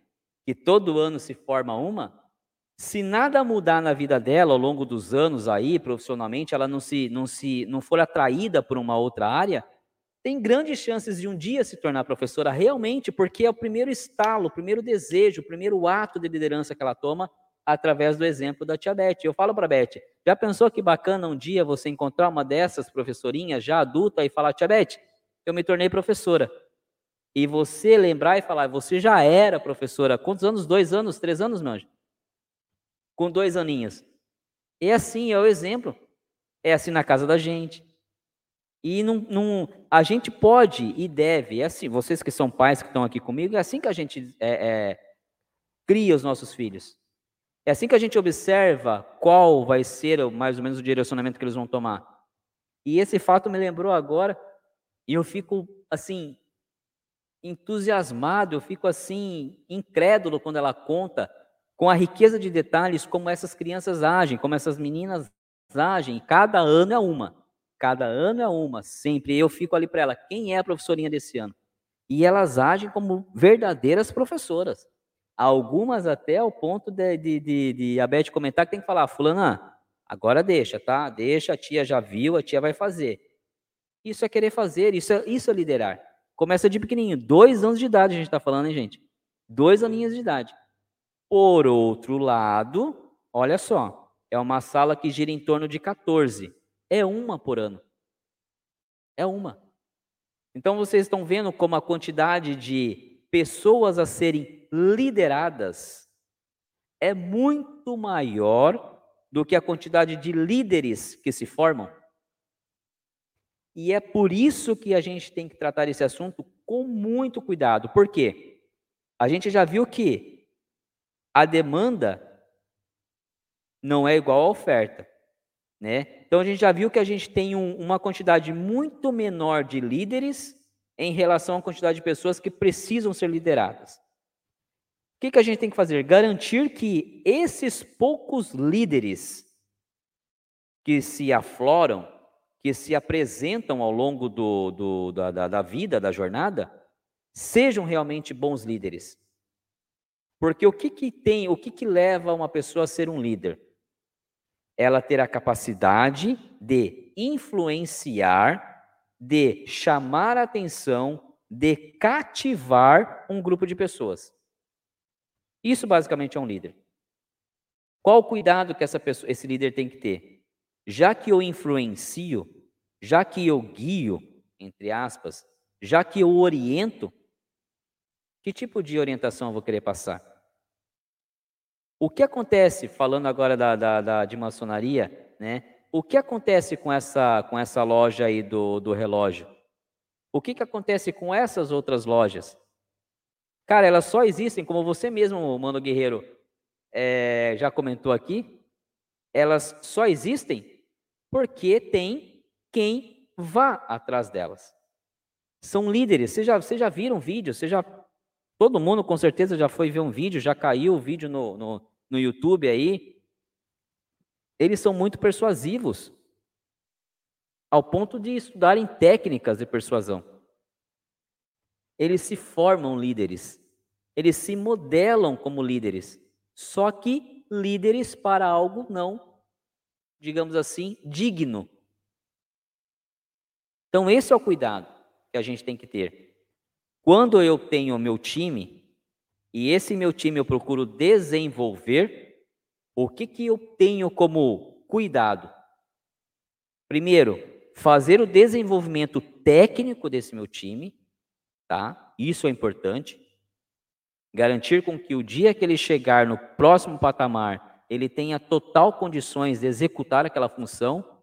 que todo ano se forma uma, se nada mudar na vida dela ao longo dos anos aí, profissionalmente, ela não se, não se, não for atraída por uma outra área, tem grandes chances de um dia se tornar professora realmente, porque é o primeiro estalo, o primeiro desejo, o primeiro ato de liderança que ela toma através do exemplo da tia Beth. Eu falo para Beth, já pensou que bacana um dia você encontrar uma dessas professorinhas já adulta e falar, tia Beth, eu me tornei professora. e você lembrar e falar, você já era professora, quantos anos? Dois anos, três anos, meu anjo? Com dois aninhos. É assim, é o exemplo. É assim na casa da gente. E não, não, a gente pode e deve, é assim, vocês que são pais que estão aqui comigo, é assim que a gente é, é, cria os nossos filhos. É assim que a gente observa qual vai ser mais ou menos o direcionamento que eles vão tomar. E esse fato me lembrou agora, e eu fico assim, entusiasmado, eu fico assim, incrédulo quando ela conta com a riqueza de detalhes como essas crianças agem, como essas meninas agem. Cada ano é uma, cada ano é uma, sempre. Eu fico ali para ela, quem é a professorinha desse ano? E elas agem como verdadeiras professoras. Algumas até ao ponto de, de, de, de a Beth comentar que tem que falar, fulana, agora deixa, tá? Deixa, a tia já viu, a tia vai fazer. Isso é querer fazer, isso é, isso é liderar. Começa de pequenininho, dois anos de idade a gente está falando, hein, gente? Dois aninhos de idade. Por outro lado, olha só, é uma sala que gira em torno de 14. É uma por ano. É uma. Então vocês estão vendo como a quantidade de pessoas a serem lideradas é muito maior do que a quantidade de líderes que se formam. E é por isso que a gente tem que tratar esse assunto com muito cuidado. Por quê? A gente já viu que a demanda não é igual à oferta. Né? Então a gente já viu que a gente tem um, uma quantidade muito menor de líderes em relação à quantidade de pessoas que precisam ser lideradas. O que, que a gente tem que fazer? Garantir que esses poucos líderes que se afloram, que se apresentam ao longo do, do, da, da, da vida, da jornada, sejam realmente bons líderes. Porque o que, que tem, o que, que leva uma pessoa a ser um líder? Ela ter a capacidade de influenciar, de chamar a atenção, de cativar um grupo de pessoas. Isso basicamente é um líder. Qual o cuidado que pessoa, esse líder tem que ter? já que eu influencio, já que eu guio, entre aspas, já que eu oriento, que tipo de orientação eu vou querer passar? O que acontece, falando agora da, da, da, de maçonaria, né? O que acontece com essa, com essa loja aí do, do relógio? O que, que acontece com essas outras lojas? Cara, elas só existem, como você mesmo, Mano Guerreiro, é, já comentou aqui, elas só existem porque tem quem vá atrás delas. São líderes. Vocês já, vocês já viram vídeo? Você já, todo mundo com certeza já foi ver um vídeo, já caiu o vídeo no, no, no YouTube aí. Eles são muito persuasivos, ao ponto de estudarem técnicas de persuasão. Eles se formam líderes, eles se modelam como líderes, só que líderes para algo não digamos assim, digno. Então, esse é o cuidado que a gente tem que ter. Quando eu tenho meu time, e esse meu time eu procuro desenvolver, o que, que eu tenho como cuidado? Primeiro, fazer o desenvolvimento técnico desse meu time, tá? Isso é importante. Garantir com que o dia que ele chegar no próximo patamar, ele tenha total condições de executar aquela função,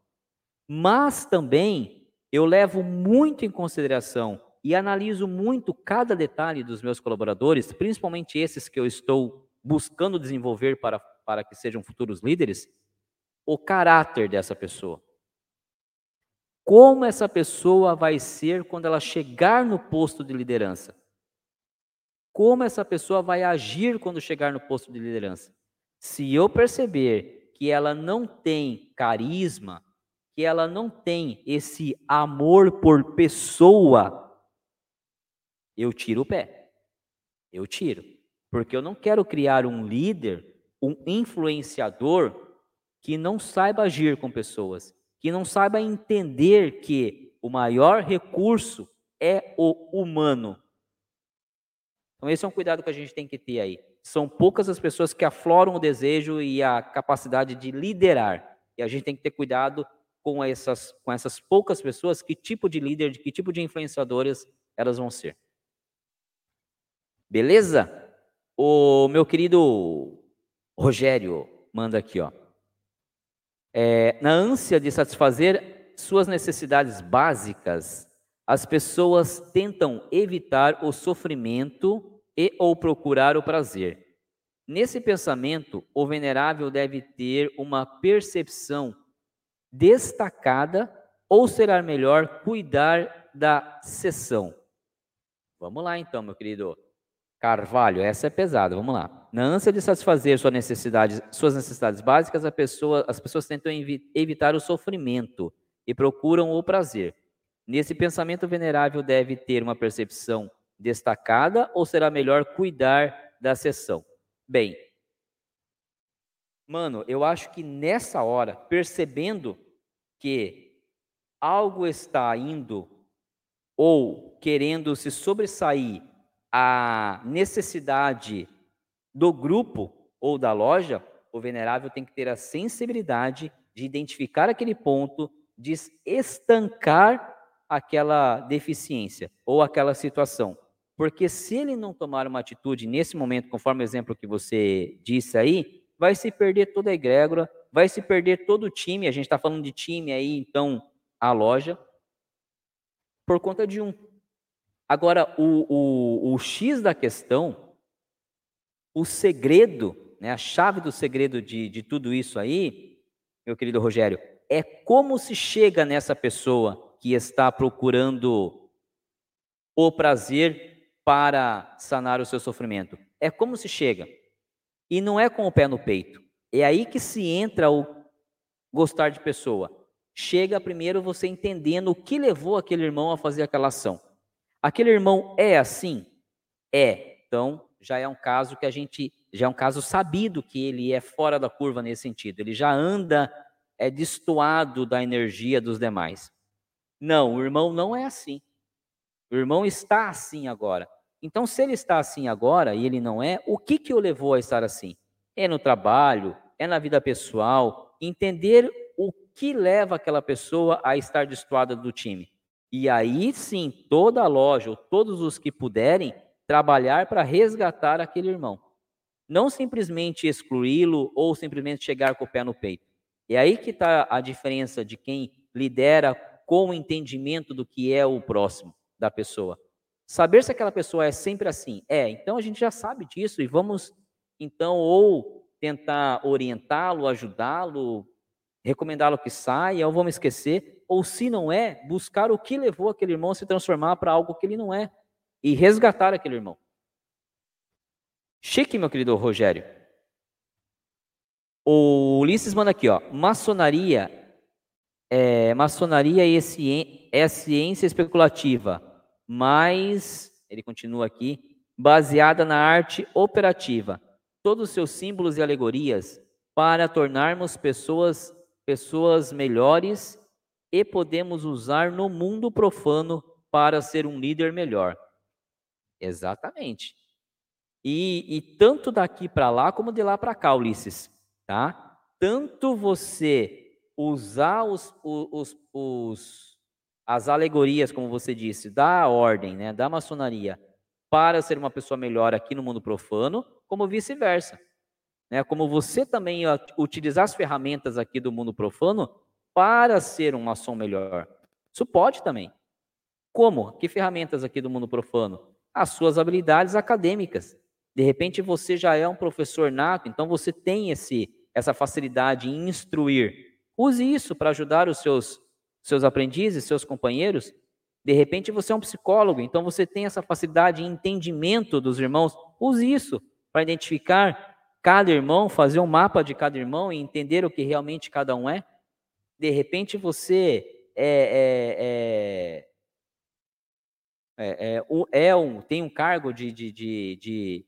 mas também eu levo muito em consideração e analiso muito cada detalhe dos meus colaboradores, principalmente esses que eu estou buscando desenvolver para, para que sejam futuros líderes, o caráter dessa pessoa. Como essa pessoa vai ser quando ela chegar no posto de liderança? Como essa pessoa vai agir quando chegar no posto de liderança? Se eu perceber que ela não tem carisma, que ela não tem esse amor por pessoa, eu tiro o pé. Eu tiro. Porque eu não quero criar um líder, um influenciador que não saiba agir com pessoas, que não saiba entender que o maior recurso é o humano. Então, esse é um cuidado que a gente tem que ter aí. São poucas as pessoas que afloram o desejo e a capacidade de liderar. E a gente tem que ter cuidado com essas, com essas poucas pessoas, que tipo de líder, de que tipo de influenciadoras elas vão ser. Beleza? O meu querido Rogério manda aqui, ó. É, na ânsia de satisfazer suas necessidades básicas, as pessoas tentam evitar o sofrimento e ou procurar o prazer. Nesse pensamento, o venerável deve ter uma percepção destacada ou será melhor cuidar da sessão? Vamos lá então, meu querido Carvalho, essa é pesada, vamos lá. Na ânsia de satisfazer suas necessidades, suas necessidades básicas, pessoa, as pessoas tentam evitar o sofrimento e procuram o prazer. Nesse pensamento venerável deve ter uma percepção destacada ou será melhor cuidar da sessão? Bem, mano, eu acho que nessa hora, percebendo que algo está indo ou querendo se sobressair a necessidade do grupo ou da loja, o venerável tem que ter a sensibilidade de identificar aquele ponto, de estancar aquela deficiência ou aquela situação. Porque se ele não tomar uma atitude nesse momento, conforme o exemplo que você disse aí, vai se perder toda a egrégora, vai se perder todo o time. A gente está falando de time aí, então, a loja, por conta de um. Agora, o, o, o X da questão, o segredo, né, a chave do segredo de, de tudo isso aí, meu querido Rogério, é como se chega nessa pessoa que está procurando o prazer para sanar o seu sofrimento. É como se chega. E não é com o pé no peito. É aí que se entra o gostar de pessoa. Chega primeiro você entendendo o que levou aquele irmão a fazer aquela ação. Aquele irmão é assim? É. Então, já é um caso que a gente já é um caso sabido que ele é fora da curva nesse sentido. Ele já anda é destoado da energia dos demais. Não, o irmão não é assim. O irmão está assim agora. Então, se ele está assim agora e ele não é, o que que o levou a estar assim? É no trabalho, é na vida pessoal, entender o que leva aquela pessoa a estar destoada do time. E aí sim, toda a loja, ou todos os que puderem, trabalhar para resgatar aquele irmão. Não simplesmente excluí-lo ou simplesmente chegar com o pé no peito. É aí que está a diferença de quem lidera com o entendimento do que é o próximo da pessoa. Saber se aquela pessoa é sempre assim. É, então a gente já sabe disso e vamos, então, ou tentar orientá-lo, ajudá-lo, recomendá-lo que saia, ou vamos esquecer, ou se não é, buscar o que levou aquele irmão a se transformar para algo que ele não é e resgatar aquele irmão. Chique, meu querido Rogério. O Ulisses manda aqui, ó. Maçonaria é, maçonaria é ciência especulativa, mas, ele continua aqui, baseada na arte operativa, todos os seus símbolos e alegorias, para tornarmos pessoas, pessoas melhores e podemos usar no mundo profano para ser um líder melhor. Exatamente. E, e tanto daqui para lá como de lá para cá, Ulisses, tá? Tanto você usar os, os, os, as alegorias, como você disse, da ordem, né, da maçonaria, para ser uma pessoa melhor aqui no mundo profano, como vice-versa. Né, como você também utilizar as ferramentas aqui do mundo profano para ser um maçom melhor. Isso pode também. Como? Que ferramentas aqui do mundo profano? As suas habilidades acadêmicas. De repente você já é um professor nato, então você tem esse, essa facilidade em instruir. Use isso para ajudar os seus, seus aprendizes, seus companheiros. De repente você é um psicólogo, então você tem essa facilidade em entendimento dos irmãos. Use isso para identificar cada irmão, fazer um mapa de cada irmão e entender o que realmente cada um é. De repente você é, é, é, é, é um, tem um cargo de, de, de, de,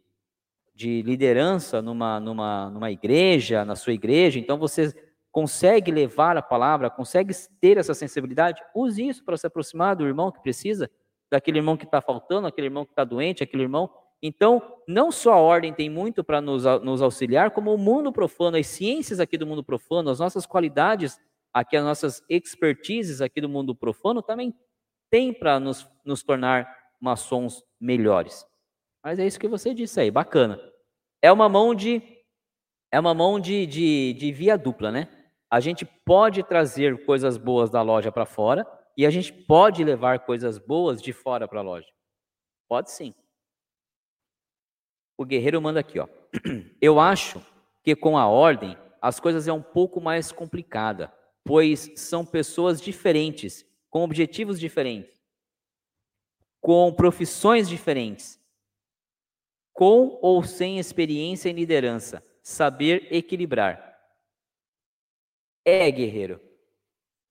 de liderança numa, numa, numa igreja, na sua igreja, então você consegue levar a palavra, consegue ter essa sensibilidade, use isso para se aproximar do irmão que precisa, daquele irmão que está faltando, aquele irmão que está doente, aquele irmão. Então, não só a ordem tem muito para nos, nos auxiliar, como o mundo profano, as ciências aqui do mundo profano, as nossas qualidades aqui, as nossas expertises aqui do mundo profano também tem para nos, nos tornar maçons melhores. Mas é isso que você disse aí, bacana. É uma mão de é uma mão de, de, de via dupla, né? A gente pode trazer coisas boas da loja para fora e a gente pode levar coisas boas de fora para a loja. Pode sim. O guerreiro manda aqui, ó. Eu acho que com a ordem as coisas é um pouco mais complicada, pois são pessoas diferentes, com objetivos diferentes, com profissões diferentes, com ou sem experiência em liderança, saber equilibrar. É, guerreiro.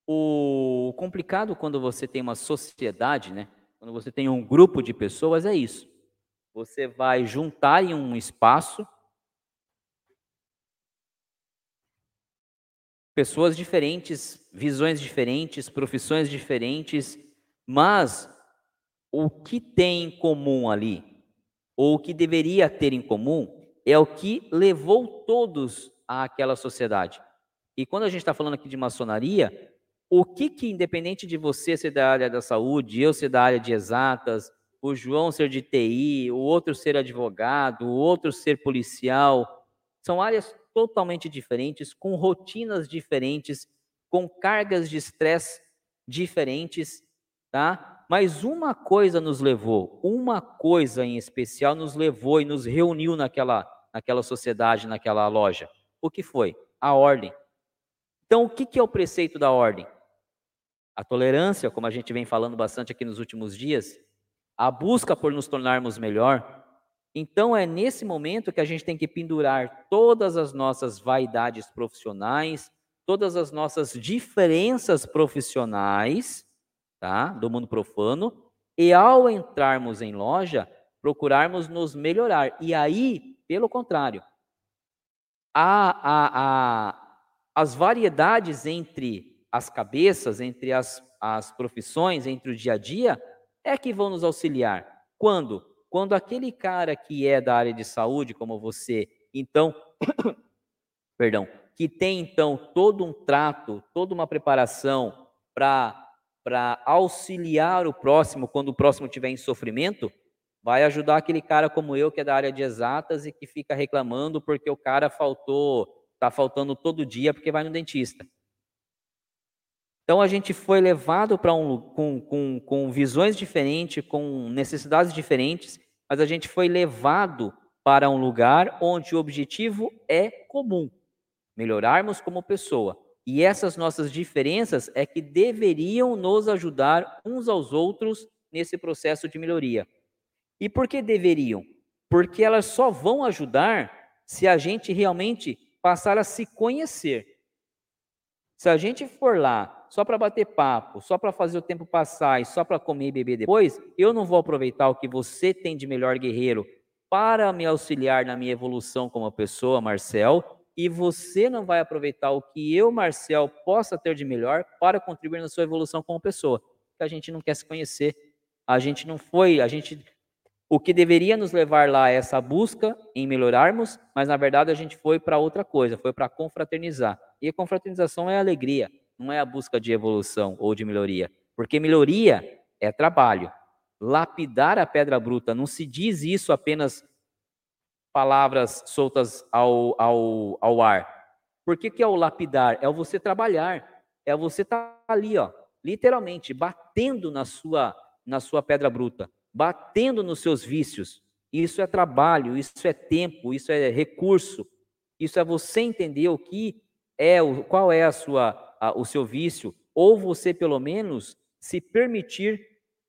O complicado quando você tem uma sociedade, né? Quando você tem um grupo de pessoas, é isso. Você vai juntar em um espaço pessoas diferentes, visões diferentes, profissões diferentes, mas o que tem em comum ali, ou o que deveria ter em comum, é o que levou todos àquela sociedade. E quando a gente está falando aqui de maçonaria, o que que, independente de você ser da área da saúde, eu ser da área de exatas, o João ser de TI, o outro ser advogado, o outro ser policial, são áreas totalmente diferentes, com rotinas diferentes, com cargas de estresse diferentes, tá? Mas uma coisa nos levou, uma coisa em especial nos levou e nos reuniu naquela, naquela sociedade, naquela loja. O que foi? A ordem. Então, o que é o preceito da ordem? A tolerância, como a gente vem falando bastante aqui nos últimos dias, a busca por nos tornarmos melhor, então é nesse momento que a gente tem que pendurar todas as nossas vaidades profissionais, todas as nossas diferenças profissionais, tá? Do mundo profano, e ao entrarmos em loja, procurarmos nos melhorar. E aí, pelo contrário, a, a, a, as variedades entre as cabeças, entre as, as profissões, entre o dia a dia, é que vão nos auxiliar. Quando? Quando aquele cara que é da área de saúde, como você, então, perdão, que tem então todo um trato, toda uma preparação para para auxiliar o próximo quando o próximo estiver em sofrimento, vai ajudar aquele cara como eu que é da área de exatas e que fica reclamando porque o cara faltou, está faltando todo dia porque vai no dentista. Então a gente foi levado para um com, com, com visões diferentes, com necessidades diferentes, mas a gente foi levado para um lugar onde o objetivo é comum, melhorarmos como pessoa. E essas nossas diferenças é que deveriam nos ajudar uns aos outros nesse processo de melhoria. E por que deveriam? Porque elas só vão ajudar se a gente realmente passar a se conhecer. Se a gente for lá só para bater papo, só para fazer o tempo passar e só para comer e beber depois, eu não vou aproveitar o que você tem de melhor guerreiro para me auxiliar na minha evolução como pessoa, Marcel, e você não vai aproveitar o que eu, Marcel, possa ter de melhor para contribuir na sua evolução como pessoa. Que a gente não quer se conhecer. A gente não foi, a gente o que deveria nos levar lá é essa busca em melhorarmos, mas na verdade a gente foi para outra coisa, foi para confraternizar. E a confraternização é alegria, não é a busca de evolução ou de melhoria, porque melhoria é trabalho. Lapidar a pedra bruta, não se diz isso apenas palavras soltas ao, ao, ao ar. Por que, que é o lapidar? É o você trabalhar, é você estar tá ali, ó, literalmente, batendo na sua, na sua pedra bruta, batendo nos seus vícios. Isso é trabalho, isso é tempo, isso é recurso, isso é você entender o que é, qual é a sua a, o seu vício, ou você pelo menos se permitir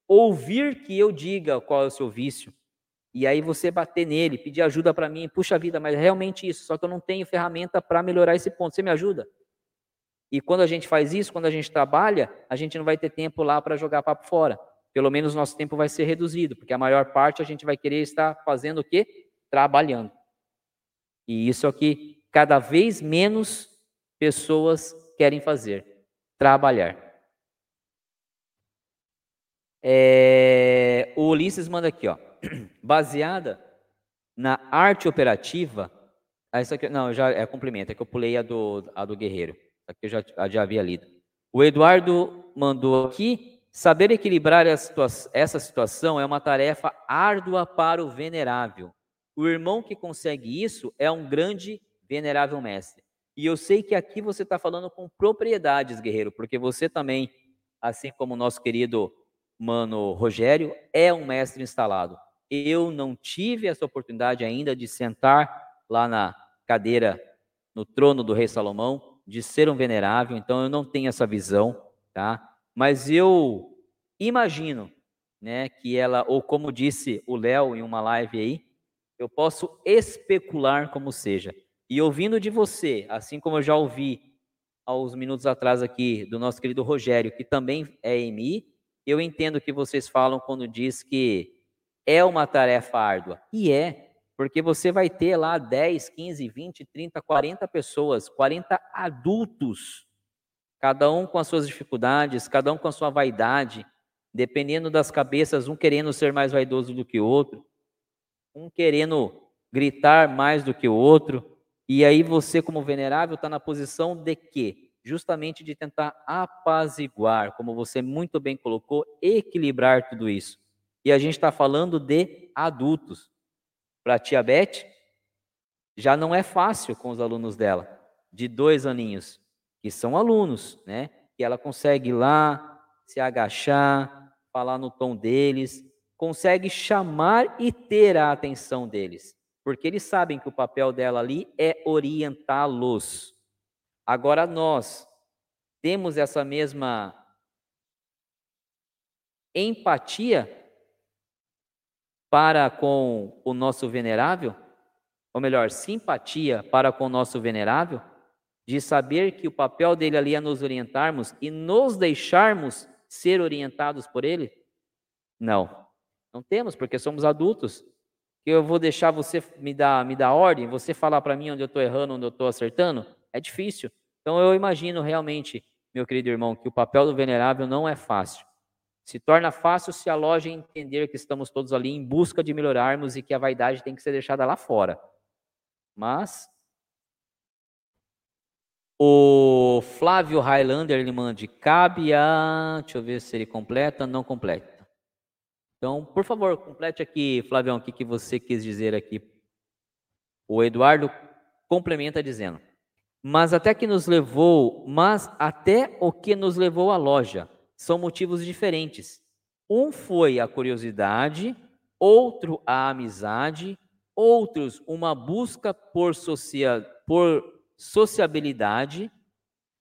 ouvir que eu diga qual é o seu vício. E aí você bater nele, pedir ajuda para mim, puxa vida, mas é realmente isso, só que eu não tenho ferramenta para melhorar esse ponto. Você me ajuda? E quando a gente faz isso, quando a gente trabalha, a gente não vai ter tempo lá para jogar papo fora. Pelo menos nosso tempo vai ser reduzido, porque a maior parte a gente vai querer estar fazendo o quê? Trabalhando. E isso é o que cada vez menos pessoas querem fazer: trabalhar. É, o Ulisses manda aqui, ó. Baseada na arte operativa. Ah, aqui, não, já é cumprimento, é que eu pulei a do, a do Guerreiro. Aqui eu já, já havia lido. O Eduardo mandou aqui Saber equilibrar essa situação é uma tarefa árdua para o venerável. O irmão que consegue isso é um grande venerável mestre. E eu sei que aqui você está falando com propriedades, guerreiro, porque você também, assim como o nosso querido mano Rogério, é um mestre instalado. Eu não tive essa oportunidade ainda de sentar lá na cadeira, no trono do rei Salomão, de ser um venerável, então eu não tenho essa visão, tá? Mas eu imagino, né, que ela, ou como disse o Léo em uma live aí, eu posso especular como seja. E ouvindo de você, assim como eu já ouvi aos minutos atrás aqui do nosso querido Rogério, que também é EMI, eu entendo o que vocês falam quando diz que é uma tarefa árdua. E é, porque você vai ter lá 10, 15, 20, 30, 40 pessoas, 40 adultos, cada um com as suas dificuldades, cada um com a sua vaidade, dependendo das cabeças, um querendo ser mais vaidoso do que o outro, um querendo gritar mais do que o outro, e aí você, como venerável, está na posição de quê? Justamente de tentar apaziguar, como você muito bem colocou, equilibrar tudo isso. E a gente está falando de adultos. Para a tia Beth, já não é fácil com os alunos dela, de dois aninhos, que são alunos, né? Que ela consegue ir lá, se agachar, falar no tom deles, consegue chamar e ter a atenção deles porque eles sabem que o papel dela ali é orientá-los. Agora nós temos essa mesma empatia para com o nosso venerável, ou melhor, simpatia para com o nosso venerável, de saber que o papel dele ali é nos orientarmos e nos deixarmos ser orientados por ele? Não, não temos, porque somos adultos eu vou deixar você me dar, me dar ordem, você falar para mim onde eu estou errando, onde eu estou acertando? É difícil. Então eu imagino realmente, meu querido irmão, que o papel do venerável não é fácil. Se torna fácil se a loja entender que estamos todos ali em busca de melhorarmos e que a vaidade tem que ser deixada lá fora. Mas o Flávio Highlander ele manda cabe a, deixa eu ver se ele completa, não completa. Então, por favor, complete aqui, Flavião, o que, que você quis dizer aqui. O Eduardo complementa dizendo: Mas até que nos levou, mas até o que nos levou à loja são motivos diferentes. Um foi a curiosidade, outro a amizade, outros uma busca por, socia, por sociabilidade.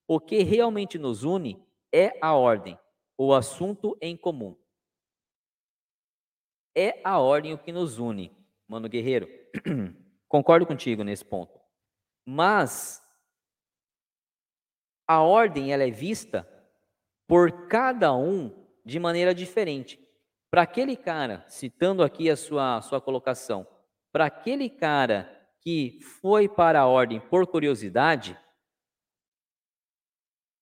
O que realmente nos une é a ordem, o assunto em comum é a ordem o que nos une, mano guerreiro. Concordo contigo nesse ponto. Mas a ordem ela é vista por cada um de maneira diferente. Para aquele cara, citando aqui a sua, sua colocação, para aquele cara que foi para a ordem por curiosidade,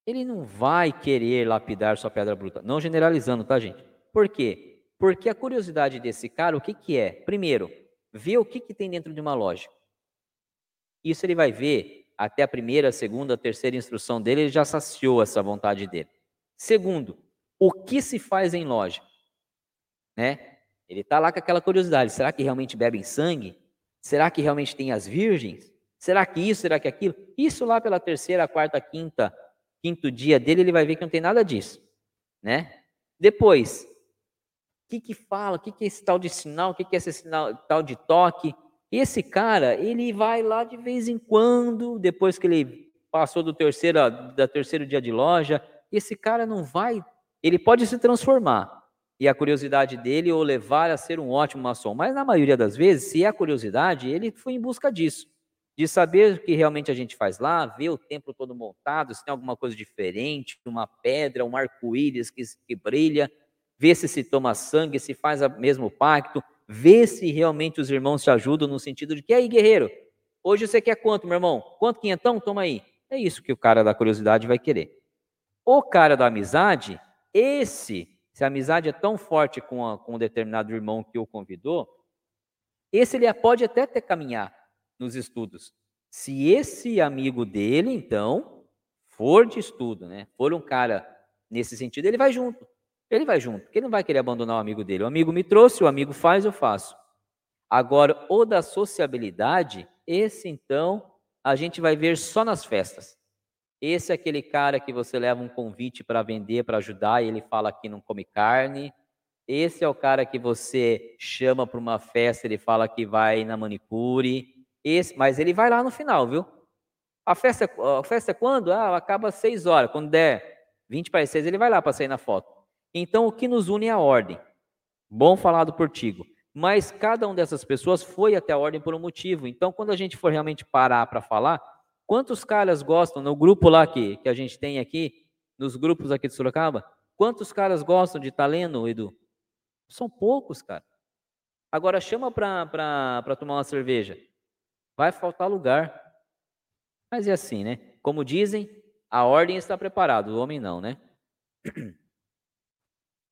ele não vai querer lapidar sua pedra bruta. Não generalizando, tá, gente? Por quê? Porque a curiosidade desse cara, o que, que é? Primeiro, ver o que, que tem dentro de uma loja. Isso ele vai ver até a primeira, a segunda, a terceira instrução dele, ele já saciou essa vontade dele. Segundo, o que se faz em loja? Né? Ele está lá com aquela curiosidade: será que realmente bebem sangue? Será que realmente tem as virgens? Será que isso, será que aquilo? Isso lá pela terceira, quarta, quinta, quinto dia dele, ele vai ver que não tem nada disso, né? Depois, que, que fala? O que, que é esse tal de sinal? O que, que é esse sinal, tal de toque? Esse cara, ele vai lá de vez em quando, depois que ele passou do terceiro, terceiro dia de loja, esse cara não vai, ele pode se transformar e a curiosidade dele ou levar a ser um ótimo maçom, mas na maioria das vezes, se é a curiosidade, ele foi em busca disso, de saber o que realmente a gente faz lá, ver o templo todo montado, se tem alguma coisa diferente, uma pedra, um arco-íris que, que brilha, vê se se toma sangue, se faz o mesmo pacto, vê se realmente os irmãos te ajudam no sentido de que aí, guerreiro, hoje você quer quanto, meu irmão? Quanto quinhentão? Toma aí. É isso que o cara da curiosidade vai querer. O cara da amizade, esse, se a amizade é tão forte com, a, com um determinado irmão que o convidou, esse ele pode até ter caminhar nos estudos. Se esse amigo dele, então, for de estudo, né, for um cara nesse sentido, ele vai junto. Ele vai junto, porque ele não vai querer abandonar o amigo dele. O amigo me trouxe, o amigo faz, eu faço. Agora, o da sociabilidade, esse então, a gente vai ver só nas festas. Esse é aquele cara que você leva um convite para vender, para ajudar, e ele fala que não come carne. Esse é o cara que você chama para uma festa, ele fala que vai na manicure. Esse, mas ele vai lá no final, viu? A festa, é, a festa é quando? Ah, acaba às seis horas. Quando der 20 para as seis, ele vai lá para sair na foto. Então, o que nos une é a ordem. Bom falado por Tigo. Mas cada uma dessas pessoas foi até a ordem por um motivo. Então, quando a gente for realmente parar para falar, quantos caras gostam, no grupo lá que, que a gente tem aqui, nos grupos aqui de Sorocaba, quantos caras gostam de estar tá lendo, Edu? São poucos, cara. Agora chama para tomar uma cerveja. Vai faltar lugar. Mas é assim, né? Como dizem, a ordem está preparada, o homem não, né?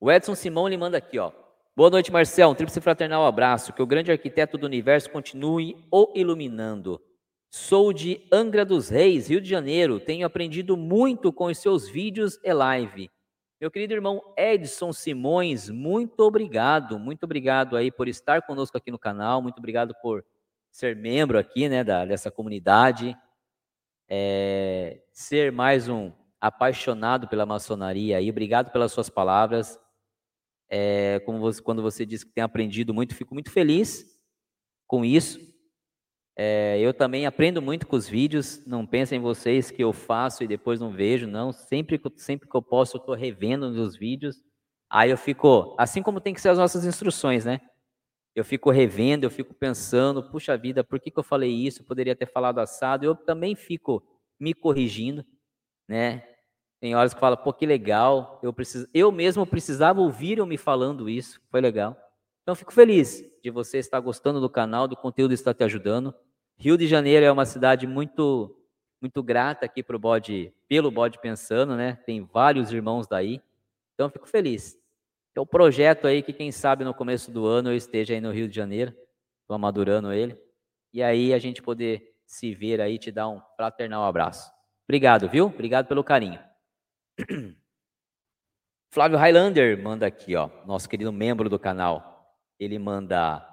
O Edson Simão lhe manda aqui, ó. Boa noite, Marcel. Um tríplice fraternal abraço. Que o grande arquiteto do universo continue o iluminando. Sou de Angra dos Reis, Rio de Janeiro. Tenho aprendido muito com os seus vídeos e live. Meu querido irmão Edson Simões, muito obrigado. Muito obrigado aí por estar conosco aqui no canal. Muito obrigado por ser membro aqui, né, da, dessa comunidade. É, ser mais um apaixonado pela maçonaria aí. Obrigado pelas suas palavras. É, como você, quando você disse que tem aprendido muito, fico muito feliz com isso. É, eu também aprendo muito com os vídeos. Não pensem em vocês que eu faço e depois não vejo, não. Sempre, sempre que eu posso, eu estou revendo os vídeos. Aí eu fico, assim como tem que ser as nossas instruções, né? Eu fico revendo, eu fico pensando, puxa vida, por que, que eu falei isso? Eu poderia ter falado assado. Eu também fico me corrigindo, né? Tem horas que fala, pô, que legal, eu, preciso, eu mesmo precisava ouvir me falando isso, foi legal. Então, fico feliz de você estar gostando do canal, do conteúdo está te ajudando. Rio de Janeiro é uma cidade muito muito grata aqui pro bode, pelo bode pensando, né? Tem vários irmãos daí. Então, fico feliz. É um projeto aí que, quem sabe, no começo do ano eu esteja aí no Rio de Janeiro, estou amadurando ele. E aí a gente poder se ver aí, te dar um fraternal abraço. Obrigado, viu? Obrigado pelo carinho. Flávio Highlander manda aqui, ó, nosso querido membro do canal. Ele manda: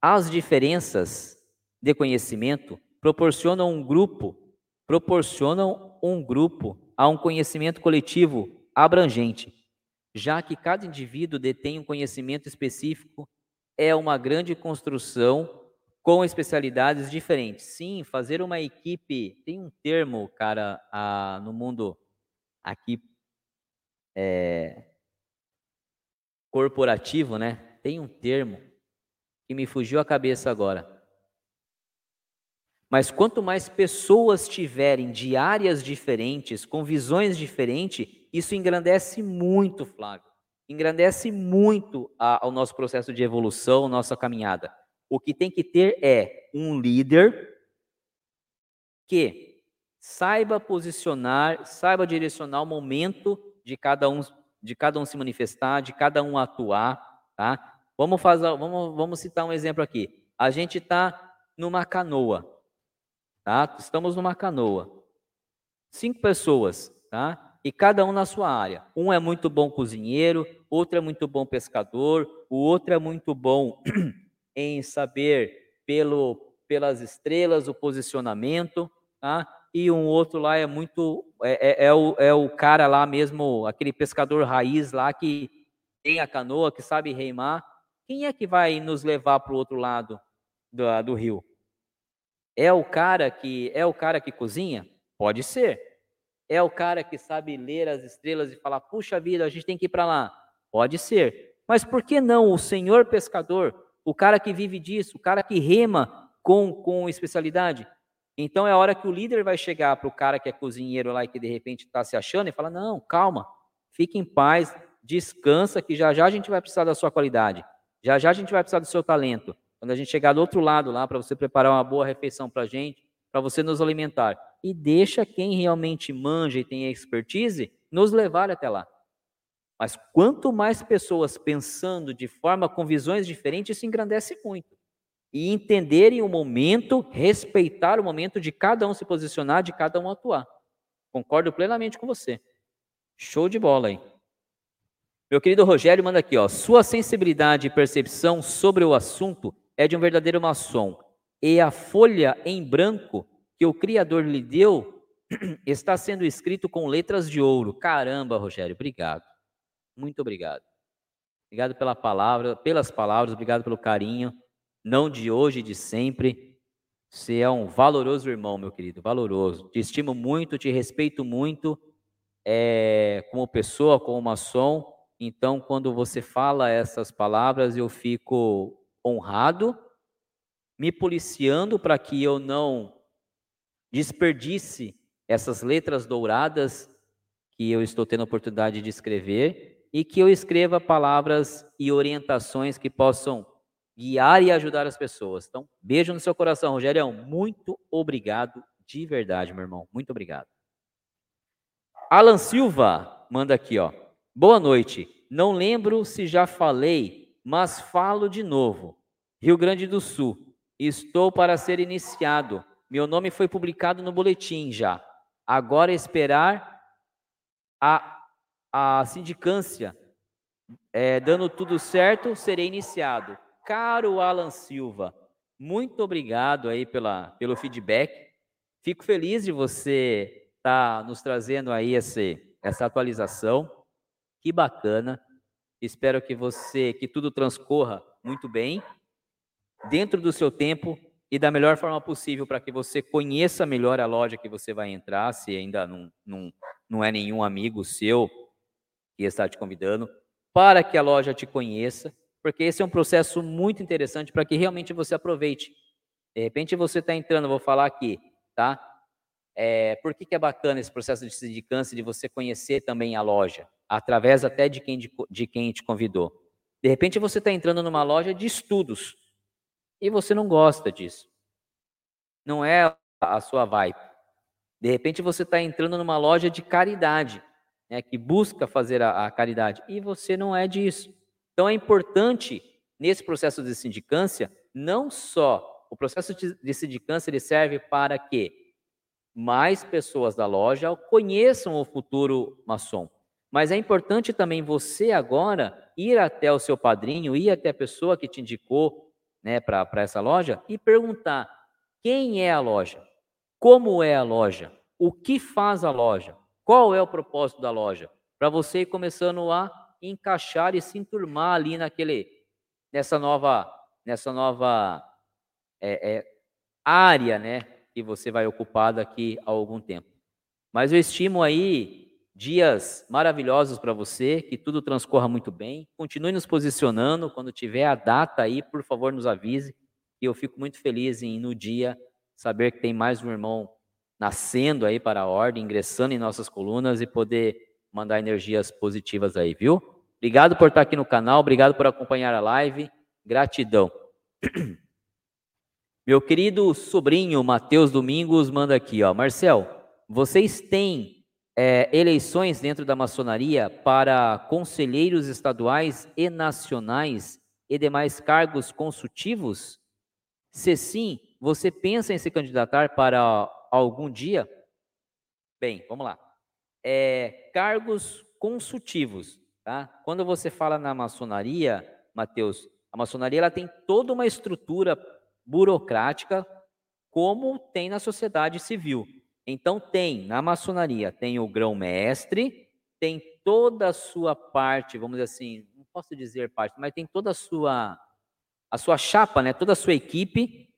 as diferenças de conhecimento proporcionam um grupo, proporcionam um grupo a um conhecimento coletivo abrangente, já que cada indivíduo detém um conhecimento específico, é uma grande construção com especialidades diferentes. Sim, fazer uma equipe tem um termo, cara, a, no mundo aqui é, corporativo, né? Tem um termo que me fugiu a cabeça agora. Mas quanto mais pessoas tiverem de áreas diferentes, com visões diferentes, isso engrandece muito, Flávio. Engrandece muito a, ao nosso processo de evolução, nossa caminhada. O que tem que ter é um líder que saiba posicionar, saiba direcionar o momento de cada um, de cada um se manifestar, de cada um atuar, tá? Vamos fazer, vamos, vamos citar um exemplo aqui. A gente está numa canoa, tá? Estamos numa canoa, cinco pessoas, tá? E cada um na sua área. Um é muito bom cozinheiro, outro é muito bom pescador, o outro é muito bom em saber pelo pelas estrelas o posicionamento, tá? E um outro lá é muito. É, é, é, o, é o cara lá mesmo, aquele pescador raiz lá que tem a canoa, que sabe reimar. Quem é que vai nos levar para o outro lado do, do rio? É o cara que é o cara que cozinha? Pode ser. É o cara que sabe ler as estrelas e falar: puxa vida, a gente tem que ir para lá? Pode ser. Mas por que não o senhor pescador, o cara que vive disso, o cara que rema com, com especialidade? Então é a hora que o líder vai chegar para o cara que é cozinheiro lá e que de repente está se achando e fala: não, calma, fique em paz, descansa, que já já a gente vai precisar da sua qualidade, já já a gente vai precisar do seu talento. Quando a gente chegar do outro lado lá, para você preparar uma boa refeição para a gente, para você nos alimentar. E deixa quem realmente manja e tem expertise nos levar até lá. Mas quanto mais pessoas pensando de forma com visões diferentes, isso engrandece muito e entenderem o momento, respeitar o momento de cada um se posicionar, de cada um atuar. Concordo plenamente com você. Show de bola aí. Meu querido Rogério manda aqui, ó. Sua sensibilidade e percepção sobre o assunto é de um verdadeiro maçom. E a folha em branco que o Criador lhe deu está sendo escrito com letras de ouro. Caramba, Rogério, obrigado. Muito obrigado. Obrigado pela palavra, pelas palavras, obrigado pelo carinho, não de hoje, de sempre. Você é um valoroso irmão, meu querido, valoroso. Te estimo muito, te respeito muito é, como pessoa, como maçom. Então, quando você fala essas palavras, eu fico honrado, me policiando para que eu não desperdice essas letras douradas que eu estou tendo a oportunidade de escrever e que eu escreva palavras e orientações que possam guiar e ajudar as pessoas. Então, beijo no seu coração, Rogério. Muito obrigado de verdade, meu irmão. Muito obrigado. Alan Silva manda aqui, ó. Boa noite. Não lembro se já falei, mas falo de novo. Rio Grande do Sul. Estou para ser iniciado. Meu nome foi publicado no boletim já. Agora esperar a, a sindicância. É, dando tudo certo, serei iniciado. Caro Alan Silva, muito obrigado aí pela, pelo feedback. Fico feliz de você estar tá nos trazendo aí esse, essa atualização. Que bacana. Espero que você, que tudo transcorra muito bem, dentro do seu tempo e da melhor forma possível para que você conheça melhor a loja que você vai entrar, se ainda não, não, não é nenhum amigo seu que está te convidando, para que a loja te conheça, porque esse é um processo muito interessante para que realmente você aproveite. De repente você está entrando, vou falar aqui, tá? É, por que, que é bacana esse processo de sindicância, de você conhecer também a loja, através até de quem, de, de quem te convidou? De repente você está entrando numa loja de estudos e você não gosta disso. Não é a sua vibe. De repente você está entrando numa loja de caridade, né, que busca fazer a, a caridade, e você não é disso. Então é importante, nesse processo de sindicância, não só o processo de sindicância ele serve para que mais pessoas da loja conheçam o futuro maçom. Mas é importante também você agora ir até o seu padrinho, ir até a pessoa que te indicou né, para essa loja e perguntar quem é a loja, como é a loja, o que faz a loja, qual é o propósito da loja, para você ir começando a encaixar e se enturmar ali naquele, nessa nova, nessa nova é, é, área, né, que você vai ocupar daqui a algum tempo. Mas eu estimo aí dias maravilhosos para você, que tudo transcorra muito bem. Continue nos posicionando. Quando tiver a data aí, por favor, nos avise. E eu fico muito feliz em, no dia, saber que tem mais um irmão nascendo aí para a ordem, ingressando em nossas colunas e poder mandar energias positivas aí, viu? Obrigado por estar aqui no canal, obrigado por acompanhar a live. Gratidão. Meu querido sobrinho Matheus Domingos manda aqui, ó. Marcel, vocês têm é, eleições dentro da maçonaria para conselheiros estaduais e nacionais e demais cargos consultivos? Se sim, você pensa em se candidatar para algum dia? Bem, vamos lá. É, cargos consultivos. Tá? Quando você fala na maçonaria, Mateus, a maçonaria ela tem toda uma estrutura burocrática como tem na sociedade civil. Então tem na maçonaria tem o grão-mestre, tem toda a sua parte, vamos dizer assim, não posso dizer parte, mas tem toda a sua a sua chapa, né, toda a sua equipe,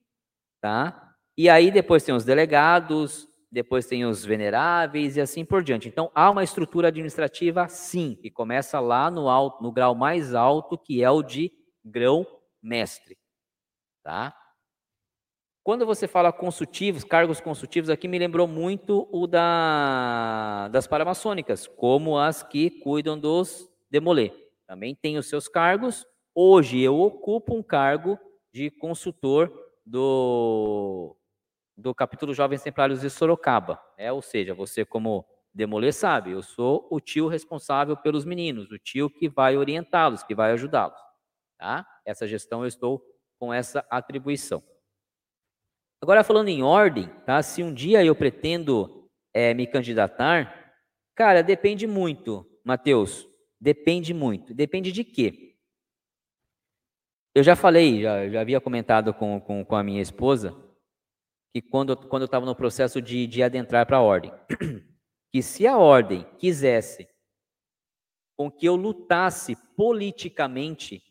tá? E aí depois tem os delegados, depois tem os veneráveis e assim por diante. Então, há uma estrutura administrativa, sim, que começa lá no, alto, no grau mais alto, que é o de grão-mestre. Tá? Quando você fala consultivos, cargos consultivos, aqui me lembrou muito o da, das paramaçônicas, como as que cuidam dos demolê. Também tem os seus cargos. Hoje eu ocupo um cargo de consultor do do capítulo Jovens Templários de Sorocaba. É, ou seja, você como demoler sabe, eu sou o tio responsável pelos meninos, o tio que vai orientá-los, que vai ajudá-los. Tá? Essa gestão eu estou com essa atribuição. Agora falando em ordem, tá? Se um dia eu pretendo é, me candidatar, cara, depende muito, Mateus, Depende muito. Depende de quê? Eu já falei, já, já havia comentado com, com, com a minha esposa, que quando, quando eu estava no processo de, de adentrar para a ordem, que se a ordem quisesse com que eu lutasse politicamente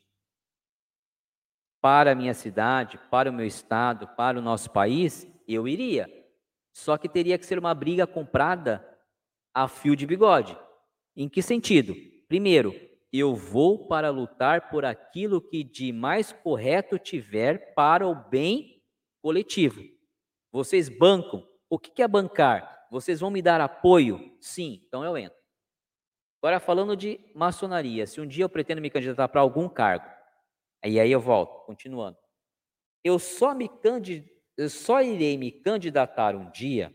para a minha cidade, para o meu estado, para o nosso país, eu iria. Só que teria que ser uma briga comprada a fio de bigode. Em que sentido? Primeiro, eu vou para lutar por aquilo que de mais correto tiver para o bem coletivo. Vocês bancam. O que é bancar? Vocês vão me dar apoio? Sim, então eu entro. Agora, falando de maçonaria, se um dia eu pretendo me candidatar para algum cargo, e aí eu volto, continuando. Eu só me eu só irei me candidatar um dia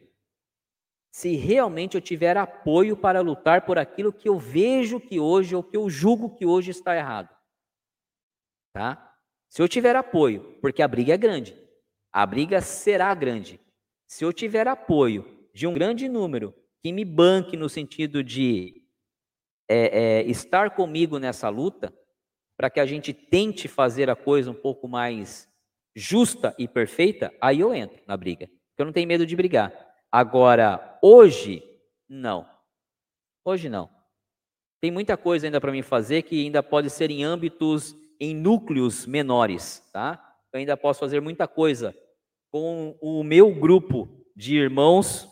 se realmente eu tiver apoio para lutar por aquilo que eu vejo que hoje ou que eu julgo que hoje está errado. Tá? Se eu tiver apoio, porque a briga é grande. A briga será grande. Se eu tiver apoio de um grande número que me banque no sentido de é, é, estar comigo nessa luta, para que a gente tente fazer a coisa um pouco mais justa e perfeita, aí eu entro na briga. Porque eu não tenho medo de brigar. Agora, hoje, não. Hoje não. Tem muita coisa ainda para mim fazer que ainda pode ser em âmbitos, em núcleos menores, tá? Eu ainda posso fazer muita coisa com o meu grupo de irmãos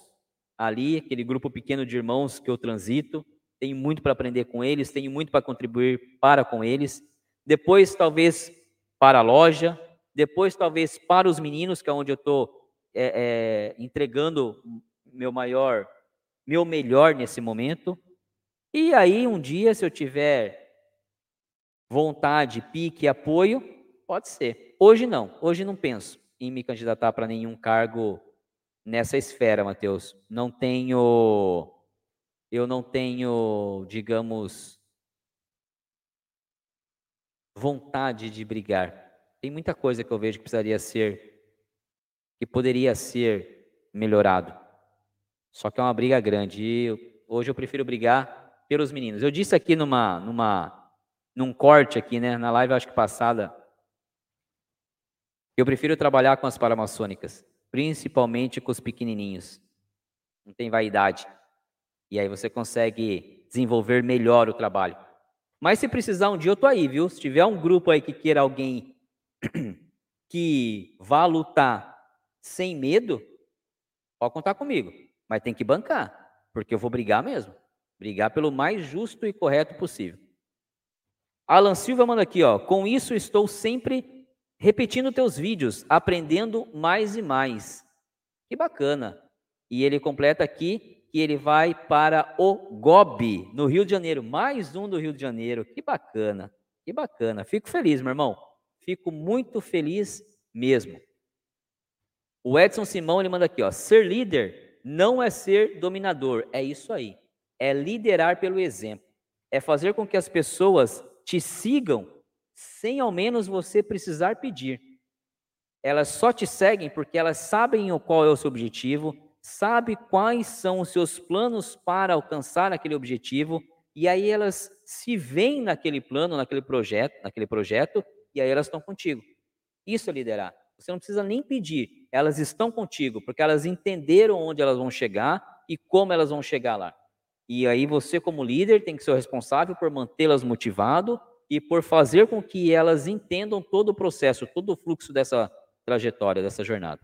ali, aquele grupo pequeno de irmãos que eu transito. Tenho muito para aprender com eles, tenho muito para contribuir para com eles. Depois, talvez, para a loja. Depois, talvez, para os meninos, que é onde eu estou é, é, entregando meu maior, meu melhor nesse momento. E aí, um dia, se eu tiver vontade, pique, apoio, pode ser. Hoje não, hoje não penso em me candidatar para nenhum cargo nessa esfera, Mateus. Não tenho, eu não tenho, digamos, vontade de brigar. Tem muita coisa que eu vejo que precisaria ser que poderia ser melhorado. Só que é uma briga grande. E hoje eu prefiro brigar pelos meninos. Eu disse aqui numa, numa, num corte aqui, né, na live acho que passada, eu prefiro trabalhar com as paramaçônicas, principalmente com os pequenininhos. Não tem vaidade. E aí você consegue desenvolver melhor o trabalho. Mas se precisar um dia eu tô aí, viu? Se tiver um grupo aí que queira alguém que vá lutar sem medo, pode contar comigo, mas tem que bancar, porque eu vou brigar mesmo. Brigar pelo mais justo e correto possível. Alan Silva manda aqui, ó. Com isso estou sempre repetindo teus vídeos, aprendendo mais e mais. Que bacana. E ele completa aqui que ele vai para o Gobi, no Rio de Janeiro. Mais um do Rio de Janeiro. Que bacana. Que bacana. Fico feliz, meu irmão. Fico muito feliz mesmo. O Edson Simão ele manda aqui, ó, ser líder não é ser dominador, é isso aí. É liderar pelo exemplo. É fazer com que as pessoas te sigam sem ao menos você precisar pedir. Elas só te seguem porque elas sabem qual é o seu objetivo, sabe quais são os seus planos para alcançar aquele objetivo, e aí elas se veem naquele plano, naquele projeto, naquele projeto, e aí elas estão contigo. Isso é liderar. Você não precisa nem pedir, elas estão contigo, porque elas entenderam onde elas vão chegar e como elas vão chegar lá. E aí você, como líder, tem que ser o responsável por mantê-las motivado e por fazer com que elas entendam todo o processo, todo o fluxo dessa trajetória, dessa jornada.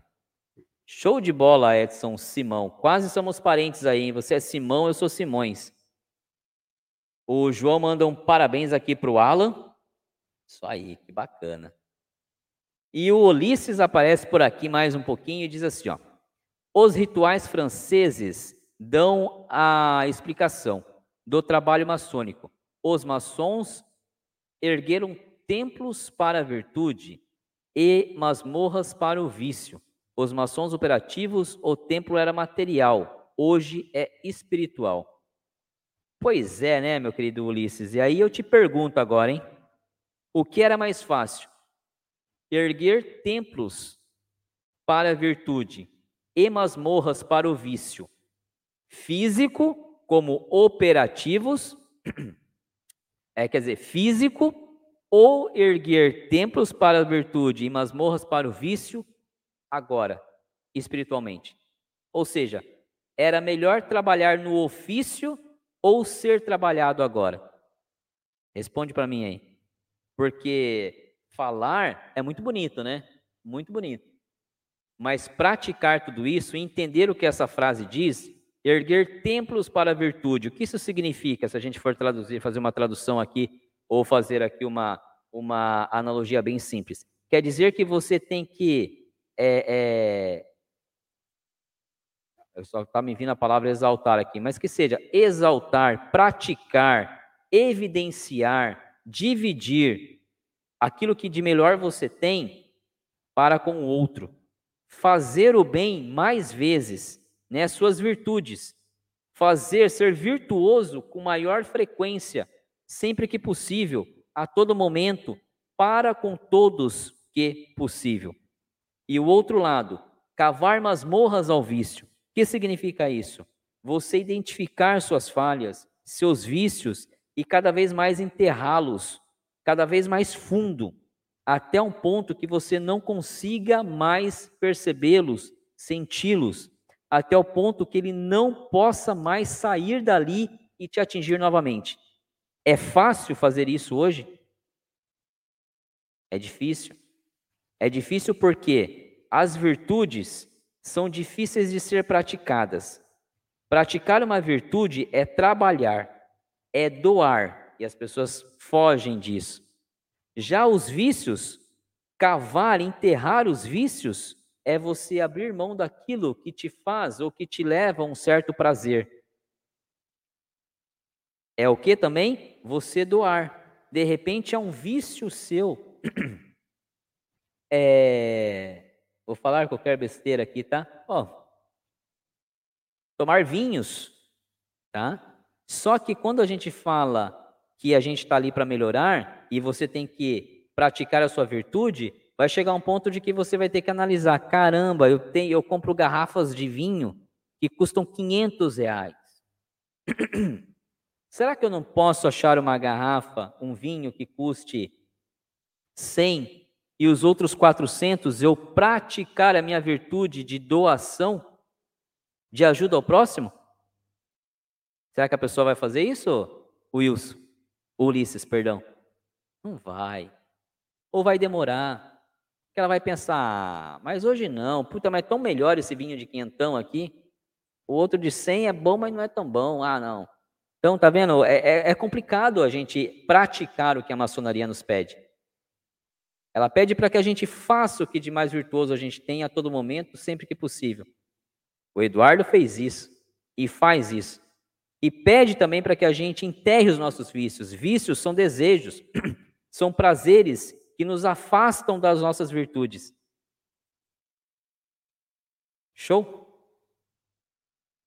Show de bola, Edson Simão. Quase somos parentes aí, hein? Você é Simão, eu sou Simões. O João manda um parabéns aqui para o Alan. Isso aí, que bacana. E o Ulisses aparece por aqui mais um pouquinho e diz assim: ó, os rituais franceses dão a explicação do trabalho maçônico. Os maçons ergueram templos para a virtude e masmorras para o vício. Os maçons operativos, o templo era material, hoje é espiritual. Pois é, né, meu querido Ulisses? E aí eu te pergunto agora, hein? O que era mais fácil? erguer templos para a virtude e masmorras para o vício, físico como operativos, É, quer dizer, físico, ou erguer templos para a virtude e masmorras para o vício, agora, espiritualmente. Ou seja, era melhor trabalhar no ofício ou ser trabalhado agora? Responde para mim aí. Porque falar é muito bonito, né? Muito bonito. Mas praticar tudo isso, entender o que essa frase diz, erguer templos para a virtude, o que isso significa? Se a gente for traduzir, fazer uma tradução aqui, ou fazer aqui uma, uma analogia bem simples. Quer dizer que você tem que. É, é, só está me vindo a palavra exaltar aqui, mas que seja exaltar, praticar, evidenciar, dividir aquilo que de melhor você tem para com o outro. Fazer o bem mais vezes, né, suas virtudes. Fazer, ser virtuoso com maior frequência, sempre que possível, a todo momento, para com todos que possível. E o outro lado, cavar masmorras ao vício. O que significa isso? Você identificar suas falhas, seus vícios e cada vez mais enterrá-los, cada vez mais fundo, até um ponto que você não consiga mais percebê-los, senti-los, até o ponto que ele não possa mais sair dali e te atingir novamente. É fácil fazer isso hoje? É difícil. É difícil porque as virtudes são difíceis de ser praticadas. Praticar uma virtude é trabalhar, é doar, e as pessoas fogem disso. Já os vícios, cavar, enterrar os vícios, é você abrir mão daquilo que te faz ou que te leva a um certo prazer. É o que também? Você doar. De repente é um vício seu. É... Vou falar qualquer besteira aqui, tá? Ó, tomar vinhos, tá? Só que quando a gente fala que a gente está ali para melhorar e você tem que praticar a sua virtude, vai chegar um ponto de que você vai ter que analisar: caramba, eu tenho, eu compro garrafas de vinho que custam 500 reais. Será que eu não posso achar uma garrafa, um vinho que custe 100 e os outros 400 eu praticar a minha virtude de doação, de ajuda ao próximo? Será que a pessoa vai fazer isso, Wilson? Ulisses, perdão. Não vai. Ou vai demorar. Porque ela vai pensar, mas hoje não. Puta, mas é tão melhor esse vinho de quinhentão aqui. O outro de 100 é bom, mas não é tão bom. Ah, não. Então, tá vendo? É, é, é complicado a gente praticar o que a maçonaria nos pede. Ela pede para que a gente faça o que de mais virtuoso a gente tem a todo momento, sempre que possível. O Eduardo fez isso e faz isso. E pede também para que a gente enterre os nossos vícios. Vícios são desejos, são prazeres que nos afastam das nossas virtudes. Show?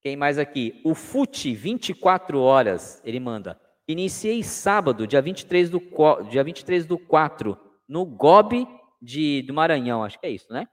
Quem mais aqui? O FUT 24 horas, ele manda. Iniciei sábado, dia 23 do, dia 23 do 4, no GOB de, do Maranhão, acho que é isso, né?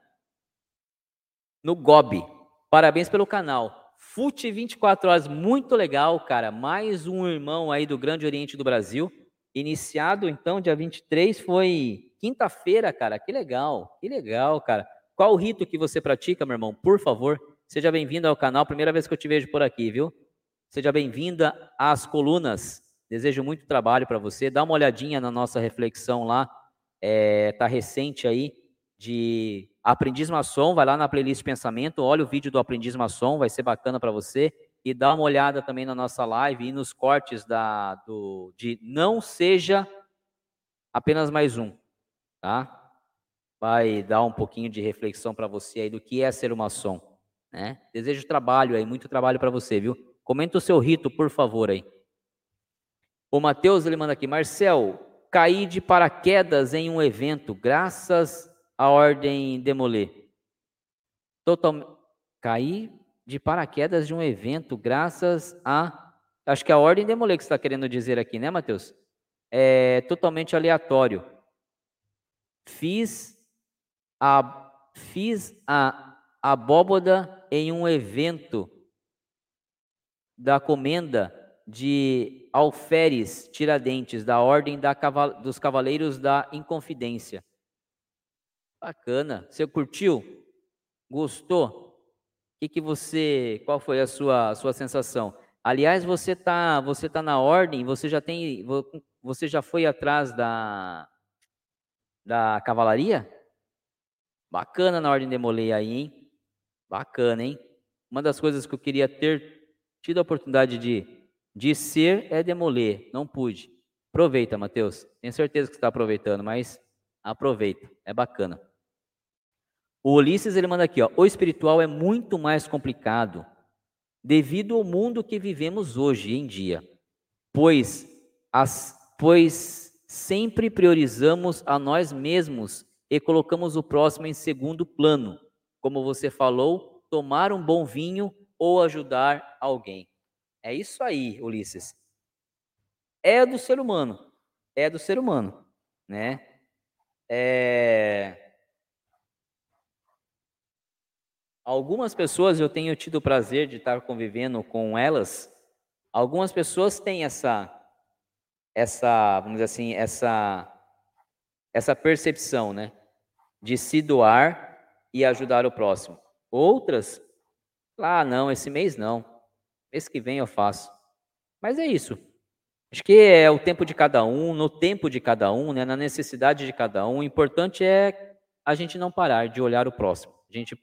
No GOB. Parabéns pelo canal. FUT 24 horas, muito legal, cara. Mais um irmão aí do Grande Oriente do Brasil. Iniciado, então, dia 23, foi quinta-feira, cara. Que legal, que legal, cara. Qual o rito que você pratica, meu irmão? Por favor. Seja bem-vindo ao canal, primeira vez que eu te vejo por aqui, viu? Seja bem-vinda às colunas. Desejo muito trabalho para você. Dá uma olhadinha na nossa reflexão lá, é, tá recente aí de Aprendiz Maçom. Vai lá na playlist Pensamento, olha o vídeo do Aprendiz Maçom, vai ser bacana para você. E dá uma olhada também na nossa live e nos cortes da do de não seja apenas mais um, tá? Vai dar um pouquinho de reflexão para você aí do que é ser uma maçom. Né? Desejo trabalho aí, muito trabalho para você, viu? Comenta o seu rito, por favor, aí. O Matheus, ele manda aqui, Marcel, caí de paraquedas em um evento, graças à ordem Demolê. Total... Caí de paraquedas de um evento, graças a... Acho que é a ordem Demolê que você está querendo dizer aqui, né, Matheus? É totalmente aleatório. Fiz a... Fiz a abóboda em um evento da comenda de Alferes Tiradentes, da Ordem da Caval dos Cavaleiros da Inconfidência. Bacana. Você curtiu? Gostou? Que, que você. Qual foi a sua, sua sensação? Aliás, você tá, você tá na ordem, você já tem. Você já foi atrás da, da cavalaria? Bacana na ordem de Molay aí, hein? Bacana, hein? Uma das coisas que eu queria ter tido a oportunidade de, de ser é demoler. Não pude. Aproveita, Mateus. Tenho certeza que você está aproveitando, mas aproveita. É bacana. O Ulisses ele manda aqui, ó. O espiritual é muito mais complicado devido ao mundo que vivemos hoje em dia, pois as, pois sempre priorizamos a nós mesmos e colocamos o próximo em segundo plano. Como você falou, tomar um bom vinho ou ajudar alguém. É isso aí, Ulisses. É do ser humano. É do ser humano, né? É... Algumas pessoas eu tenho tido o prazer de estar convivendo com elas. Algumas pessoas têm essa essa, vamos dizer assim, essa essa percepção, né, de se doar e ajudar o próximo. Outras, ah, não, esse mês não. Mês que vem eu faço. Mas é isso. Acho que é o tempo de cada um, no tempo de cada um, né, na necessidade de cada um. O importante é a gente não parar de olhar o próximo. A gente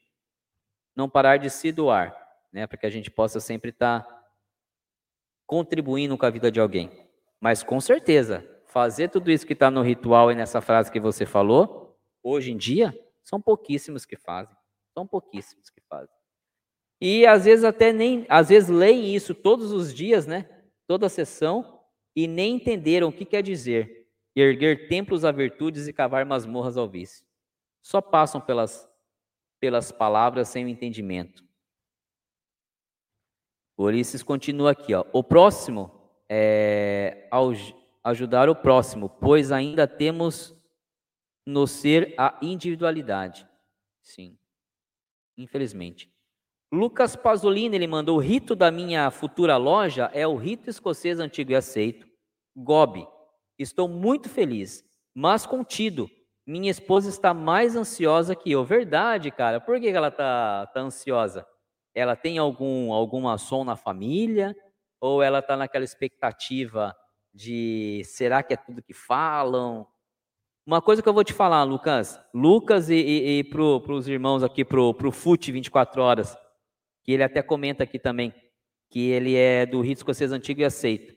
não parar de se doar, né, para que a gente possa sempre estar tá contribuindo com a vida de alguém. Mas com certeza, fazer tudo isso que está no ritual e nessa frase que você falou, hoje em dia, são pouquíssimos que fazem. São pouquíssimos que fazem. E às vezes até nem, às vezes leem isso todos os dias, né? Toda a sessão e nem entenderam o que quer dizer erguer templos a virtudes e cavar masmorras ao vício. Só passam pelas pelas palavras sem o entendimento. Ulisses continua aqui, ó. O próximo é ajudar o próximo, pois ainda temos no ser a individualidade. Sim. Infelizmente. Lucas Pasolini, ele mandou o rito da minha futura loja é o rito escocês antigo e aceito. Gobi. Estou muito feliz, mas contido, minha esposa está mais ansiosa que eu. Verdade, cara. Por que ela tá, tá ansiosa? Ela tem algum algum som na família? Ou ela está naquela expectativa de será que é tudo que falam? Uma coisa que eu vou te falar, Lucas. Lucas e, e, e para os irmãos aqui, para o FUT 24 horas, que ele até comenta aqui também, que ele é do Rito Escocês Antigo e Aceito.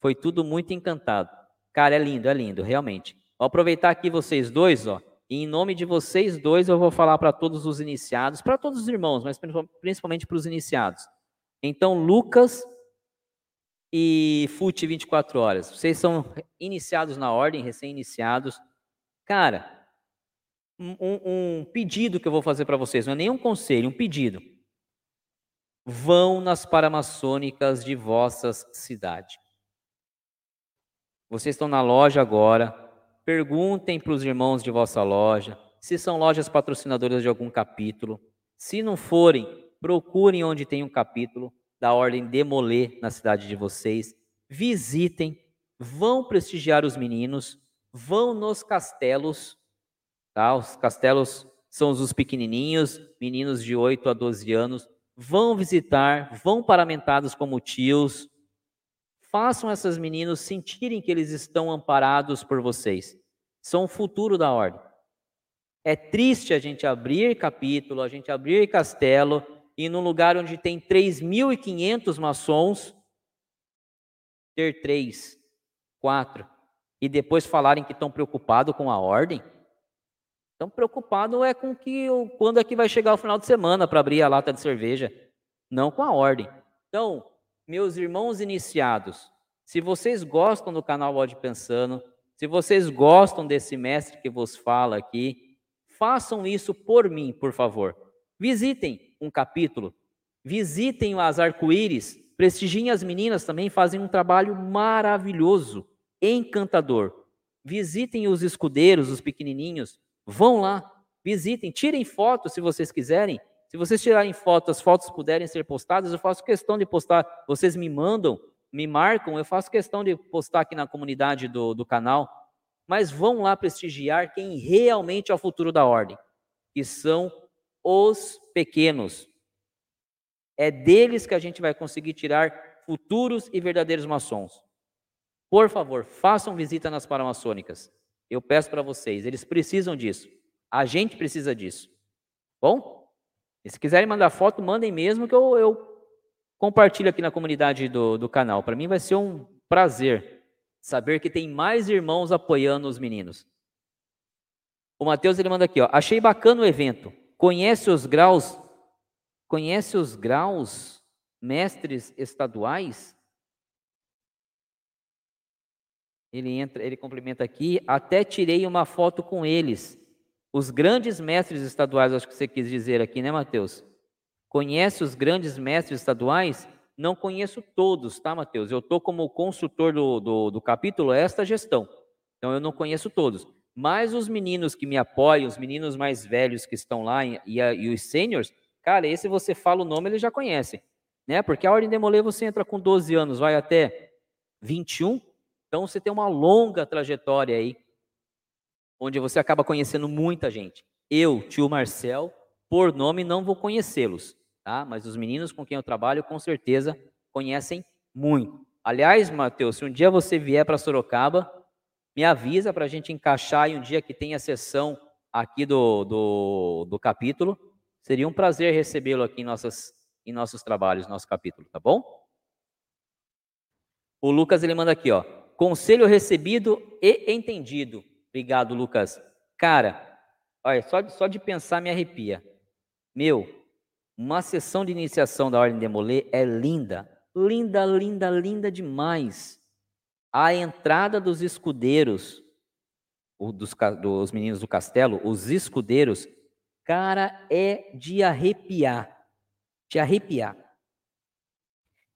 Foi tudo muito encantado. Cara, é lindo, é lindo, realmente. Vou aproveitar aqui vocês dois, ó, e em nome de vocês dois eu vou falar para todos os iniciados, para todos os irmãos, mas principalmente para os iniciados. Então, Lucas e Fute 24 horas. Vocês são iniciados na ordem, recém-iniciados. Cara, um, um, pedido que eu vou fazer para vocês, não é nem um conselho, um pedido. Vão nas paramaçônicas de vossas cidades. Vocês estão na loja agora, Perguntem para os irmãos de vossa loja se são lojas patrocinadoras de algum capítulo. Se não forem, procurem onde tem um capítulo da ordem Demolê na cidade de vocês. Visitem, vão prestigiar os meninos, vão nos castelos. Tá? Os castelos são os pequenininhos, meninos de 8 a 12 anos. Vão visitar, vão paramentados como tios, Façam esses meninos sentirem que eles estão amparados por vocês. São o futuro da ordem. É triste a gente abrir capítulo, a gente abrir castelo, e num lugar onde tem 3.500 maçons, ter três, quatro, e depois falarem que estão preocupados com a ordem. Estão preocupados é com que quando é que vai chegar o final de semana para abrir a lata de cerveja, não com a ordem. Então, meus irmãos iniciados, se vocês gostam do canal Bode Pensando, se vocês gostam desse mestre que vos fala aqui, façam isso por mim, por favor. Visitem um capítulo, visitem as arco-íris, prestigiem as meninas também, fazem um trabalho maravilhoso, encantador. Visitem os escudeiros, os pequenininhos, vão lá, visitem, tirem fotos se vocês quiserem, se vocês tirarem fotos, as fotos puderem ser postadas, eu faço questão de postar. Vocês me mandam me marcam, eu faço questão de postar aqui na comunidade do, do canal, mas vão lá prestigiar quem realmente é o futuro da ordem, que são os pequenos. É deles que a gente vai conseguir tirar futuros e verdadeiros maçons. Por favor, façam visita nas paramaçônicas. Eu peço para vocês, eles precisam disso. A gente precisa disso. Bom? E se quiserem mandar foto, mandem mesmo que eu, eu compartilho aqui na comunidade do, do canal. Para mim vai ser um prazer saber que tem mais irmãos apoiando os meninos. O Mateus ele manda aqui, ó. Achei bacana o evento. Conhece os graus? Conhece os graus mestres estaduais? Ele entra, ele complementa aqui, até tirei uma foto com eles. Os grandes mestres estaduais, acho que você quis dizer aqui, né, Mateus? Conhece os grandes mestres estaduais? Não conheço todos, tá, Mateus? Eu estou como consultor do, do, do capítulo esta gestão. Então eu não conheço todos. Mas os meninos que me apoiam, os meninos mais velhos que estão lá e, e, e os sêniores, cara, esse você fala o nome, eles já conhecem. Né? Porque a Ordem de Molê você entra com 12 anos, vai até 21, então você tem uma longa trajetória aí, onde você acaba conhecendo muita gente. Eu, tio Marcel, por nome não vou conhecê-los, tá? Mas os meninos com quem eu trabalho, com certeza, conhecem muito. Aliás, Matheus, se um dia você vier para Sorocaba, me avisa para a gente encaixar em um dia que tenha sessão aqui do, do, do capítulo. Seria um prazer recebê-lo aqui em, nossas, em nossos trabalhos, nosso capítulo, tá bom? O Lucas ele manda aqui, ó. Conselho recebido e entendido. Obrigado, Lucas. Cara, olha, só, só de pensar me arrepia. Meu, uma sessão de iniciação da Ordem de Molê é linda. Linda, linda, linda demais. A entrada dos escudeiros, dos, dos meninos do castelo, os escudeiros, cara, é de arrepiar. De arrepiar.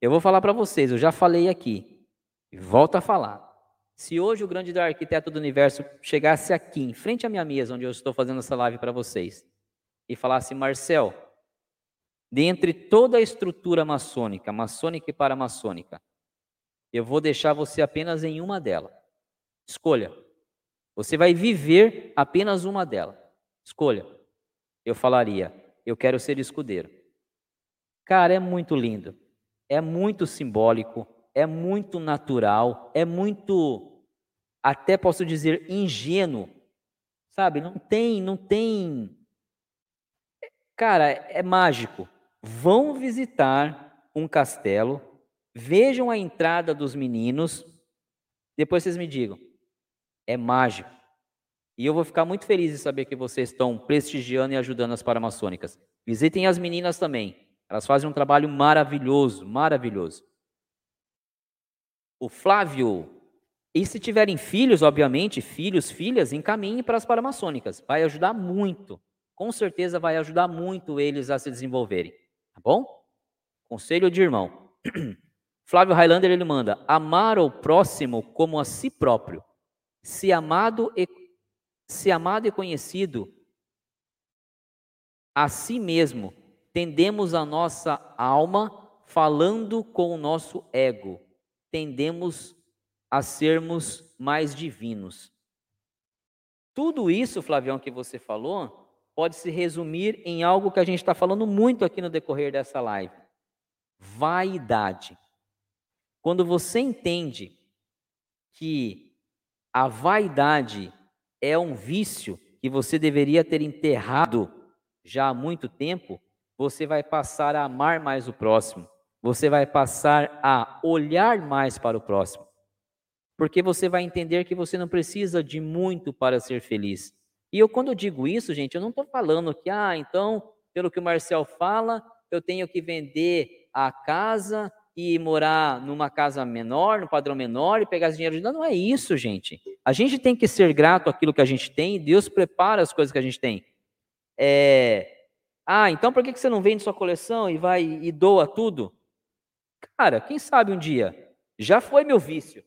Eu vou falar para vocês, eu já falei aqui. E volto a falar. Se hoje o grande arquiteto do universo chegasse aqui, em frente à minha mesa, onde eu estou fazendo essa live para vocês, e falasse, Marcel, dentre toda a estrutura maçônica, maçônica e paramaçônica, eu vou deixar você apenas em uma delas. Escolha. Você vai viver apenas uma delas. Escolha. Eu falaria, eu quero ser escudeiro. Cara, é muito lindo. É muito simbólico é muito natural, é muito, até posso dizer, ingênuo. Sabe? Não tem, não tem. Cara, é mágico. Vão visitar um castelo, vejam a entrada dos meninos, depois vocês me digam. É mágico. E eu vou ficar muito feliz em saber que vocês estão prestigiando e ajudando as paramaçônicas. Visitem as meninas também. Elas fazem um trabalho maravilhoso, maravilhoso o Flávio. E se tiverem filhos, obviamente, filhos, filhas, encaminhe para as paramaçônicas. Vai ajudar muito. Com certeza vai ajudar muito eles a se desenvolverem. Tá bom? Conselho de irmão. Flávio Highlander ele manda: amar o próximo como a si próprio. Se amado e se amado e conhecido a si mesmo, tendemos a nossa alma falando com o nosso ego tendemos a sermos mais divinos. Tudo isso, Flavião, que você falou, pode se resumir em algo que a gente está falando muito aqui no decorrer dessa live: vaidade. Quando você entende que a vaidade é um vício que você deveria ter enterrado já há muito tempo, você vai passar a amar mais o próximo você vai passar a olhar mais para o próximo. Porque você vai entender que você não precisa de muito para ser feliz. E eu, quando eu digo isso, gente, eu não estou falando que, ah, então, pelo que o Marcel fala, eu tenho que vender a casa e morar numa casa menor, no padrão menor e pegar esse dinheiro não, não é isso, gente. A gente tem que ser grato àquilo que a gente tem e Deus prepara as coisas que a gente tem. É... Ah, então por que você não vende sua coleção e vai e doa tudo? Cara, quem sabe um dia? Já foi meu vício.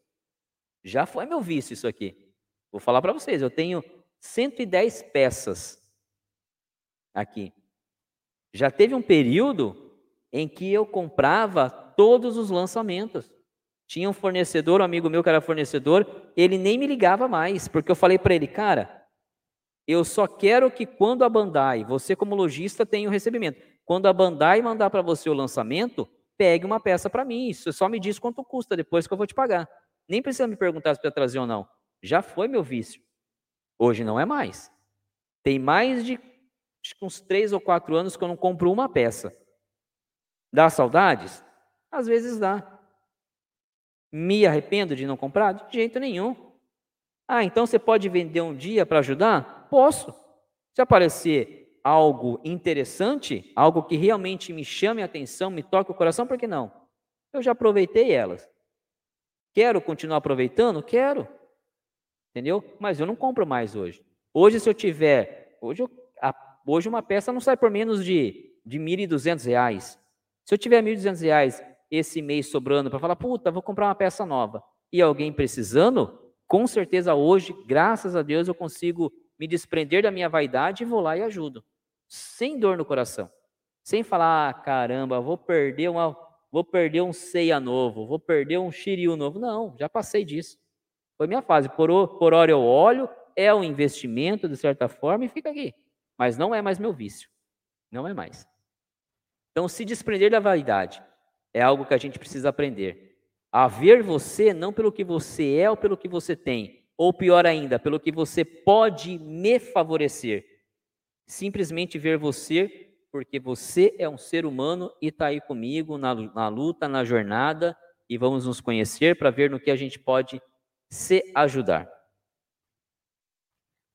Já foi meu vício isso aqui. Vou falar para vocês, eu tenho 110 peças aqui. Já teve um período em que eu comprava todos os lançamentos. Tinha um fornecedor, um amigo meu que era fornecedor, ele nem me ligava mais, porque eu falei para ele, cara, eu só quero que quando a Bandai, você como lojista tenha o recebimento. Quando a Bandai mandar para você o lançamento, pegue uma peça para mim. Só me diz quanto custa depois que eu vou te pagar. Nem precisa me perguntar se precisa trazer ou não. Já foi meu vício. Hoje não é mais. Tem mais de uns três ou quatro anos que eu não compro uma peça. Dá saudades? Às vezes dá. Me arrependo de não comprar? De jeito nenhum. Ah, então você pode vender um dia para ajudar? Posso. Se aparecer algo interessante, algo que realmente me chame a atenção, me toque o coração, por que não? Eu já aproveitei elas. Quero continuar aproveitando? Quero. Entendeu? Mas eu não compro mais hoje. Hoje, se eu tiver. Hoje, eu, a, hoje uma peça não sai por menos de, de R$ 1.200. Se eu tiver R$ 1.200 esse mês sobrando para falar, puta, vou comprar uma peça nova, e alguém precisando, com certeza hoje, graças a Deus, eu consigo me desprender da minha vaidade e vou lá e ajudo. Sem dor no coração. Sem falar, ah, caramba, vou perder uma, vou perder um ceia novo, vou perder um xiriu novo. Não, já passei disso. Foi minha fase. Por, por hora eu olho, é um investimento de certa forma e fica aqui. Mas não é mais meu vício. Não é mais. Então, se desprender da vaidade é algo que a gente precisa aprender. A ver você não pelo que você é ou pelo que você tem, ou pior ainda, pelo que você pode me favorecer. Simplesmente ver você porque você é um ser humano e está aí comigo na, na luta, na jornada, e vamos nos conhecer para ver no que a gente pode se ajudar.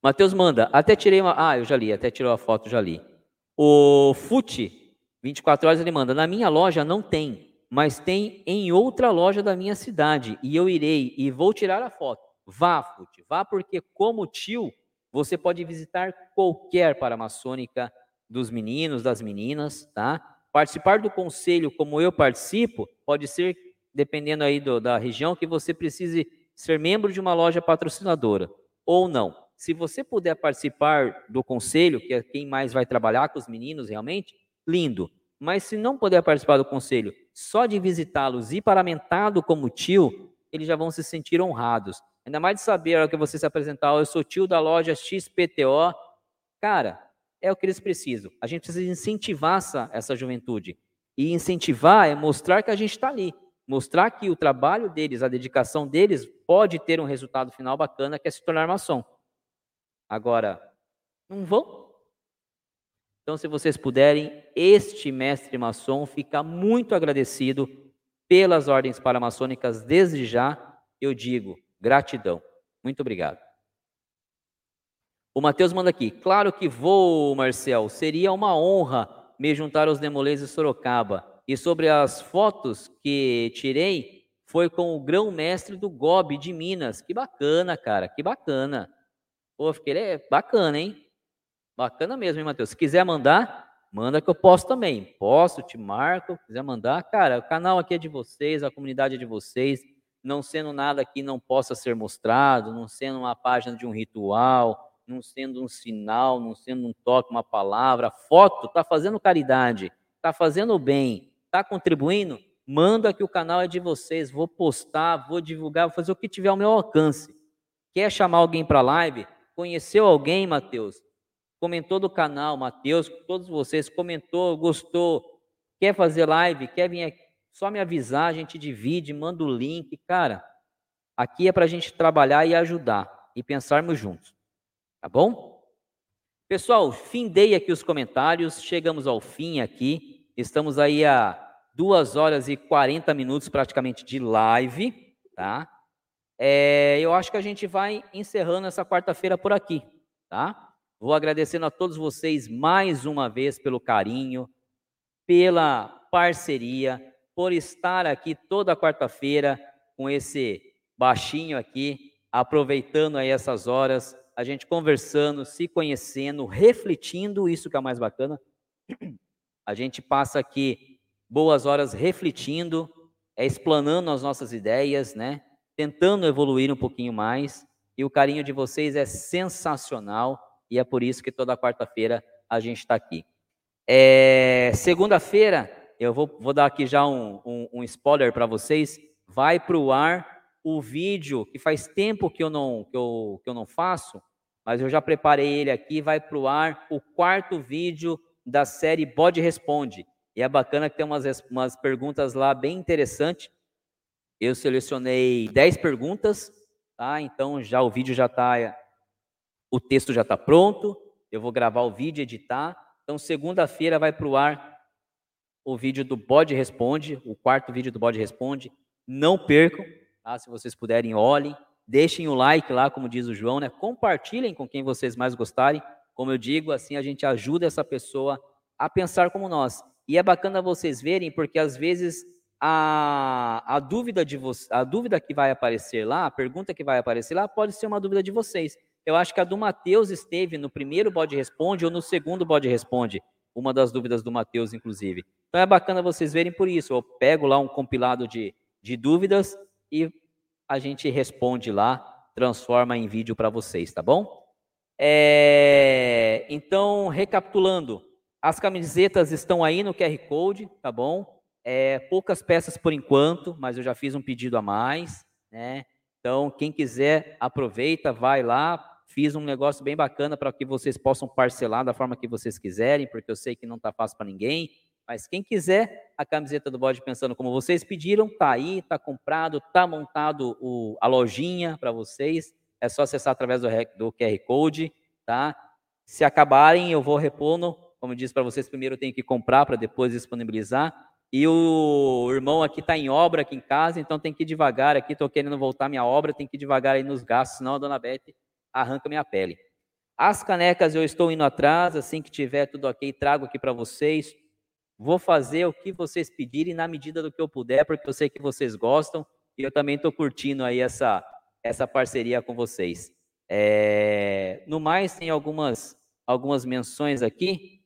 Mateus manda, até tirei uma. Ah, eu já li, até tirou a foto, já li. O Fute 24 horas ele manda: Na minha loja não tem, mas tem em outra loja da minha cidade, e eu irei e vou tirar a foto. Vá, Fute, vá, porque como tio, você pode visitar qualquer paramaçônica dos meninos, das meninas, tá? Participar do conselho, como eu participo, pode ser, dependendo aí do, da região, que você precise ser membro de uma loja patrocinadora, ou não. Se você puder participar do conselho, que é quem mais vai trabalhar com os meninos realmente, lindo. Mas se não puder participar do conselho, só de visitá-los e paramentado como tio, eles já vão se sentir honrados. Ainda mais de saber a hora que você se apresentar, oh, eu sou tio da loja XPTO. Cara, é o que eles precisam. A gente precisa incentivar essa, essa juventude. E incentivar é mostrar que a gente está ali. Mostrar que o trabalho deles, a dedicação deles, pode ter um resultado final bacana, que é se tornar maçom. Agora, não vão então, se vocês puderem, este mestre maçom fica muito agradecido pelas ordens paramaçônicas desde já. Eu digo gratidão. Muito obrigado. O Mateus manda aqui. Claro que vou, Marcel. Seria uma honra me juntar aos demolês de Sorocaba. E sobre as fotos que tirei, foi com o grão-mestre do GOB de Minas. Que bacana, cara. Que bacana. Pô, fiquei é bacana, hein? Bacana mesmo, hein, Matheus? Se quiser mandar, manda que eu posso também. Posso, te marco, quiser mandar. Cara, o canal aqui é de vocês, a comunidade é de vocês. Não sendo nada aqui não possa ser mostrado, não sendo uma página de um ritual, não sendo um sinal, não sendo um toque, uma palavra. Foto, tá fazendo caridade, tá fazendo bem, tá contribuindo? Manda que o canal é de vocês. Vou postar, vou divulgar, vou fazer o que tiver ao meu alcance. Quer chamar alguém para live? Conheceu alguém, Mateus? Comentou do canal, Matheus, todos vocês, comentou, gostou, quer fazer live, quer vir aqui, só me avisar, a gente divide, manda o link. Cara, aqui é para a gente trabalhar e ajudar e pensarmos juntos. Tá bom? Pessoal, findei aqui os comentários, chegamos ao fim aqui. Estamos aí a duas horas e 40 minutos praticamente de live, tá? É, eu acho que a gente vai encerrando essa quarta-feira por aqui, tá? Vou agradecendo a todos vocês mais uma vez pelo carinho, pela parceria, por estar aqui toda quarta-feira com esse baixinho aqui, aproveitando aí essas horas, a gente conversando, se conhecendo, refletindo, isso que é mais bacana. A gente passa aqui boas horas refletindo, é explanando as nossas ideias, né? Tentando evoluir um pouquinho mais. E o carinho de vocês é sensacional e é por isso que toda quarta-feira a gente está aqui. É, Segunda-feira, eu vou, vou, dar aqui já um, um, um spoiler para vocês. vai para o ar o vídeo que faz tempo que eu não, que eu, que eu não faço, mas eu já preparei ele aqui, vai para o ar o quarto vídeo da série Bode Responde. E é bacana que tem umas, umas perguntas lá bem interessantes. Eu selecionei 10 perguntas, tá? Então já o vídeo já está, o texto já está pronto. Eu vou gravar o vídeo, editar. Então segunda-feira vai para o ar o vídeo do Bode Responde, o quarto vídeo do Bode Responde. Não percam, tá? Se vocês puderem, olhem. Deixem o like lá, como diz o João, né? Compartilhem com quem vocês mais gostarem. Como eu digo, assim a gente ajuda essa pessoa a pensar como nós. E é bacana vocês verem, porque às vezes a, a dúvida de a dúvida que vai aparecer lá, a pergunta que vai aparecer lá, pode ser uma dúvida de vocês. Eu acho que a do Mateus esteve no primeiro bode responde ou no segundo bode responde, uma das dúvidas do Mateus, inclusive. Então é bacana vocês verem por isso. Eu pego lá um compilado de, de dúvidas e a gente responde lá, transforma em vídeo para vocês, tá bom? É, então, recapitulando, as camisetas estão aí no QR Code, tá bom? É, poucas peças por enquanto, mas eu já fiz um pedido a mais, né? Então, quem quiser, aproveita, vai lá. Fiz um negócio bem bacana para que vocês possam parcelar da forma que vocês quiserem, porque eu sei que não está fácil para ninguém. Mas quem quiser a camiseta do Bode Pensando como vocês pediram, tá aí, tá comprado, tá montado o, a lojinha para vocês. É só acessar através do, do QR Code, tá? Se acabarem, eu vou repor no como eu disse para vocês, primeiro eu tenho que comprar para depois disponibilizar. E o irmão aqui está em obra aqui em casa, então tem que ir devagar aqui. Estou querendo voltar minha obra, tem que ir devagar aí nos gastos, senão a dona Beth arranca minha pele. As canecas eu estou indo atrás, assim que tiver tudo ok, trago aqui para vocês. Vou fazer o que vocês pedirem na medida do que eu puder, porque eu sei que vocês gostam e eu também estou curtindo aí essa, essa parceria com vocês. É, no mais, tem algumas, algumas menções aqui.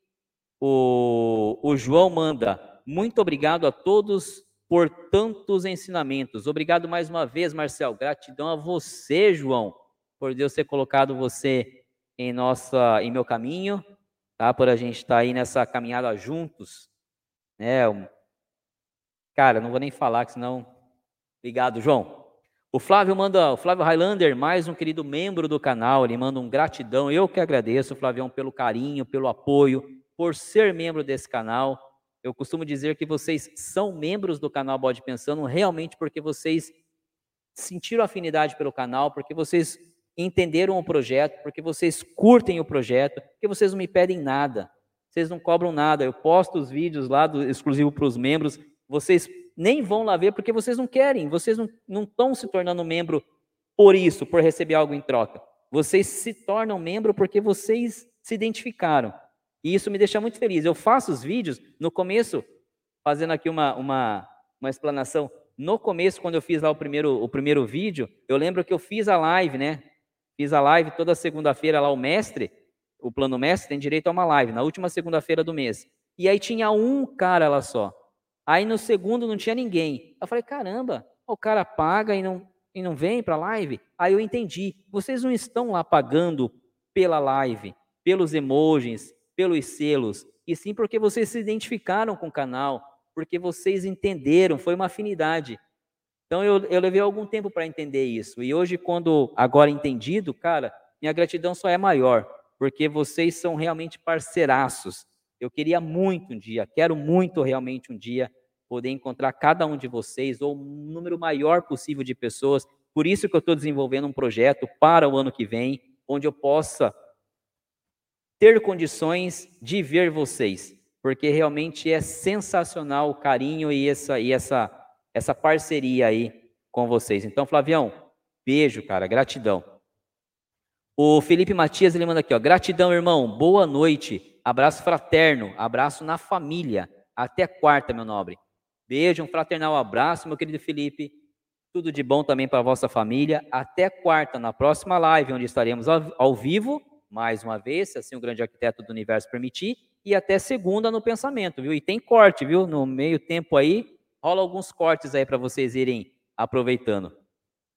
O, o João manda, muito obrigado a todos por tantos ensinamentos. Obrigado mais uma vez, Marcel. Gratidão a você, João, por Deus ter colocado você em nossa, em meu caminho, tá? Por a gente estar tá aí nessa caminhada juntos, né? Cara, não vou nem falar, que senão. Obrigado, João. O Flávio manda, o Flávio Highlander, mais um querido membro do canal, ele manda um gratidão. Eu que agradeço, Flavião, pelo carinho, pelo apoio por ser membro desse canal. Eu costumo dizer que vocês são membros do canal Bode Pensando realmente porque vocês sentiram afinidade pelo canal, porque vocês entenderam o projeto, porque vocês curtem o projeto, porque vocês não me pedem nada, vocês não cobram nada. Eu posto os vídeos lá do exclusivo para os membros, vocês nem vão lá ver porque vocês não querem, vocês não estão se tornando membro por isso, por receber algo em troca. Vocês se tornam membro porque vocês se identificaram. E isso me deixa muito feliz. Eu faço os vídeos no começo, fazendo aqui uma, uma, uma explanação. No começo, quando eu fiz lá o primeiro, o primeiro vídeo, eu lembro que eu fiz a live, né? Fiz a live toda segunda-feira lá, o mestre, o plano mestre tem direito a uma live, na última segunda-feira do mês. E aí tinha um cara lá só. Aí no segundo não tinha ninguém. Eu falei, caramba, o cara paga e não, e não vem para a live? Aí eu entendi, vocês não estão lá pagando pela live, pelos emojis, pelos selos, e sim porque vocês se identificaram com o canal, porque vocês entenderam, foi uma afinidade. Então eu, eu levei algum tempo para entender isso. E hoje, quando agora entendido, cara, minha gratidão só é maior, porque vocês são realmente parceiraços. Eu queria muito um dia, quero muito realmente um dia poder encontrar cada um de vocês, ou um número maior possível de pessoas. Por isso que eu estou desenvolvendo um projeto para o ano que vem, onde eu possa ter condições de ver vocês, porque realmente é sensacional o carinho e essa, e essa, essa parceria aí com vocês. Então, Flavião, beijo, cara, gratidão. O Felipe Matias, ele manda aqui, ó, gratidão, irmão, boa noite, abraço fraterno, abraço na família, até quarta, meu nobre. Beijo, um fraternal abraço, meu querido Felipe, tudo de bom também para a vossa família, até quarta, na próxima live, onde estaremos ao, ao vivo, mais uma vez, se assim o grande arquiteto do universo permitir, e até segunda no pensamento, viu? E tem corte, viu? No meio tempo aí, rola alguns cortes aí para vocês irem aproveitando.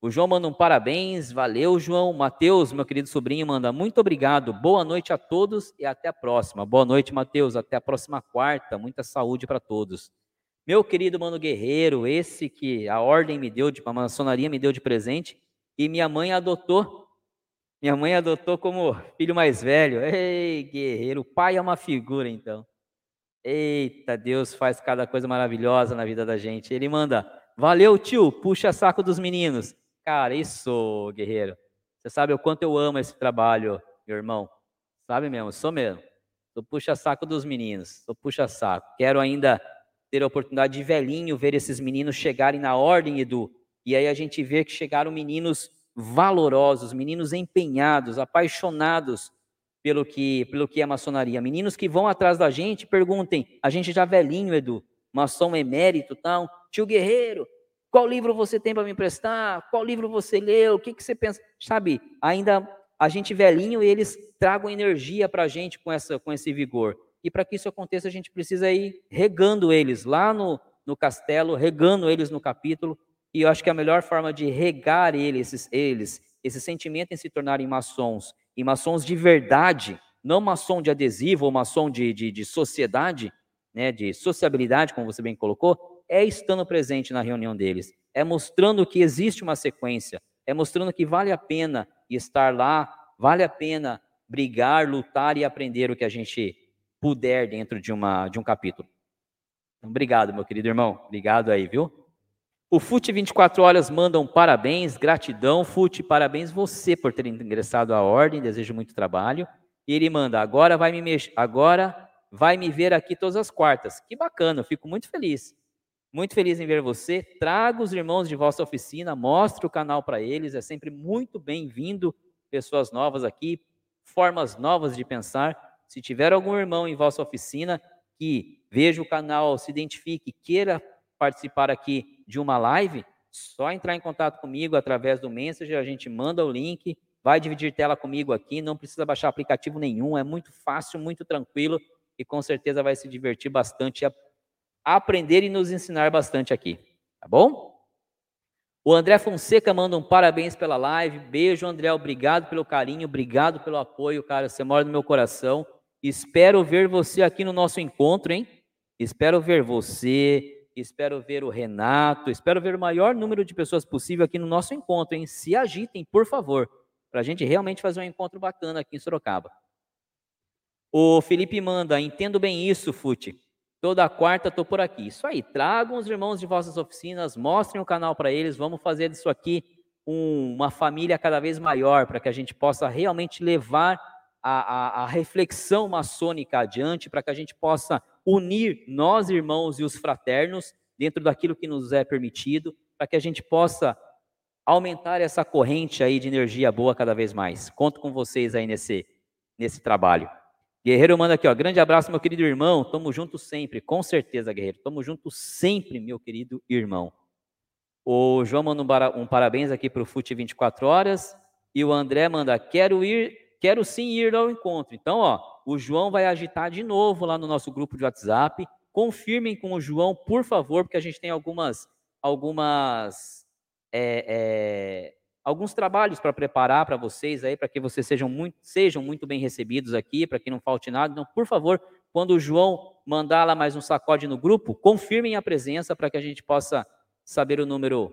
O João manda um parabéns, valeu, João. Mateus, meu querido sobrinho, manda muito obrigado. Boa noite a todos e até a próxima. Boa noite, Mateus. Até a próxima quarta. Muita saúde para todos. Meu querido mano guerreiro, esse que a ordem me deu, de, a maçonaria me deu de presente, e minha mãe adotou. Minha mãe adotou como filho mais velho. Ei, guerreiro, o pai é uma figura, então. Eita, Deus faz cada coisa maravilhosa na vida da gente. Ele manda, valeu, tio, puxa saco dos meninos. Cara, isso, guerreiro. Você sabe o quanto eu amo esse trabalho, meu irmão. Sabe mesmo, sou mesmo. Sou puxa-saco dos meninos, sou puxa-saco. Quero ainda ter a oportunidade de velhinho ver esses meninos chegarem na ordem, Edu. E aí a gente vê que chegaram meninos valorosos, meninos empenhados, apaixonados pelo que, pelo que é maçonaria. Meninos que vão atrás da gente, perguntem, a gente já velhinho, Edu, maçom emérito, tal, tio Guerreiro, qual livro você tem para me emprestar? Qual livro você leu? O que, que você pensa? Sabe, ainda a gente velhinho, eles tragam energia para a gente com, essa, com esse vigor. E para que isso aconteça, a gente precisa ir regando eles lá no, no castelo, regando eles no capítulo. E eu acho que a melhor forma de regar eles, eles esse sentimento em se tornarem maçons, e maçons de verdade, não maçom de adesivo ou maçom de, de, de sociedade, né, de sociabilidade, como você bem colocou, é estando presente na reunião deles, é mostrando que existe uma sequência, é mostrando que vale a pena estar lá, vale a pena brigar, lutar e aprender o que a gente puder dentro de, uma, de um capítulo. Então, obrigado, meu querido irmão. Obrigado aí, viu? O FUT 24 Horas manda um parabéns, gratidão. FUT, parabéns você por ter ingressado à ordem, desejo muito trabalho. E ele manda, agora vai me mexer, agora vai me ver aqui todas as quartas. Que bacana, eu fico muito feliz. Muito feliz em ver você. Traga os irmãos de vossa oficina, mostre o canal para eles. É sempre muito bem-vindo pessoas novas aqui, formas novas de pensar. Se tiver algum irmão em vossa oficina que veja o canal, se identifique, queira participar aqui de uma live, só entrar em contato comigo através do Messenger, a gente manda o link, vai dividir tela comigo aqui, não precisa baixar aplicativo nenhum, é muito fácil, muito tranquilo e com certeza vai se divertir bastante, aprender e nos ensinar bastante aqui, tá bom? O André Fonseca manda um parabéns pela live. Beijo, André. Obrigado pelo carinho, obrigado pelo apoio, cara. Você mora no meu coração. Espero ver você aqui no nosso encontro, hein? Espero ver você, espero ver o Renato, espero ver o maior número de pessoas possível aqui no nosso encontro, hein? Se agitem, por favor, para a gente realmente fazer um encontro bacana aqui em Sorocaba. O Felipe manda, entendo bem isso, Fute. Toda quarta estou por aqui. Isso aí, tragam os irmãos de vossas oficinas, mostrem o canal para eles, vamos fazer disso aqui um, uma família cada vez maior, para que a gente possa realmente levar a, a, a reflexão maçônica adiante, para que a gente possa unir nós, irmãos e os fraternos, dentro daquilo que nos é permitido, para que a gente possa aumentar essa corrente aí de energia boa cada vez mais. Conto com vocês aí nesse, nesse trabalho. Guerreiro manda aqui, ó, grande abraço, meu querido irmão, tamo junto sempre, com certeza, guerreiro, tamo junto sempre, meu querido irmão. O João manda um, um parabéns aqui para o FUT 24 horas, e o André manda, quero ir quero sim ir ao encontro. Então, ó, o João vai agitar de novo lá no nosso grupo de WhatsApp. Confirmem com o João, por favor, porque a gente tem algumas, algumas, é, é, alguns trabalhos para preparar para vocês aí, para que vocês sejam muito, sejam muito bem recebidos aqui, para que não falte nada. Então, por favor, quando o João mandar lá mais um sacode no grupo, confirmem a presença para que a gente possa saber o número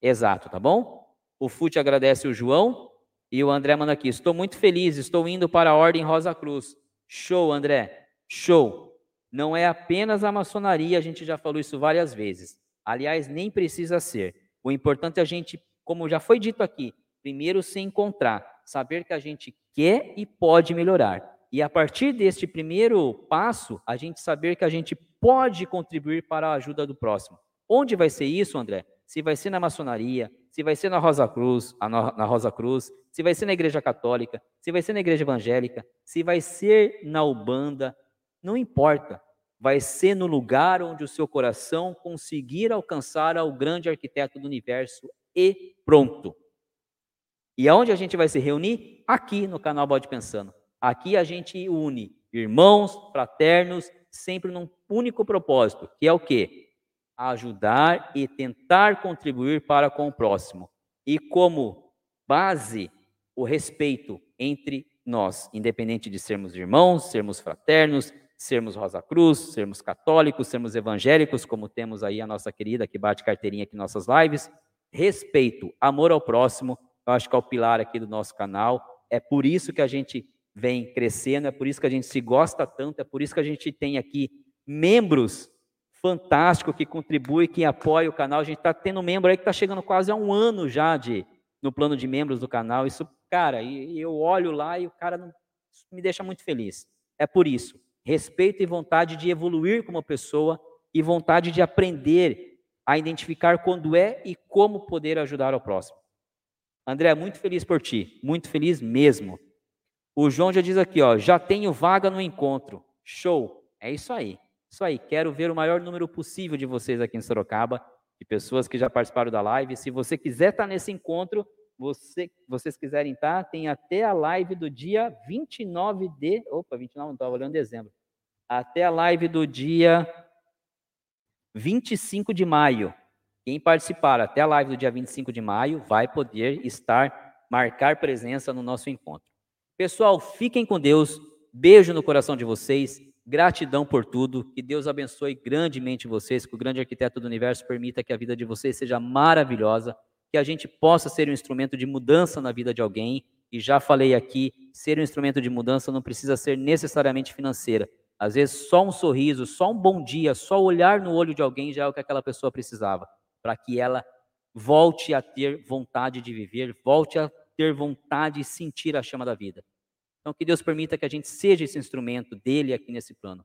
exato, tá bom? O FUT agradece o João. E o André manda aqui: estou muito feliz, estou indo para a Ordem Rosa Cruz. Show, André, show. Não é apenas a maçonaria, a gente já falou isso várias vezes. Aliás, nem precisa ser. O importante é a gente, como já foi dito aqui, primeiro se encontrar, saber que a gente quer e pode melhorar. E a partir deste primeiro passo, a gente saber que a gente pode contribuir para a ajuda do próximo. Onde vai ser isso, André? Se vai ser na maçonaria, se vai ser na Rosa Cruz, na Rosa Cruz, se vai ser na igreja católica, se vai ser na igreja evangélica, se vai ser na Ubanda, não importa. Vai ser no lugar onde o seu coração conseguir alcançar ao grande arquiteto do universo e pronto. E aonde a gente vai se reunir? Aqui no canal Bode Pensando. Aqui a gente une irmãos, fraternos, sempre num único propósito, que é o quê? Ajudar e tentar contribuir para com o próximo. E como base o respeito entre nós, independente de sermos irmãos, sermos fraternos, sermos Rosa Cruz, sermos católicos, sermos evangélicos, como temos aí a nossa querida que bate carteirinha aqui em nossas lives. Respeito, amor ao próximo, eu acho que é o pilar aqui do nosso canal. É por isso que a gente vem crescendo, é por isso que a gente se gosta tanto, é por isso que a gente tem aqui membros fantásticos que contribuem, que apoiam o canal. A gente está tendo membro aí que está chegando quase a um ano já de no plano de membros do canal. Isso, cara, e, eu olho lá e o cara não, me deixa muito feliz. É por isso respeito e vontade de evoluir como pessoa e vontade de aprender a identificar quando é e como poder ajudar ao próximo. André, muito feliz por ti, muito feliz mesmo. O João já diz aqui, ó, já tenho vaga no encontro. Show. É isso aí. Isso aí. Quero ver o maior número possível de vocês aqui em Sorocaba, de pessoas que já participaram da live. Se você quiser estar nesse encontro, você, vocês quiserem estar, tem até a live do dia 29 de. Opa, 29, não estava olhando dezembro até a live do dia 25 de maio. Quem participar até a live do dia 25 de maio vai poder estar, marcar presença no nosso encontro. Pessoal, fiquem com Deus. Beijo no coração de vocês. Gratidão por tudo. Que Deus abençoe grandemente vocês. Que o grande arquiteto do universo permita que a vida de vocês seja maravilhosa. Que a gente possa ser um instrumento de mudança na vida de alguém. E já falei aqui, ser um instrumento de mudança não precisa ser necessariamente financeira às vezes, só um sorriso, só um bom dia, só olhar no olho de alguém já é o que aquela pessoa precisava, para que ela volte a ter vontade de viver, volte a ter vontade de sentir a chama da vida. Então, que Deus permita que a gente seja esse instrumento dele aqui nesse plano.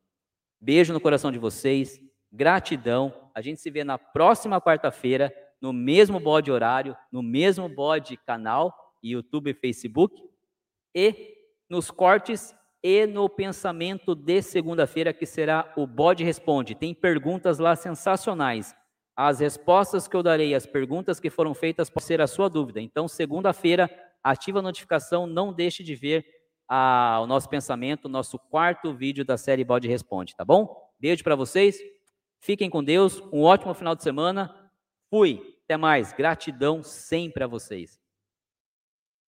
Beijo no coração de vocês, gratidão. A gente se vê na próxima quarta-feira, no mesmo bode horário, no mesmo bode canal, YouTube e Facebook, e nos cortes e no pensamento de segunda-feira, que será o Bode Responde. Tem perguntas lá sensacionais. As respostas que eu darei, as perguntas que foram feitas, podem ser a sua dúvida. Então, segunda-feira, ativa a notificação, não deixe de ver a, o nosso pensamento, o nosso quarto vídeo da série Bode Responde, tá bom? Beijo para vocês, fiquem com Deus, um ótimo final de semana. Fui, até mais, gratidão sempre a vocês.